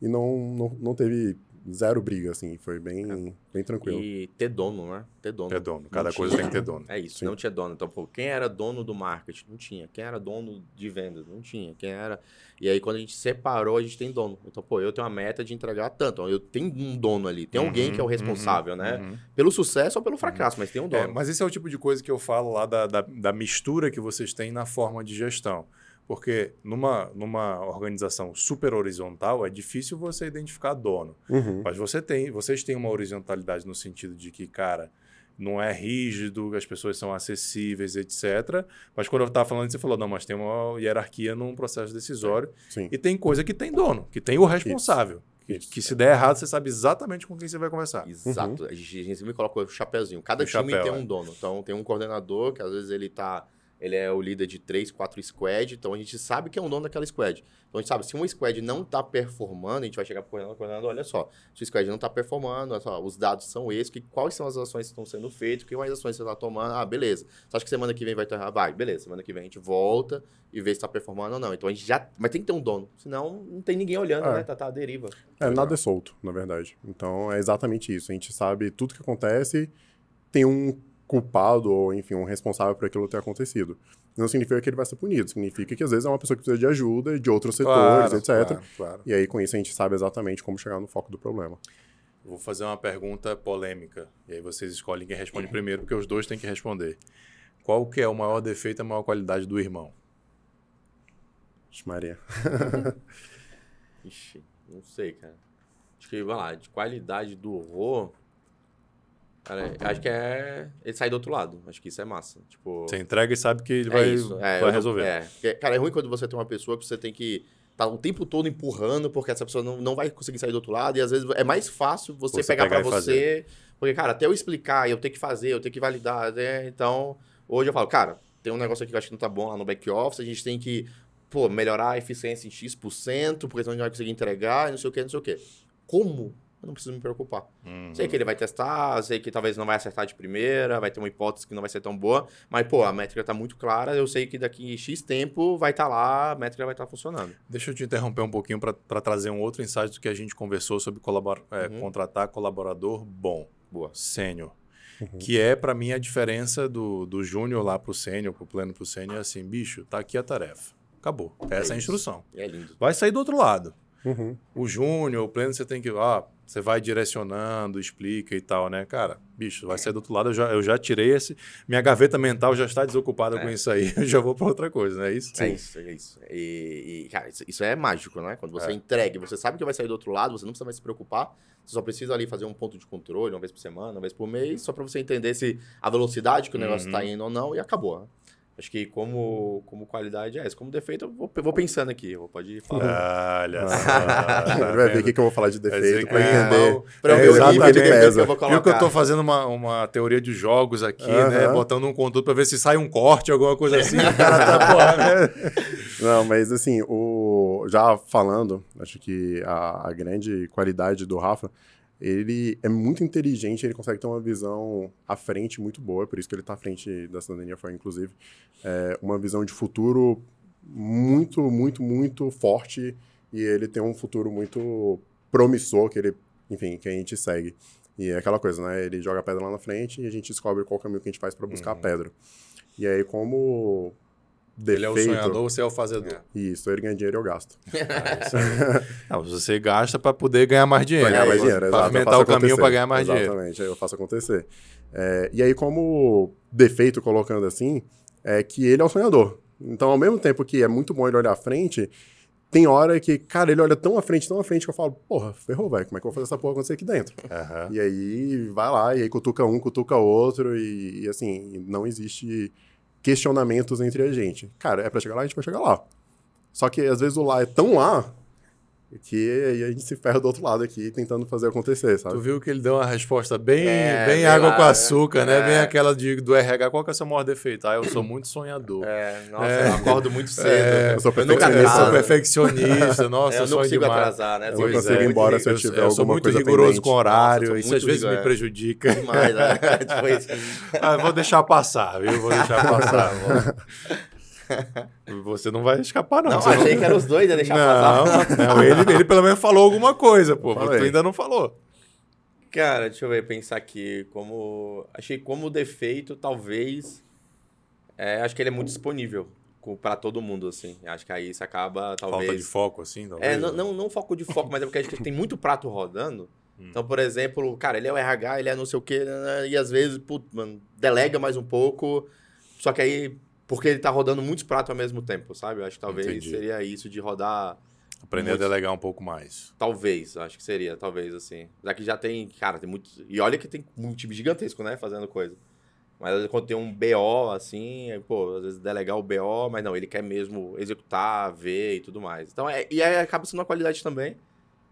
e não, não, não teve zero briga, assim. Foi bem, bem tranquilo. E ter dono, né? Ter dono. É dono, Não cada tinha. coisa tem que ter dono. É isso, Sim. não tinha dono. Então, pô, quem era dono do marketing? Não tinha. Quem era dono de vendas? Não tinha. Quem era. E aí, quando a gente separou, a gente tem dono. Então, pô, eu tenho uma meta de entregar tanto. Eu tenho um dono ali. Tem alguém Uhum, que é o uhum, responsável, né? uhum. Pelo sucesso ou pelo fracasso, mas tem um É, dono. mas esse é o tipo de coisa que eu falo lá da, da, da mistura que vocês têm na forma de gestão. Porque numa, numa organização super horizontal é difícil você identificar dono. Uhum. Mas você tem, vocês têm uma horizontalidade no sentido de que, cara, não é rígido, as pessoas são acessíveis, etc. Mas quando eu estava falando você falou, não, mas tem uma hierarquia num processo decisório. Sim. E tem coisa que tem dono, que tem o responsável. Que, Isso. que se der errado, você sabe exatamente com quem você vai conversar. Exato. A gente, a gente sempre coloca o chapéuzinho. Cada O time chapéu, tem é. um dono. Então tem um coordenador que às vezes ele tá. Ele é o líder de três, quatro squad, então a gente sabe que é um dono daquela squad. Então a gente sabe, se uma squad não tá performando, a gente vai chegar pro coordenador, coordenador, olha só, se a squad não tá performando, olha só, os dados são esses, que, quais são as ações que estão sendo feitas, que mais ações você tá tomando, ah, beleza. Você acha que semana que vem vai estar, vai, beleza, semana que vem a gente volta e vê se tá performando ou não. Então a gente já, mas tem que ter um dono, senão não tem ninguém olhando, É. né, tá, tá à deriva. É, nada é solto, na verdade. Então é exatamente isso. A gente sabe tudo que acontece, tem um culpado ou, enfim, um responsável por aquilo ter acontecido. Não significa que ele vai ser punido, significa que às vezes é uma pessoa que precisa de ajuda de outros setores, etc. Claro, claro. E aí com isso a gente sabe exatamente como chegar no foco do problema. Vou fazer uma pergunta polêmica. E aí vocês escolhem quem responde primeiro, porque os dois têm que responder. Qual que é o maior defeito e a maior qualidade do irmão? Maria. Ixi, não sei, cara. Acho que, vai lá, de qualidade do horror. Cara, acho que é ele sair do outro lado. Acho que isso é massa. Tipo. Você entrega e sabe que ele é vai, isso. É, vai resolver. É. Cara, é ruim quando você tem uma pessoa que você tem que tá o tempo todo empurrando, porque essa pessoa não, não vai conseguir sair do outro lado. E às vezes é mais fácil você, Você pegar pegar pra e você. Porque, cara, até eu explicar, eu tenho que fazer, eu tenho que validar. né? Então, hoje eu falo, cara, tem um negócio aqui que eu acho que não tá bom lá no back office, a gente tem que. Pô, melhorar a eficiência em X%, porque senão a gente não vai conseguir entregar, e não sei o que, não sei o que. Como? Eu não preciso me preocupar. Uhum. Sei que ele vai testar, sei que talvez não vai acertar de primeira, vai ter uma hipótese que não vai ser tão boa, mas, pô, a métrica tá muito clara, eu sei que daqui X tempo vai estar lá, a métrica vai estar funcionando. Deixa eu te interromper um pouquinho para trazer um outro insight do que a gente conversou sobre colabor- é, Uhum. contratar colaborador bom. Boa. sênior. Uhum. Que é, pra mim, a diferença do, do júnior lá pro sênior, pro pleno pro sênior, é assim, bicho, tá aqui a tarefa. Acabou. Essa é a isso. instrução. É lindo. Vai sair do outro lado. Uhum. O júnior, o pleno, você tem que. Ó, você vai direcionando, explica e tal, né? Cara, bicho, vai sair do outro lado. Eu já, eu já tirei esse. Minha gaveta mental já está desocupada É. com isso aí. Eu já vou pra outra coisa, não é isso? É isso, é isso. E, e, cara, isso, isso é mágico, né? Quando você É. entrega, você sabe que vai sair do outro lado, você não precisa mais se preocupar. Você só precisa ali fazer um ponto de controle, uma vez por semana, uma vez por mês, só para você entender se a velocidade que o negócio Uhum. está indo ou não, e acabou. Acho que como, como qualidade é isso. Como defeito, eu vou, eu vou pensando aqui. Eu pode ir falando. Olha só. Tá ele vai ver o que, eu vou falar de defeito é, entender. Pra eu É, ver o nível de defeito que eu vou Viu colocar. que eu tô fazendo uma, uma teoria de jogos aqui, né? Botando um conteúdo pra ver se sai um corte, alguma coisa assim. O cara tá, porra, né? Não, mas assim, o... já falando, acho que a, a grande qualidade do Rafa, ele é muito inteligente, ele consegue ter uma visão à frente muito boa, por isso que ele tá à frente da cidadania foi inclusive, é, uma visão de futuro muito, muito, muito forte e ele tem um futuro muito promissor que ele, enfim, que a gente segue. E é aquela coisa, né? Ele joga a pedra lá na frente e a gente descobre qual caminho que a gente faz para buscar a pedra. E aí, como Ele é o defeito- sonhador, você é o fazedor. isso, ele ganha dinheiro e eu gasto. Não, você gasta pra poder ganhar mais dinheiro. Pra ganhar mais dinheiro, exato. pavimentar o caminho pra ganhar mais dinheiro. Exatamente, aí eu faço acontecer. É, e aí, como defeito, colocando assim, é que ele é o sonhador. Então, ao mesmo tempo que é muito bom ele olhar à frente, tem hora que, cara, ele olha tão à frente, tão à frente, que eu falo, porra, ferrou, velho, como é que eu vou fazer essa porra acontecer aqui dentro? Aham. E aí, vai lá, e aí cutuca um, cutuca outro, e, e assim, não existe questionamentos entre a gente. Cara, é pra chegar lá, a gente vai chegar lá. Só que, às vezes, o lá é tão lá, que aí a gente se ferra do outro lado aqui, tentando fazer acontecer, sabe? Tu viu que ele deu uma resposta bem, É, bem água lá, com açúcar, né? É. Bem aquela de, do RH. Qual que é o seu maior defeito? Ah, eu sou muito sonhador. É, nossa, É. eu acordo muito cedo. É, eu sou perfeccionista, Eu sou perfeccionista, nossa, É, eu eu não consigo demais. atrasar, né? Eu Pois não consigo é. ir embora se eu tiver Eu sou alguma muito rigoroso pendente. com horário, Nossa, eu sou isso às vezes me prejudica. Demais, né? Tipo isso. Ah, vou deixar passar, viu? Vou deixar passar. Você não vai escapar, não. Não, Você achei que eram os dois, ia deixar passar. não, não ele, ele pelo menos falou alguma coisa, pô. Tu Falei. ainda não falou. Cara, deixa eu ver, pensar aqui. Como. Achei como defeito, talvez. é, acho que ele é muito disponível pra todo mundo, assim. Acho que aí isso acaba, talvez. Falta de foco, assim, talvez. É, não, não, não foco de foco, mas é porque a gente tem muito prato rodando. Hum. Então, por exemplo, cara, ele é o RH, ele é não sei o quê, né, e às vezes, putz, mano, delega mais um pouco. Só que aí, porque ele tá rodando muitos pratos ao mesmo tempo, sabe? Eu acho que talvez Entendi. seria isso de rodar. Aprender Muito. a delegar um pouco mais. Talvez, acho que seria, talvez, assim. Já que já tem, cara, tem muito. E olha que tem um time gigantesco, né? Fazendo coisa. Mas quando tem um BO, assim, aí, pô, às vezes delegar o BO, mas não, ele quer mesmo executar, ver e tudo mais. Então, é, e aí acaba sendo uma qualidade também.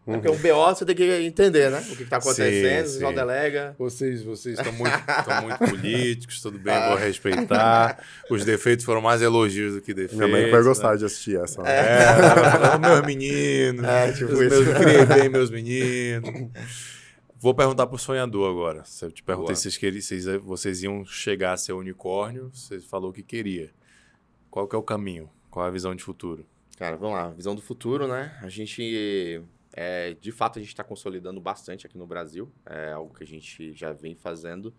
Né? Porque um BO você tem que entender, né? O que, que tá acontecendo, Sim, sim. delega. Vocês, vocês estão muito, estão muito políticos, tudo bem, vou respeitar. Os defeitos foram mais elogios do que defeitos. Minha mãe vai né? gostar de assistir essa. né? É, os meus meninos. É, tipo os isso. meus, criei bem meus meninos. Vou perguntar pro sonhador agora. Se eu te perguntei Boa. se vocês, queriam, se vocês- vocês iam chegar a ser unicórnio, você falou que queria. Qual que é o caminho? Qual é a visão de futuro? Cara, vamos lá, visão do futuro, né? A gente, é, de fato, a gente está consolidando bastante aqui no Brasil, é algo que a gente já vem fazendo,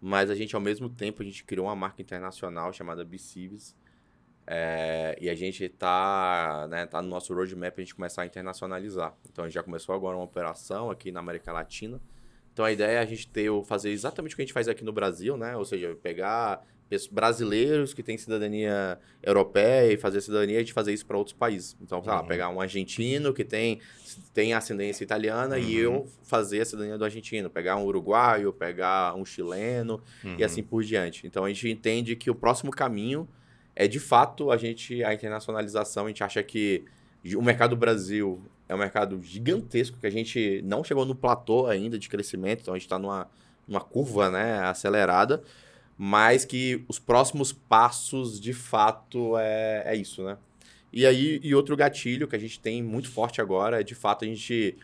mas a gente, ao mesmo tempo, a gente criou uma marca internacional chamada Bicives, é, e a gente está né, tá no nosso roadmap a gente começar a internacionalizar. Então, a gente já começou agora uma operação aqui na América Latina. Então, a ideia é a gente ter, fazer exatamente o que a gente faz aqui no Brasil, né? Ou seja, pegar brasileiros que têm cidadania europeia e fazer cidadania e gente fazer isso para outros países. Então, sei lá, Uhum. pegar um argentino que tem, tem ascendência italiana e Uhum. eu fazer a cidadania do argentino. Pegar um uruguaio, pegar um chileno Uhum. e assim por diante. Então, a gente entende que o próximo caminho é, de fato, a gente a internacionalização. A gente acha que o mercado do Brasil é um mercado gigantesco, que a gente não chegou no platô ainda de crescimento, então a gente está numa, numa curva né, acelerada, mas que os próximos passos, de fato, é, é isso, né? E aí, e outro gatilho que a gente tem muito forte agora é, de fato, a gente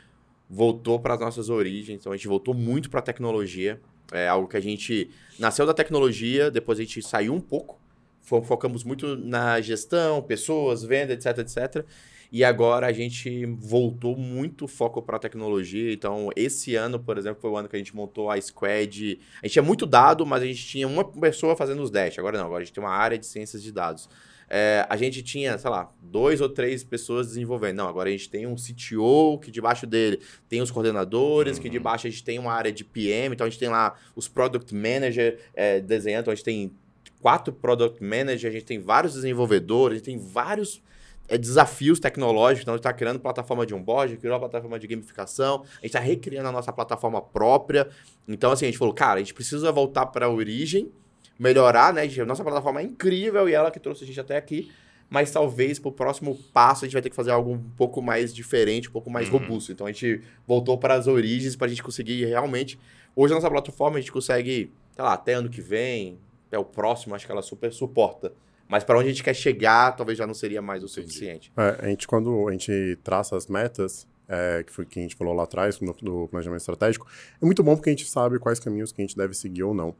voltou para as nossas origens, então a gente voltou muito para a tecnologia, é algo que a gente nasceu da tecnologia, depois a gente saiu um pouco, focamos muito na gestão, pessoas, venda, etc, etc. E agora a gente voltou muito foco para a tecnologia. Então, esse ano, por exemplo, foi o ano que a gente montou a Squad. A gente tinha muito dado, mas a gente tinha uma pessoa fazendo os dash. Agora não, agora a gente tem uma área de ciências de dados. É, a gente tinha, sei lá, dois ou três pessoas desenvolvendo. Não, agora a gente tem um CTO que debaixo dele tem os coordenadores, uhum. que debaixo a gente tem uma área de PM, então a gente tem lá os Product Manager é, desenhando, então a gente tem quatro Product Manager, a gente tem vários desenvolvedores, a gente tem vários é, desafios tecnológicos. Então, a gente está criando plataforma de onboard, criou a plataforma de gamificação, a gente está recriando a nossa plataforma própria. Então, assim, a gente falou, cara, a gente precisa voltar para a origem, melhorar, né? A nossa plataforma é incrível e ela que trouxe a gente até aqui. Mas talvez para o próximo passo a gente vai ter que fazer algo um pouco mais diferente, um pouco mais uhum. robusto. Então a gente voltou para as origens para a gente conseguir realmente. Hoje a nossa plataforma a gente consegue, sei lá, até ano que vem, até o próximo, acho que ela super suporta. Mas para onde a gente quer chegar, talvez já não seria mais o suficiente. É, a gente, quando a gente traça as metas, é, que foi que a gente falou lá atrás, no, do planejamento estratégico, é muito bom porque a gente sabe quais caminhos que a gente deve seguir ou não.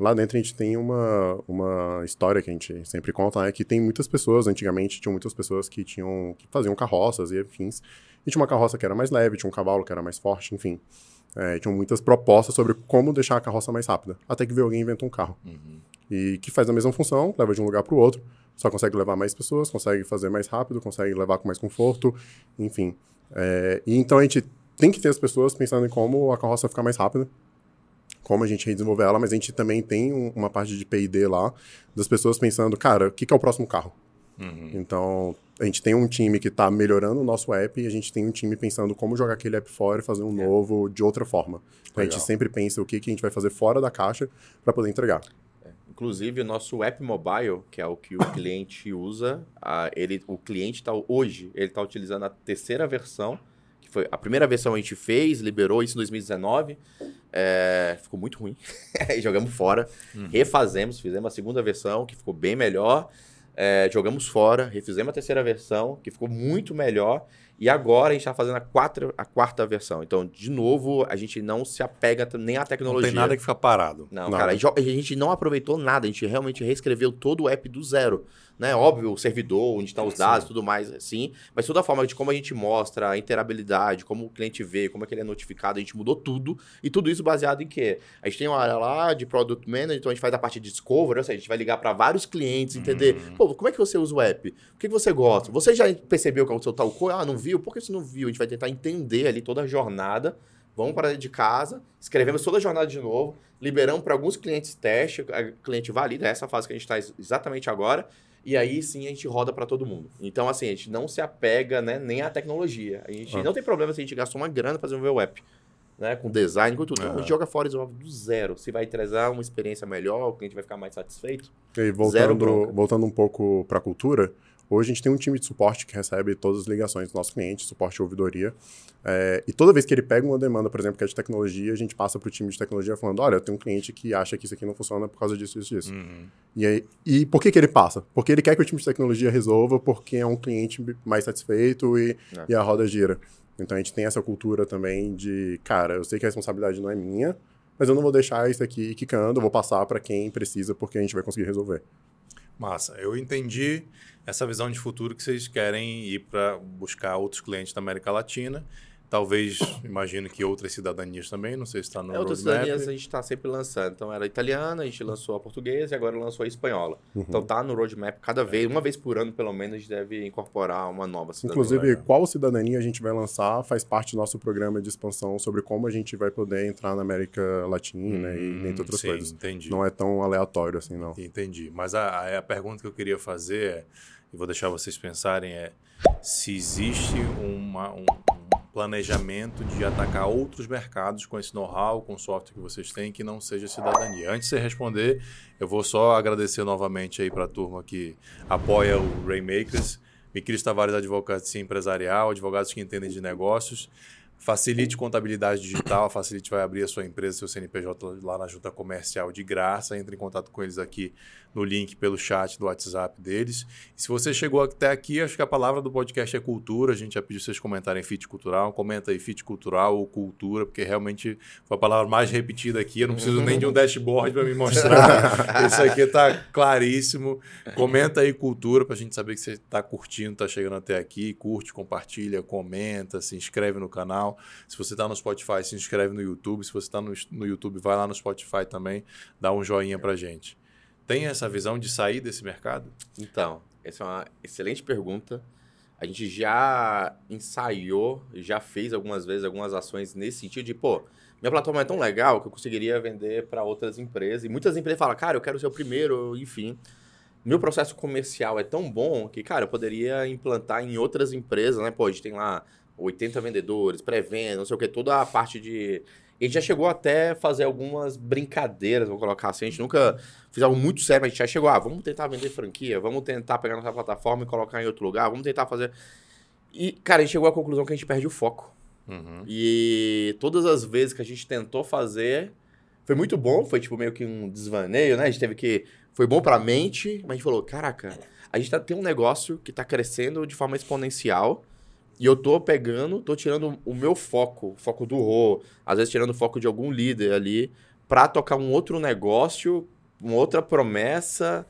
Lá dentro a gente tem uma, uma história que a gente sempre conta, né? Que tem muitas pessoas, antigamente tinham muitas pessoas que tinham que faziam carroças e afins. E tinha uma carroça que era mais leve, tinha um cavalo que era mais forte, enfim. É, tinham muitas propostas sobre como deixar a carroça mais rápida. Até que veio alguém e inventou um carro. Uhum. E que faz a mesma função, leva de um lugar para o outro, só consegue levar mais pessoas, consegue fazer mais rápido, consegue levar com mais conforto, enfim. É, e então a gente tem que ter as pessoas pensando em como a carroça ficar mais rápida, como a gente redesenvolver ela, mas a gente também tem um, uma parte de P&D lá, das pessoas pensando, cara, o que, que é o próximo carro? Uhum. Então, a gente tem um time que está melhorando o nosso app e a gente tem um time pensando como jogar aquele app fora e fazer um é. novo de outra forma. Então, a gente sempre pensa o que, que a gente vai fazer fora da caixa para poder entregar. Inclusive, o nosso app mobile, que é o que o cliente usa, a, ele, o cliente está hoje, ele está utilizando a terceira versão, que foi a primeira versão a gente fez, liberou isso em 2019. É, ficou muito ruim. jogamos fora. Uhum. Refazemos, fizemos a segunda versão, que ficou bem melhor. É, jogamos fora, refizemos a terceira versão, que ficou muito melhor. E agora a gente está fazendo a, quatro, a quarta versão. Então, de novo, a gente não se apega nem à tecnologia. Não tem nada que fica parado. Não, não. cara, a gente, a gente não aproveitou nada. A gente realmente reescreveu todo o app do zero né? Óbvio, o servidor, onde estão os dados, sim. tudo mais, assim. Mas toda a forma de como a gente mostra a interabilidade, como o cliente vê, como é que ele é notificado, a gente mudou tudo. E tudo isso baseado em quê? A gente tem uma área lá de Product Manager, então a gente faz a parte de Discovery, ou seja, a gente vai ligar para vários clientes, entender, uhum. pô, como é que você usa o app? O que você gosta? Você já percebeu que é o seu tal coisa? Ah, não viu? Por que você não viu? A gente vai tentar entender ali toda a jornada vamos para dentro de casa, escrevemos toda a jornada de novo, liberamos para alguns clientes teste, o cliente valida, essa fase que a gente está exatamente agora, e aí sim a gente roda para todo mundo. Então, assim, a gente não se apega né, nem à tecnologia. A gente ah. não tem problema se a gente gastou uma grana para desenvolver o app. Né, com design, com tudo. Uhum. A gente joga fora do zero. Se vai trazer uma experiência melhor, o cliente vai ficar mais satisfeito. E voltando, voltando um pouco para a cultura, Hoje a gente tem um time de suporte que recebe todas as ligações do nosso cliente, suporte e ouvidoria. É, e toda vez que ele pega uma demanda, por exemplo, que é de tecnologia, a gente passa para o time de tecnologia falando: olha, eu tenho um cliente que acha que isso aqui não funciona por causa disso, isso, disso. Uhum. E, aí, e por que, que ele passa? Porque ele quer que o time de tecnologia resolva, porque é um cliente mais satisfeito e, é. e a roda gira. Então a gente tem essa cultura também de, cara, eu sei que a responsabilidade não é minha, mas eu não vou deixar isso aqui quicando, eu vou passar para quem precisa, porque a gente vai conseguir resolver. Massa, eu entendi essa visão de futuro que vocês querem ir para buscar outros clientes da América Latina Talvez, imagino que outras cidadanias também, não sei se está no é, Outras cidadanias a gente está sempre lançando. Então, era italiana, a gente lançou a portuguesa e agora lançou a espanhola. Uhum. Então, tá no roadmap cada vez, uma vez por ano, pelo menos, a gente deve incorporar uma nova cidadania. Inclusive, qual cidadania a gente vai lançar faz parte do nosso programa de expansão sobre como a gente vai poder entrar na América Latina hum, e entre outras sim, coisas. entendi. Não é tão aleatório assim, não. Entendi. Mas a, a pergunta que eu queria fazer é, e vou deixar vocês pensarem, é se existe uma, um, planejamento de atacar outros mercados com esse know-how, com o software que vocês têm, que não seja cidadania. Antes de você responder, eu vou só agradecer novamente aí para a turma que apoia o Rainmakers, Miquilis Tavares Advocacia Empresarial, advogados que entendem de negócios. Facilite contabilidade digital, a Facilite vai abrir a sua empresa, seu CNPJ lá na junta comercial de graça. Entre em contato com eles aqui no link pelo chat do WhatsApp deles. E se você chegou até aqui, acho que a palavra do podcast é cultura. A gente já pediu vocês comentarem fit cultural. Comenta aí fit cultural ou cultura, porque realmente foi a palavra mais repetida aqui. Eu não preciso nem de um dashboard para me mostrar. Isso aqui está claríssimo. Comenta aí cultura para a gente saber que você está curtindo, está chegando até aqui. Curte, compartilha, comenta, se inscreve no canal. Se você está no Spotify, se inscreve no YouTube. Se você está no, no YouTube, vai lá no Spotify também, dá um joinha para gente. Tem essa visão de sair desse mercado? Então, essa é uma excelente pergunta. A gente já ensaiou, já fez algumas vezes algumas ações nesse sentido de, pô, minha plataforma é tão legal que eu conseguiria vender para outras empresas. E muitas empresas falam, cara, eu quero ser o primeiro, enfim. Meu processo comercial é tão bom que, cara, eu poderia implantar em outras empresas, né? Pô, a gente tem lá 80 vendedores, pré-venda, não sei o que, toda a parte de. A gente já chegou até fazer algumas brincadeiras, vou colocar assim. A gente nunca fez algo muito sério, mas a gente já chegou, ah, vamos tentar vender franquia, vamos tentar pegar nossa plataforma e colocar em outro lugar, vamos tentar fazer. E, cara, a gente chegou à conclusão que a gente perde o foco. Uhum. E todas as vezes que a gente tentou fazer, foi muito bom, foi tipo meio que um desvaneio, né? A gente teve que. Foi bom pra mente, mas a gente falou: caraca, a gente tá, tem um negócio que tá crescendo de forma exponencial e eu tô pegando, tô tirando o meu foco, o foco do Rô, às vezes tirando o foco de algum líder ali, para tocar um outro negócio, uma outra promessa.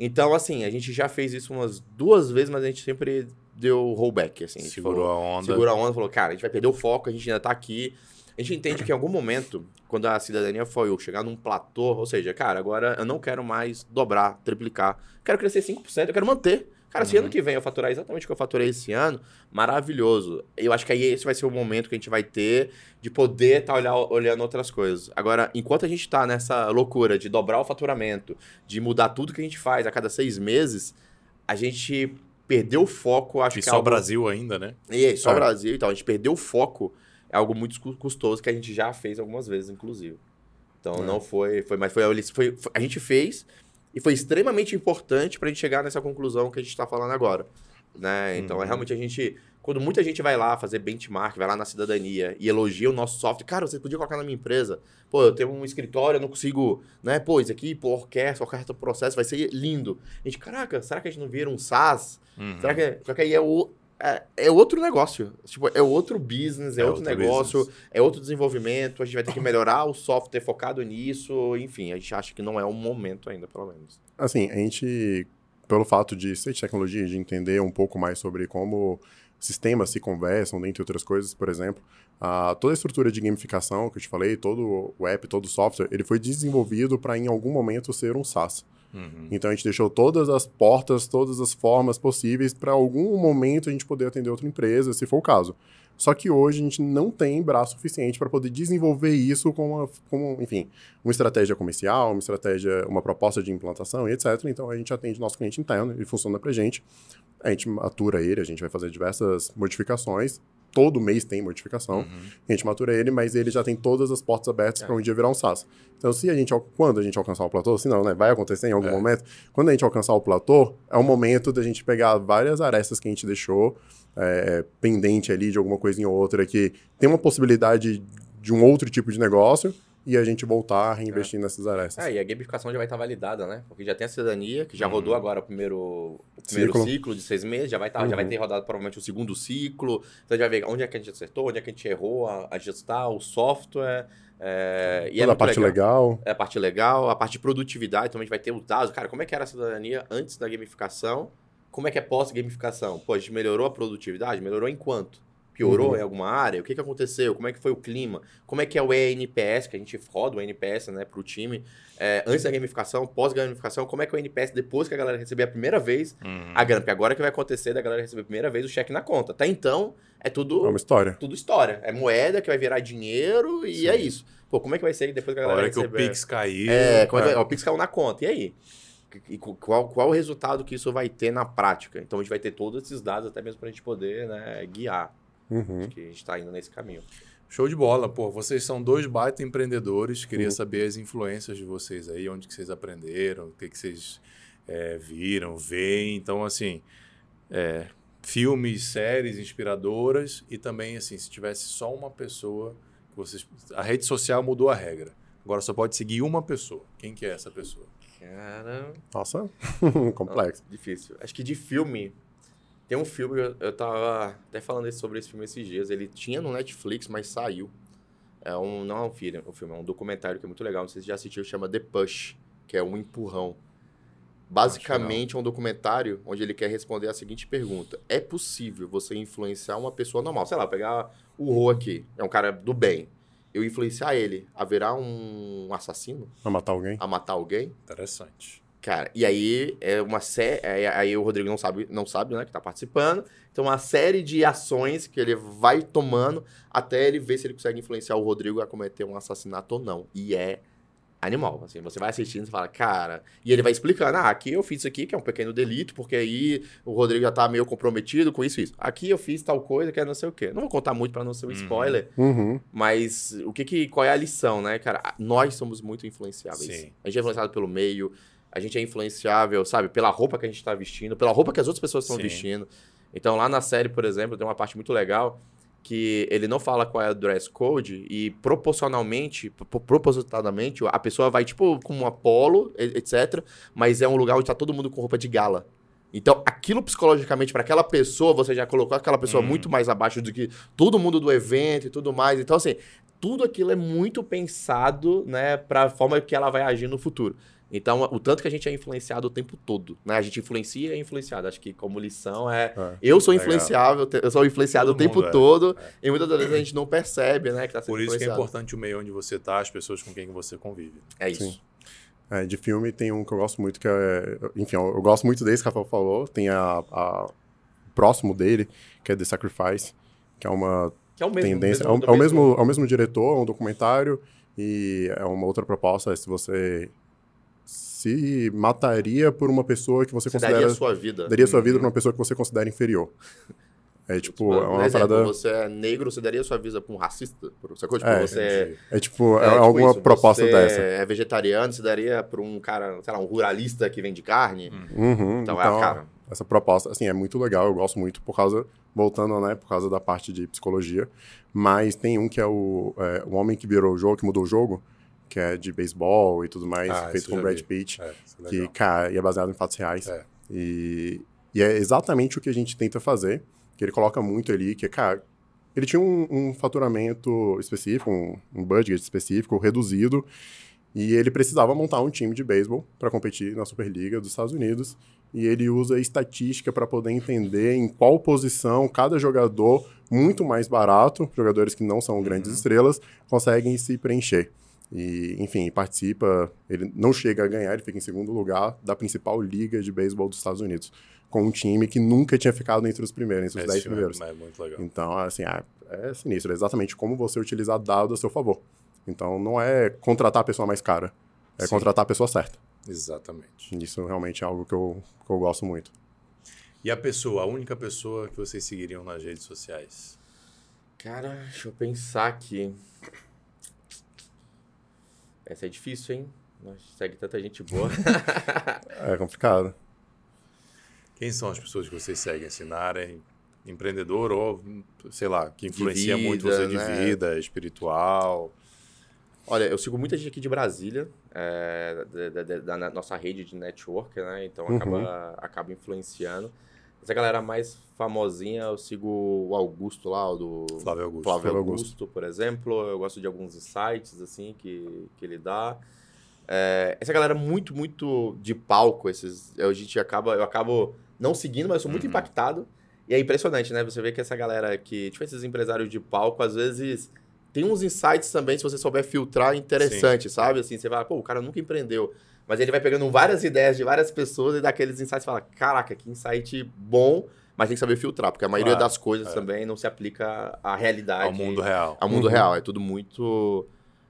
Então, assim, a gente já fez isso umas duas vezes, mas a gente sempre deu rollback, assim. Segurou falou, a onda. Segurou a onda, falou, cara, a gente vai perder o foco, a gente ainda tá aqui. A gente entende que em algum momento, quando a cidadania foi eu chegar num platô, ou seja, cara, agora eu não quero mais dobrar, triplicar. Quero crescer 5%, eu quero manter. Cara, se ano uhum. que vem eu faturar exatamente o que eu faturei esse ano, maravilhoso. Eu acho que aí esse vai ser o momento que a gente vai ter de poder estar tá olhando outras coisas. Agora, enquanto a gente está nessa loucura de dobrar o faturamento, de mudar tudo que a gente faz a cada seis meses, a gente perdeu o foco. Acho e que é só algo... Brasil ainda, né? E só é. Brasil. Então, a gente perdeu o foco. É algo muito custoso que a gente já fez algumas vezes, inclusive. Então, é. não foi, foi. Mas foi, foi, foi. A gente fez e foi extremamente importante para a gente chegar nessa conclusão que a gente está falando agora. Né? Então, é uhum. é realmente a gente. Quando muita gente vai lá fazer benchmark, vai lá na cidadania e elogia o nosso software, cara, você podia colocar na minha empresa. Pô, eu tenho um escritório, eu não consigo, né? Pô, isso aqui, pô, orquestra, orquestra processo, vai ser lindo. A gente, caraca, será que a gente não vira um SaaS? Uhum. Será que. Só que aí é o, é, é, outro negócio. Tipo, é outro business, é, é outro, outro, negócio, business. é outro desenvolvimento. A gente vai ter que melhorar o software focado nisso. Enfim, a gente acha que não é o momento ainda, pelo menos. Assim, a gente, pelo fato de ser de tecnologia, de entender um pouco mais sobre como sistemas se conversam, dentre outras coisas, por exemplo, a, toda a estrutura de gamificação que eu te falei, todo o app, todo o software, ele foi desenvolvido para em algum momento ser um SaaS. Uhum. Então a gente deixou todas as portas, todas as formas possíveis para algum momento a gente poder atender outra empresa, se for o caso. Só que hoje a gente não tem braço suficiente para poder desenvolver isso com, uma, com, enfim, uma estratégia comercial, uma estratégia, uma proposta de implantação e etc. Então a gente atende nosso cliente interno, ele funciona para gente, a gente matura ele, a gente vai fazer diversas modificações todo mês tem modificação. Uhum. A gente matura ele, mas ele já tem todas as portas abertas é. para um dia virar um SaaS. Então, se a gente, quando a gente alcançar o platô, se não, né, vai acontecer em algum é. momento, quando a gente alcançar o platô, é o momento da gente pegar várias arestas que a gente deixou é, pendente ali de alguma coisinha ou outra que tem uma possibilidade de um outro tipo de negócio e a gente voltar a reinvestir é. nessas arestas. É, e a gamificação já vai estar validada, né? Porque já tem a cidadania, que já uhum. rodou agora o primeiro, o primeiro ciclo. ciclo. de seis meses, já vai, estar, uhum. já vai uhum. ter rodado provavelmente o segundo ciclo. Então já vai ver onde é que a gente acertou, onde é que a gente errou, a, ajustar o software. É, e é a parte legal. legal. É a parte legal, a parte de produtividade também a gente vai ter os dados. Cara, como é que era a cidadania antes da gamificação? Como é que é pós-gamificação? Pô, a gente melhorou a produtividade? Melhorou em quanto? Piorou uhum. em alguma área? O que, que aconteceu? Como é que foi o clima? Como é que é o ENPS, que a gente roda o ENPS né, para o time, é, antes da gamificação, pós-gamificação, como é que é o NPS depois que a galera receber a primeira vez uhum. a grana? Porque agora que vai acontecer da galera receber a primeira vez o cheque na conta. Até então, é tudo... É uma história. Tudo história. É moeda que vai virar dinheiro e Sim. é isso. Pô, como é que vai ser depois que a galera a hora receber... que o Pix cair... É, como é. Que... o Pix caiu na conta. E aí? E qual, qual o resultado que isso vai ter na prática? Então, a gente vai ter todos esses dados até mesmo para a gente poder né, guiar. Uhum. Acho que a gente está indo nesse caminho. Show de bola, pô. Vocês são dois baita empreendedores. Queria uhum. saber as influências de vocês aí, onde que vocês aprenderam, o que, que vocês é, viram, veem. Então, assim, é, filmes, séries inspiradoras e também, assim, se tivesse só uma pessoa que vocês... A rede social mudou a regra. Agora só pode seguir uma pessoa. Quem que é essa pessoa? Cara, Nossa, complexo. difícil. Acho que de filme. Tem um filme, eu, eu tava até falando sobre esse filme esses dias. Ele tinha no Netflix, mas saiu. É um, não é um filme, um filme, é um documentário que é muito legal. Não sei se já assistiu, chama The Push, que é um empurrão. Basicamente é um documentário onde ele quer responder a seguinte pergunta: É possível você influenciar uma pessoa normal? Sei lá, pegar o Ro aqui, é um cara do bem. Eu influenciar ele, haverá um assassino Vai matar alguém? a matar alguém? Interessante. Cara, e aí é uma série. Aí, aí o Rodrigo não sabe, não sabe, né, que tá participando. Então, uma série de ações que ele vai tomando até ele ver se ele consegue influenciar o Rodrigo a cometer um assassinato ou não. E é animal. Assim, você vai assistindo e fala, cara. E ele vai explicando: ah, aqui eu fiz isso aqui, que é um pequeno delito, porque aí o Rodrigo já tá meio comprometido com isso e isso. Aqui eu fiz tal coisa que é não sei o quê. Não vou contar muito pra não ser um Uhum. spoiler. Uhum. Mas o que, que qual é a lição, né, cara? Nós somos muito influenciáveis. Sim. A gente é influenciado pelo meio, a gente é influenciável, sabe, pela roupa que a gente tá vestindo, pela roupa que as outras pessoas estão vestindo. Então, lá na série, por exemplo, tem uma parte muito legal que ele não fala qual é o dress code e proporcionalmente, pro- propositadamente, a pessoa vai tipo com uma polo, e- etc, mas é um lugar onde tá todo mundo com roupa de gala. Então, aquilo psicologicamente para aquela pessoa, você já colocou aquela pessoa Hum. muito mais abaixo do que todo mundo do evento e tudo mais. Então, assim, tudo aquilo é muito pensado, né, para a forma que ela vai agir no futuro. Então, o tanto que a gente é influenciado o tempo todo, né? A gente influencia e é influenciado. Acho que como lição é, É. eu sou Legal. influenciável, te- eu sou influenciado Todo o tempo mundo é. todo, e muitas das vezes a gente não percebe, né, que tá sendo Por isso que é importante o meio onde você tá, as pessoas com quem você convive. É isso. Sim. É, de filme tem um que eu gosto muito, que é. Enfim, eu, eu gosto muito desse que o Rafael falou. Tem a, a- o próximo dele, que é The Sacrifice, que é uma Que é o mesmo. tendência. mesmo- é, o, é o mesmo, é o mesmo diretor, é um documentário, e é uma outra proposta, é se você se mataria por uma pessoa que você, Você considera. daria a sua vida. daria sua vida pra uma pessoa que você considera inferior. É tipo, Por é uma exemplo, parada. você é negro, você daria a sua vida pra um racista? Por, sacou? Tipo, É, você é, É tipo, é, é, tipo alguma isso, proposta você dessa. é vegetariano, você daria pra um cara, sei lá, um ruralista que vende carne? Uhum, Então, é a cara. essa proposta, assim, é muito legal, eu gosto muito por causa, voltando, né, por causa da parte de psicologia, mas tem um que é o, é, o Homem que Virou o Jogo, que mudou o jogo, que é de beisebol e tudo mais, Ah, feito com Brad vi. Pitt, É, é que, cara, é baseado em fatos reais. É. E, e é exatamente o que a gente tenta fazer, que ele coloca muito ali, que, cara, ele tinha um, um faturamento específico, um, um budget específico, reduzido, e ele precisava montar um time de beisebol para competir na Superliga dos Estados Unidos. E ele usa estatística para poder entender em qual posição cada jogador, muito mais barato, jogadores que não são grandes estrelas, conseguem se preencher. E, enfim, participa. Ele não chega a ganhar, ele fica em segundo lugar da principal liga de beisebol dos Estados Unidos, com um time que nunca tinha ficado entre os primeiros, entre os Esse 10 filme primeiros. É, é muito legal. Então, assim, é, é sinistro. É exatamente como você utilizar dados a seu favor. Então, não é contratar a pessoa mais cara. É Sim. contratar a pessoa certa. Exatamente. Isso realmente é algo que eu, que eu gosto muito. E a pessoa, a única pessoa que vocês seguiriam nas redes sociais? Cara, deixa eu pensar aqui. Essa é difícil, hein? Nós segue tanta gente boa. É complicado. Quem são as pessoas que vocês seguem assim, na área empreendedor ou, sei lá, que influencia vida, muito você de né? vida, espiritual? Olha, eu sigo muita gente aqui de Brasília, é, da, da- da- da nossa rede de network, né? Então Uhum. acaba, acaba influenciando. Essa galera mais famosinha, eu sigo o Augusto lá, o do Flávio Augusto. Flávio Flávio Augusto, por exemplo. Eu gosto de alguns insights, assim, que, que ele dá. É, essa galera muito, muito de palco, esses, a gente acaba, eu acabo não seguindo, mas eu sou muito Uhum. impactado. E é impressionante, né? Você vê que essa galera que, tipo, esses empresários de palco, às vezes tem uns insights também, se você souber filtrar, interessante, sabe? Assim, você fala, pô, o cara nunca empreendeu. Mas ele vai pegando várias ideias de várias pessoas e daqueles insights fala, caraca, que insight bom, mas tem que saber filtrar, porque a maioria Claro, das coisas é. também não se aplica à realidade. Ao mundo real. ao mundo Uhum. real. É tudo muito.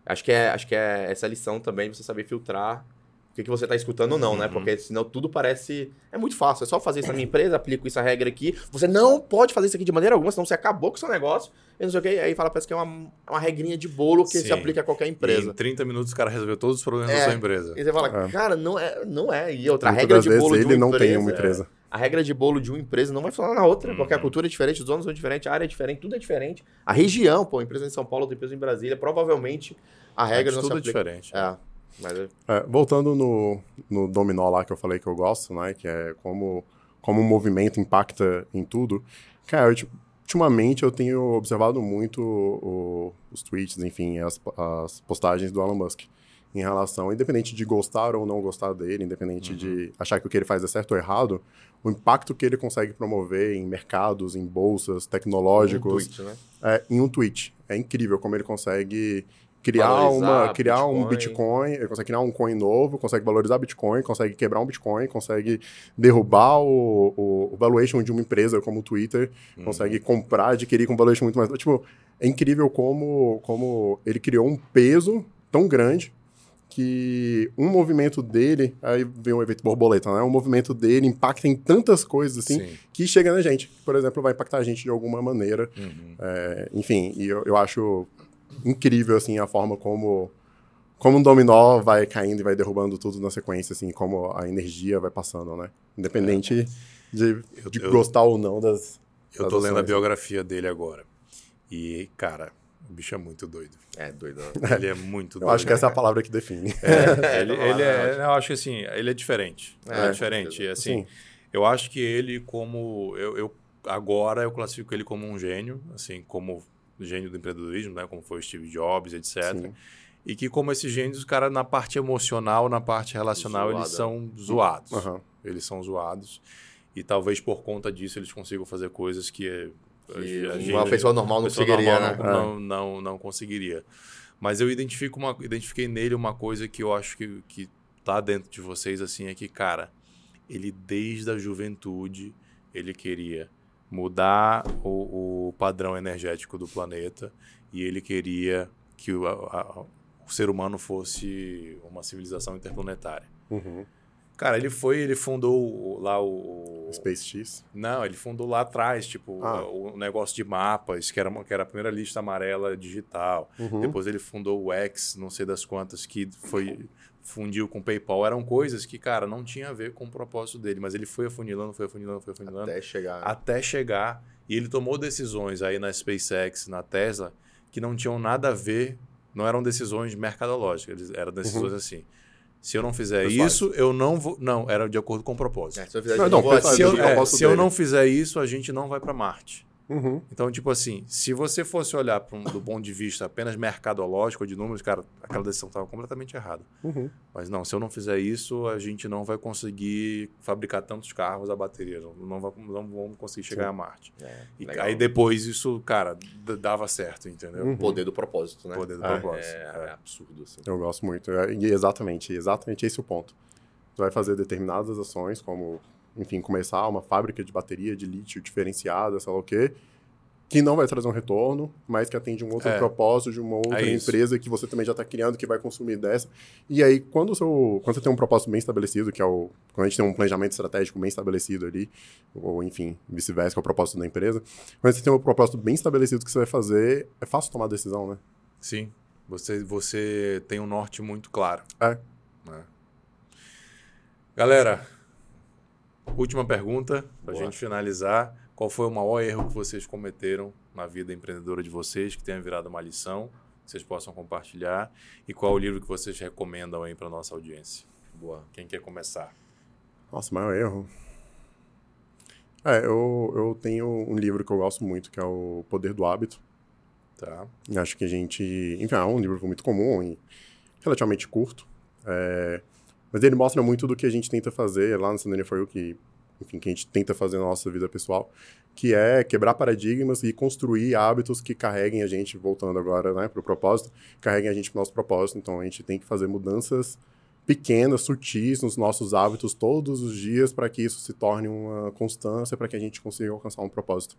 Acho que é, acho que é essa lição também de você saber filtrar o que, que você está escutando ou não, né? Uhum. Porque senão tudo parece. É muito fácil. É só fazer isso na minha empresa, aplico essa regra aqui. Você não pode fazer isso aqui de maneira alguma, senão você acabou com o seu negócio. E não sei o quê. Aí fala, parece que é uma, uma regrinha de bolo que Sim. se aplica a qualquer E em empresa. 30 minutos o cara resolveu todos os problemas É. da sua empresa. E você fala, É. cara, não é, não é. E outra Muitas regra de vezes bolo de ele uma não tem empresa, uma empresa. A regra de bolo de uma empresa não vai funcionar na outra, Uhum. porque a cultura é diferente, os donos são diferentes, a área é diferente, tudo é diferente. A região, pô, empresa em São Paulo, outra empresa em Brasília, provavelmente a regra Mas não tudo é se aplica. diferente. É, mas é- É, voltando no, no dominó lá que eu falei que eu gosto, né? Que é como, como o movimento impacta em tudo. Cara, eu, tipo, ultimamente eu tenho observado muito o- os tweets, enfim, as, as postagens do Elon Musk em relação, independente de gostar ou não gostar dele, independente de achar que o que ele faz é certo ou errado, o impacto que ele consegue promover em mercados, em bolsas, tecnológicos, um tweet, né? é, em um tweet. É incrível como ele consegue criar, Valorizar uma, criar um Bitcoin. Bitcoin, ele consegue criar um coin novo, consegue valorizar Bitcoin, consegue quebrar um Bitcoin, consegue derrubar o, o, o valuation de uma empresa como o Twitter, Uhum. consegue comprar, adquirir com valuation muito mais... Tipo, é incrível como, como ele criou um peso tão grande que um movimento dele, aí vem o efeito borboleta, né? Um movimento dele impacta em tantas coisas assim Sim. que chega na gente. Por exemplo, vai impactar a gente de alguma maneira. Uhum. É, enfim, e eu, eu acho incrível, assim, a forma como, como um dominó vai caindo e vai derrubando tudo na sequência, assim, como a energia vai passando, né? Independente de, Eu- de eu- gostar ou não das... Eu das tô lendo a ações. biografia dele agora. E, cara, o bicho é muito doido. É, doido. Ele é muito Eu doido. acho que essa é a palavra que define. É, ele, Não, ele é, não. eu acho que assim, ele é diferente. É, É, diferente. Assim, Sim. eu acho que ele como eu, eu- agora eu classifico ele como um gênio, assim, como gênio do empreendedorismo, né, como foi o Steve Jobs, etc. Sim. E que como esses gênios, os caras na parte emocional, na parte relacional, eles Zoada. são zoados. Aham. Eles são zoados. E talvez por conta disso eles consigam fazer coisas que, Que a uma pessoa normal não pessoa conseguiria, normal né? não, não, não, não conseguiria. Mas eu identifico uma, identifiquei nele uma coisa que eu acho que, que tá dentro de vocês, assim, é que, cara, ele desde a juventude, ele queria mudar o, o padrão energético do planeta e ele queria que o, a- o ser humano fosse uma civilização interplanetária. Uhum. Cara, ele foi, ele fundou lá o, Space X. não, ele fundou lá atrás, tipo, Ah. o negócio de mapas, que era, uma- que era a primeira lista amarela digital. Uhum. Depois ele fundou o X, não sei das quantas, que foi fundiu com o PayPal. Eram coisas que, cara, não tinha a ver com o propósito dele, mas ele foi afunilando, foi afunilando, foi afunilando, até, Até chegar. chegar. E ele tomou decisões aí na SpaceX, na Tesla, que não tinham nada a ver, não eram decisões mercadológicas, eles- eram decisões assim. Se eu não fizer Pessoais. isso, eu não vou. Não, era de acordo com o propósito. É, se eu fizer Não, isso, não, eu pessoal, Se é, se eu dele. não fizer isso, a gente não vai para Marte. Uhum. Então, tipo assim, se você fosse olhar um, do ponto de vista apenas mercadológico, de números, cara, aquela decisão estava completamente errada. Uhum. Mas não, se eu não fizer isso, a gente não vai conseguir fabricar tantos carros a bateria. Não, não, va- não vamos conseguir chegar Sim. a Marte. É, E legal. aí depois isso, cara, dava certo, entendeu? Uhum. O poder do propósito, né? O poder do É. propósito. É, é absurdo, assim. Eu gosto muito. É, exatamente, exatamente esse é o ponto. Tu vai fazer determinadas ações, como, enfim, começar uma fábrica de bateria de lítio diferenciada, sei lá o quê, que não vai trazer um retorno, mas que atende um outro É. propósito de uma outra É empresa que você também já está criando, que vai consumir dessa. E aí, quando, seu, quando você tem um propósito bem estabelecido, que é o. Quando a gente tem um planejamento estratégico bem estabelecido ali, ou enfim, vice-versa, que é o propósito da empresa, quando você tem um propósito bem estabelecido que você vai fazer, é fácil tomar decisão, né? Sim. Você, você tem um norte muito claro. É. né? Galera, última pergunta para a gente finalizar. Qual foi o maior erro que vocês cometeram na vida empreendedora de vocês, que tenha virado uma lição, que vocês possam compartilhar? E qual o livro que vocês recomendam aí para nossa audiência? Boa. Quem quer começar? Nossa, maior erro. É, eu, eu tenho um livro que eu gosto muito, que é o Poder do Hábito. Tá? E Acho que a gente. Enfim, é um livro muito comum e relativamente curto. É, mas ele mostra muito do que a gente tenta fazer lá no Cidadania For You, que, enfim, que a gente tenta fazer na nossa vida pessoal, que é quebrar paradigmas e construir hábitos que carreguem a gente, voltando agora né, para o propósito, carreguem a gente para o nosso propósito. Então a gente tem que fazer mudanças pequenas, sutis nos nossos hábitos todos os dias para que isso se torne uma constância, para que a gente consiga alcançar um propósito.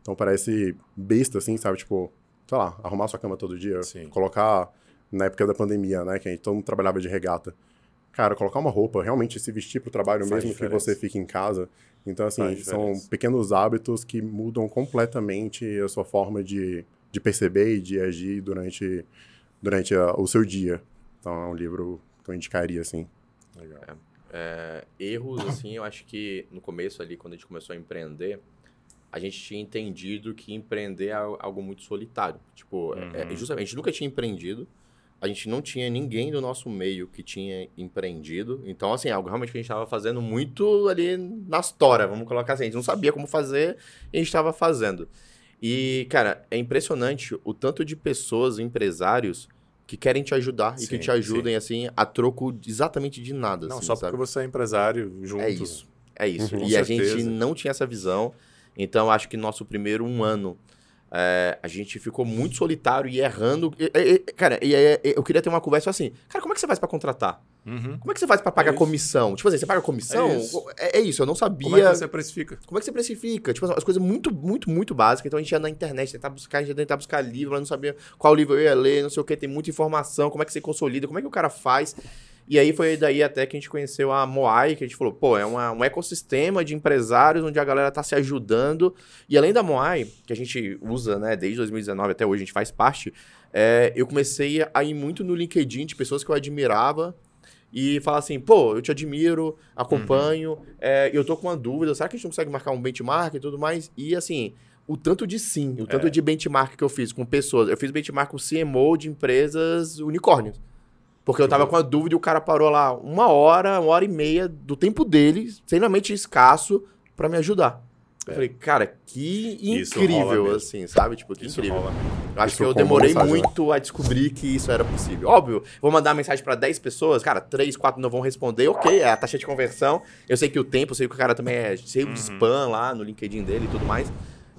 Então parece besta, assim, sabe? Tipo, sei lá, arrumar sua cama todo dia, Sim. colocar na época da pandemia, né, que a gente, todo mundo trabalhava de regata. Cara, colocar uma roupa, realmente se vestir para o trabalho Faz mesmo diferença. que você fique em casa. Então, assim, são pequenos hábitos que mudam completamente a sua forma de, de perceber e de agir durante, durante a- o seu dia. Então, é um livro que eu indicaria, assim. Legal. É, erros, assim, eu acho que no começo ali, quando a gente começou a empreender, a gente tinha entendido que empreender é algo muito solitário. Tipo, é, é, Uhum. justamente, a gente nunca tinha empreendido, a gente não tinha ninguém do nosso meio que tinha empreendido. Então, assim, algo realmente que a gente estava fazendo muito ali nas tora, vamos colocar assim. A gente não sabia como fazer e a gente estava fazendo. E, cara, é impressionante o tanto de pessoas, empresários, que querem te ajudar e Sim, que te ajudem, assim, a troco exatamente de nada. Não, assim, só sabe? porque você é empresário junto. É isso. É isso. Uhum, e a gente certeza. não tinha essa visão. Então, acho que nosso primeiro um ano, é, a gente ficou muito solitário e errando. E- e- cara, e, eu queria ter uma conversa assim. Cara, como é que você faz pra contratar? Uhum. Como é que você faz pra pagar É comissão? Tipo assim, você paga comissão? É isso. É, é isso, eu não sabia. Como é que você precifica? Como é que você precifica? Tipo, as coisas muito, muito, muito básicas. Então a gente ia na internet, tentar buscar, a gente ia tentar buscar livro, mas não sabia qual livro eu ia ler, não sei o que, tem muita informação, como é que você consolida, como é que o cara faz. E aí foi daí até que a gente conheceu a Moai, que a gente falou, pô, é uma- um ecossistema de empresários onde a galera tá se ajudando. E além da Moai, que a gente usa, né, desde 2019 até hoje, a gente faz parte, é, eu comecei a ir muito no LinkedIn de pessoas que eu admirava e falar assim, pô, eu te admiro, acompanho, é, eu tô com uma dúvida, será que a gente não consegue marcar um benchmark e tudo mais? E assim, o tanto de sim, o tanto É. de benchmark que eu fiz com pessoas. Eu fiz benchmark com CMO de empresas unicórnios. Porque eu tava com a dúvida e o cara parou lá uma hora, uma hora e meia do tempo dele, extremamente escasso, pra me ajudar. Eu É. falei, cara, que incrível, assim, sabe? Tipo, que Isso incrível. Acho Isso que eu demorei mensagem, né? muito a descobrir que isso era possível. Óbvio, vou mandar uma mensagem pra 10 pessoas, cara, 3, 4 não vão responder, ok, é a taxa de conversão. Eu sei que o tempo, eu sei que o cara também é cheio de Uhum. spam lá no LinkedIn dele e tudo mais.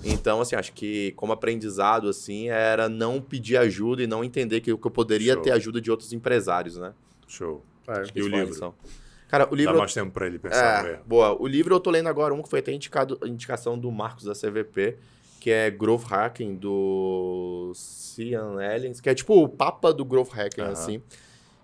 Então, assim, acho que como aprendizado, assim, era não pedir ajuda e não entender que eu que eu poderia Show. ter ajuda de outros empresários, né? Show. É, E o uma livro? lição. Cara, o Dá livro... mais tempo pra ele pensar É, mesmo. boa. O livro eu tô lendo agora, um que foi até indicado, indicação do Marcos da CVP, que é Growth Hacking, do Cian Ellens, que é tipo o papa do Growth Hacking, Aham. assim.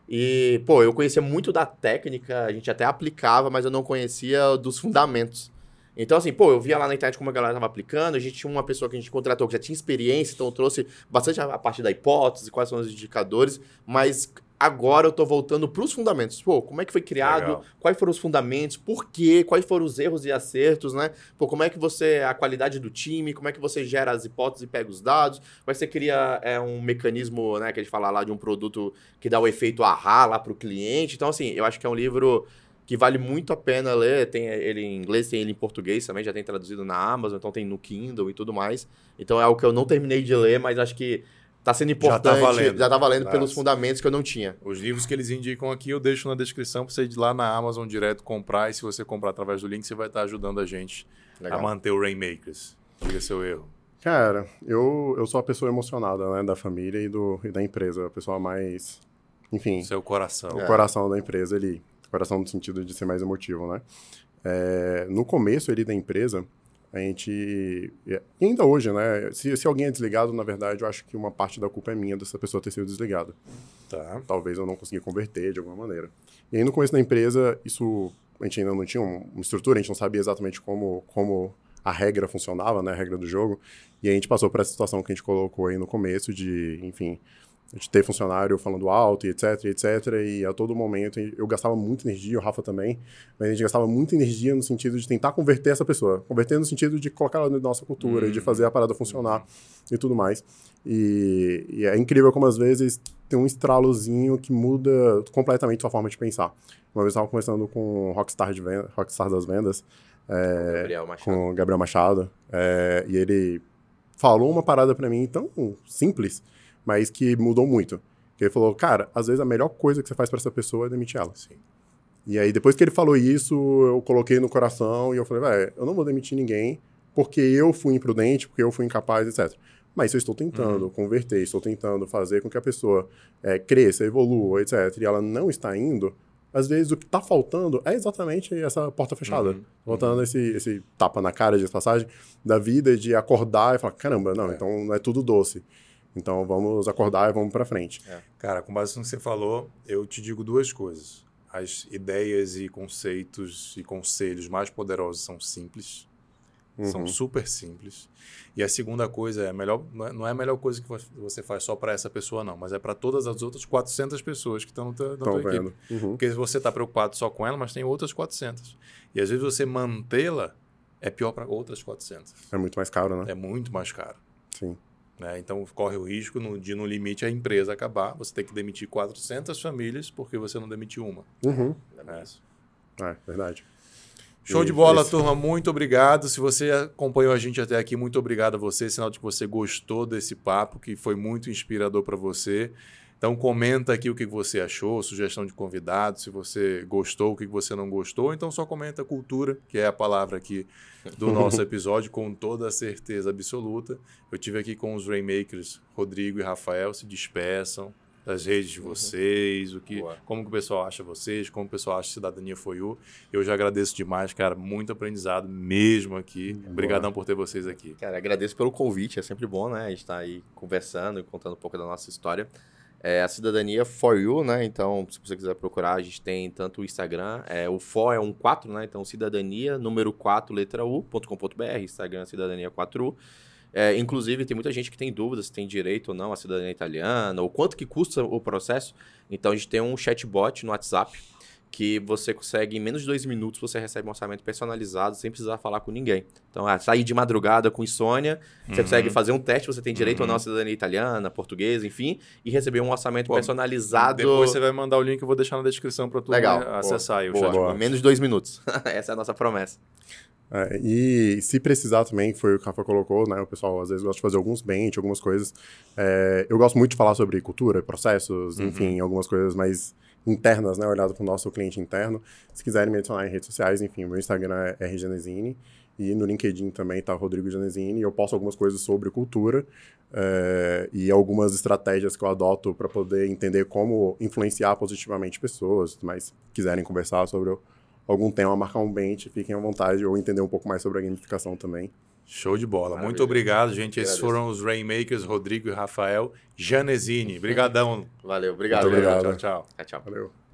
E, pô, eu conhecia muito da técnica, a gente até aplicava, mas eu não conhecia dos fundamentos. Então, assim, pô, eu via lá na internet como a galera tava aplicando, a gente tinha uma pessoa que a gente contratou que já tinha experiência, então trouxe bastante a a parte da hipótese, quais são os indicadores, mas agora eu tô voltando pros fundamentos. Pô, como é que foi criado, Legal. quais foram os fundamentos, por quê, quais foram os erros e acertos, né? Pô, como é que você, a qualidade do time, como é que você gera as hipóteses e pega os dados, como é que você cria é, um mecanismo, né, que a gente fala lá de um produto que dá o efeito ahá lá pro cliente. Então, assim, eu acho que é um livro que vale muito a pena ler, tem ele em inglês, tem ele em português também, já tem traduzido na Amazon, então tem no Kindle e tudo mais. Então é algo que eu não terminei de ler, mas acho que tá sendo Já importante, tá valendo. já tá valendo pelos Nossa. fundamentos que eu não tinha. Os livros que eles indicam aqui eu deixo na descrição pra você ir lá na Amazon direto comprar. E se você comprar através do link, você vai estar ajudando a gente a manter o Rainmakers. Diga seu erro. Cara, eu, eu sou a pessoa emocionada, né, da família e, do, e da empresa. A pessoa mais, enfim, Seu coração. o É. coração da empresa ali. Coração no sentido de ser mais emotivo, né? É, no começo ali da empresa, a gente... E ainda hoje, né? Se, se alguém é desligado, na verdade, eu acho que uma parte da culpa é minha dessa pessoa ter sido desligada. Tá. Talvez eu não consegui converter de alguma maneira. E aí, no começo da empresa, isso... A gente ainda não tinha um- uma estrutura, a gente não sabia exatamente como, como a regra funcionava, né? A regra do jogo. E a gente passou por essa situação que a gente colocou aí no começo de, enfim, de ter funcionário falando alto e etc, etc. E a todo momento eu gastava muita energia, o Rafa também, mas a gente gastava muita energia no sentido de tentar converter essa pessoa. Converter no sentido de colocar ela na nossa cultura, de fazer a parada funcionar e tudo mais. E, e é incrível como às vezes tem um estralozinho que muda completamente sua forma de pensar. Uma vez eu estava conversando com o Rockstar, de venda, Rockstar das vendas, é, Gabriel Machado. com o Gabriel Machado, é, e ele falou uma parada pra mim tão simples, mas que mudou muito. Que ele falou, cara, às vezes a melhor coisa que você faz pra essa pessoa é demitir ela. Sim. E aí, depois que ele falou isso, eu coloquei no coração e eu falei, velho, eu não vou demitir ninguém porque eu fui imprudente, porque eu fui incapaz, etc. Mas eu estou tentando converter, estou tentando fazer com que a pessoa é, cresça, evolua, etc. E ela não está indo, às vezes o que está faltando é exatamente essa porta fechada. Uhum. Voltando esse, esse tapa na cara de passagem da vida de acordar e falar, caramba, não, É. então não é tudo doce. Então vamos acordar e vamos pra frente. Cara, com base no que você falou, eu te digo duas coisas. As ideias e conceitos e conselhos mais poderosos são simples. São super simples. E a segunda coisa é, melhor, não é- é a melhor coisa que você faz só para essa pessoa, não, mas é para todas as outras 400 pessoas que estão na tua, na tua equipe. Uhum. Porque você está preocupado só com ela, mas tem outras 400. E às vezes você mantê-la é pior para outras 400. É muito mais caro, né? É muito mais caro. Sim. Né? Então corre o risco de, no limite, a empresa acabar. Você tem que demitir 400 famílias porque você não demitiu uma. Uhum. É. É, verdade. Show de bola, esse- turma. Muito obrigado. Se você acompanhou a gente até aqui, muito obrigado a você. Sinal de que você gostou desse papo, que foi muito inspirador para você. Então comenta aqui o que você achou, sugestão de convidado, se você gostou, o que você não gostou. Então só comenta cultura, que é a palavra aqui do nosso episódio, com toda a certeza absoluta. Eu tive aqui com os Rainmakers, Rodrigo e Rafael, se despeçam das redes de vocês, o que, Boa. como que o pessoal acha vocês, como o pessoal acha Cidadania Foi You. Eu já agradeço demais, cara. Muito aprendizado mesmo aqui. Obrigadão por ter vocês aqui. Cara, agradeço pelo convite, é sempre bom, né? A gente tá aí conversando e contando um pouco da nossa história. É a cidadania for you, né? Então, se você quiser procurar, a gente tem tanto o Instagram, é, o for é um 4, né? Então, cidadania, número 4, letra u.com.br, Instagram cidadania 4u. É, inclusive, tem muita gente que tem dúvidas se tem direito ou não à cidadania italiana, ou quanto que custa o processo. Então, a gente tem um chatbot no WhatsApp que você consegue, em menos de dois minutos, você recebe um orçamento personalizado sem precisar falar com ninguém. Então, ah, sair de madrugada com insônia, você Uhum. consegue fazer um teste, você tem direito ou não Uhum. à cidadania italiana, portuguesa, enfim, e receber um orçamento Pô, personalizado. Depois você vai mandar o link, eu vou deixar na descrição para tu Legal. acessar aí o Boa, chat. Boa. Em menos de dois minutos. Essa é a nossa promessa. É, e se precisar também, que foi o que o Rafa colocou, né? O pessoal às vezes gosta de fazer alguns bench, algumas coisas. É, eu gosto muito de falar sobre cultura, processos, Uhum. enfim, algumas coisas mais internas, né? Olhado para o nosso cliente interno. Se quiserem me adicionar em redes sociais, enfim, meu Instagram é rgenesini. E no LinkedIn também tá Rodrigo Genesini. Eu posto algumas coisas sobre cultura é, e algumas estratégias que eu adoto para poder entender como influenciar positivamente pessoas. Mas quiserem conversar sobre algum tema, marcar um bench, fiquem à vontade, ou entender um pouco mais sobre a gamificação também. Show de bola. Maravilha. Muito obrigado, gente. Esses foram os Rainmakers, Rodrigo e Rafael Janesini. Obrigadão. Valeu, obrigado. Muito obrigado. Tchau, tchau. Tchau, tchau. Valeu.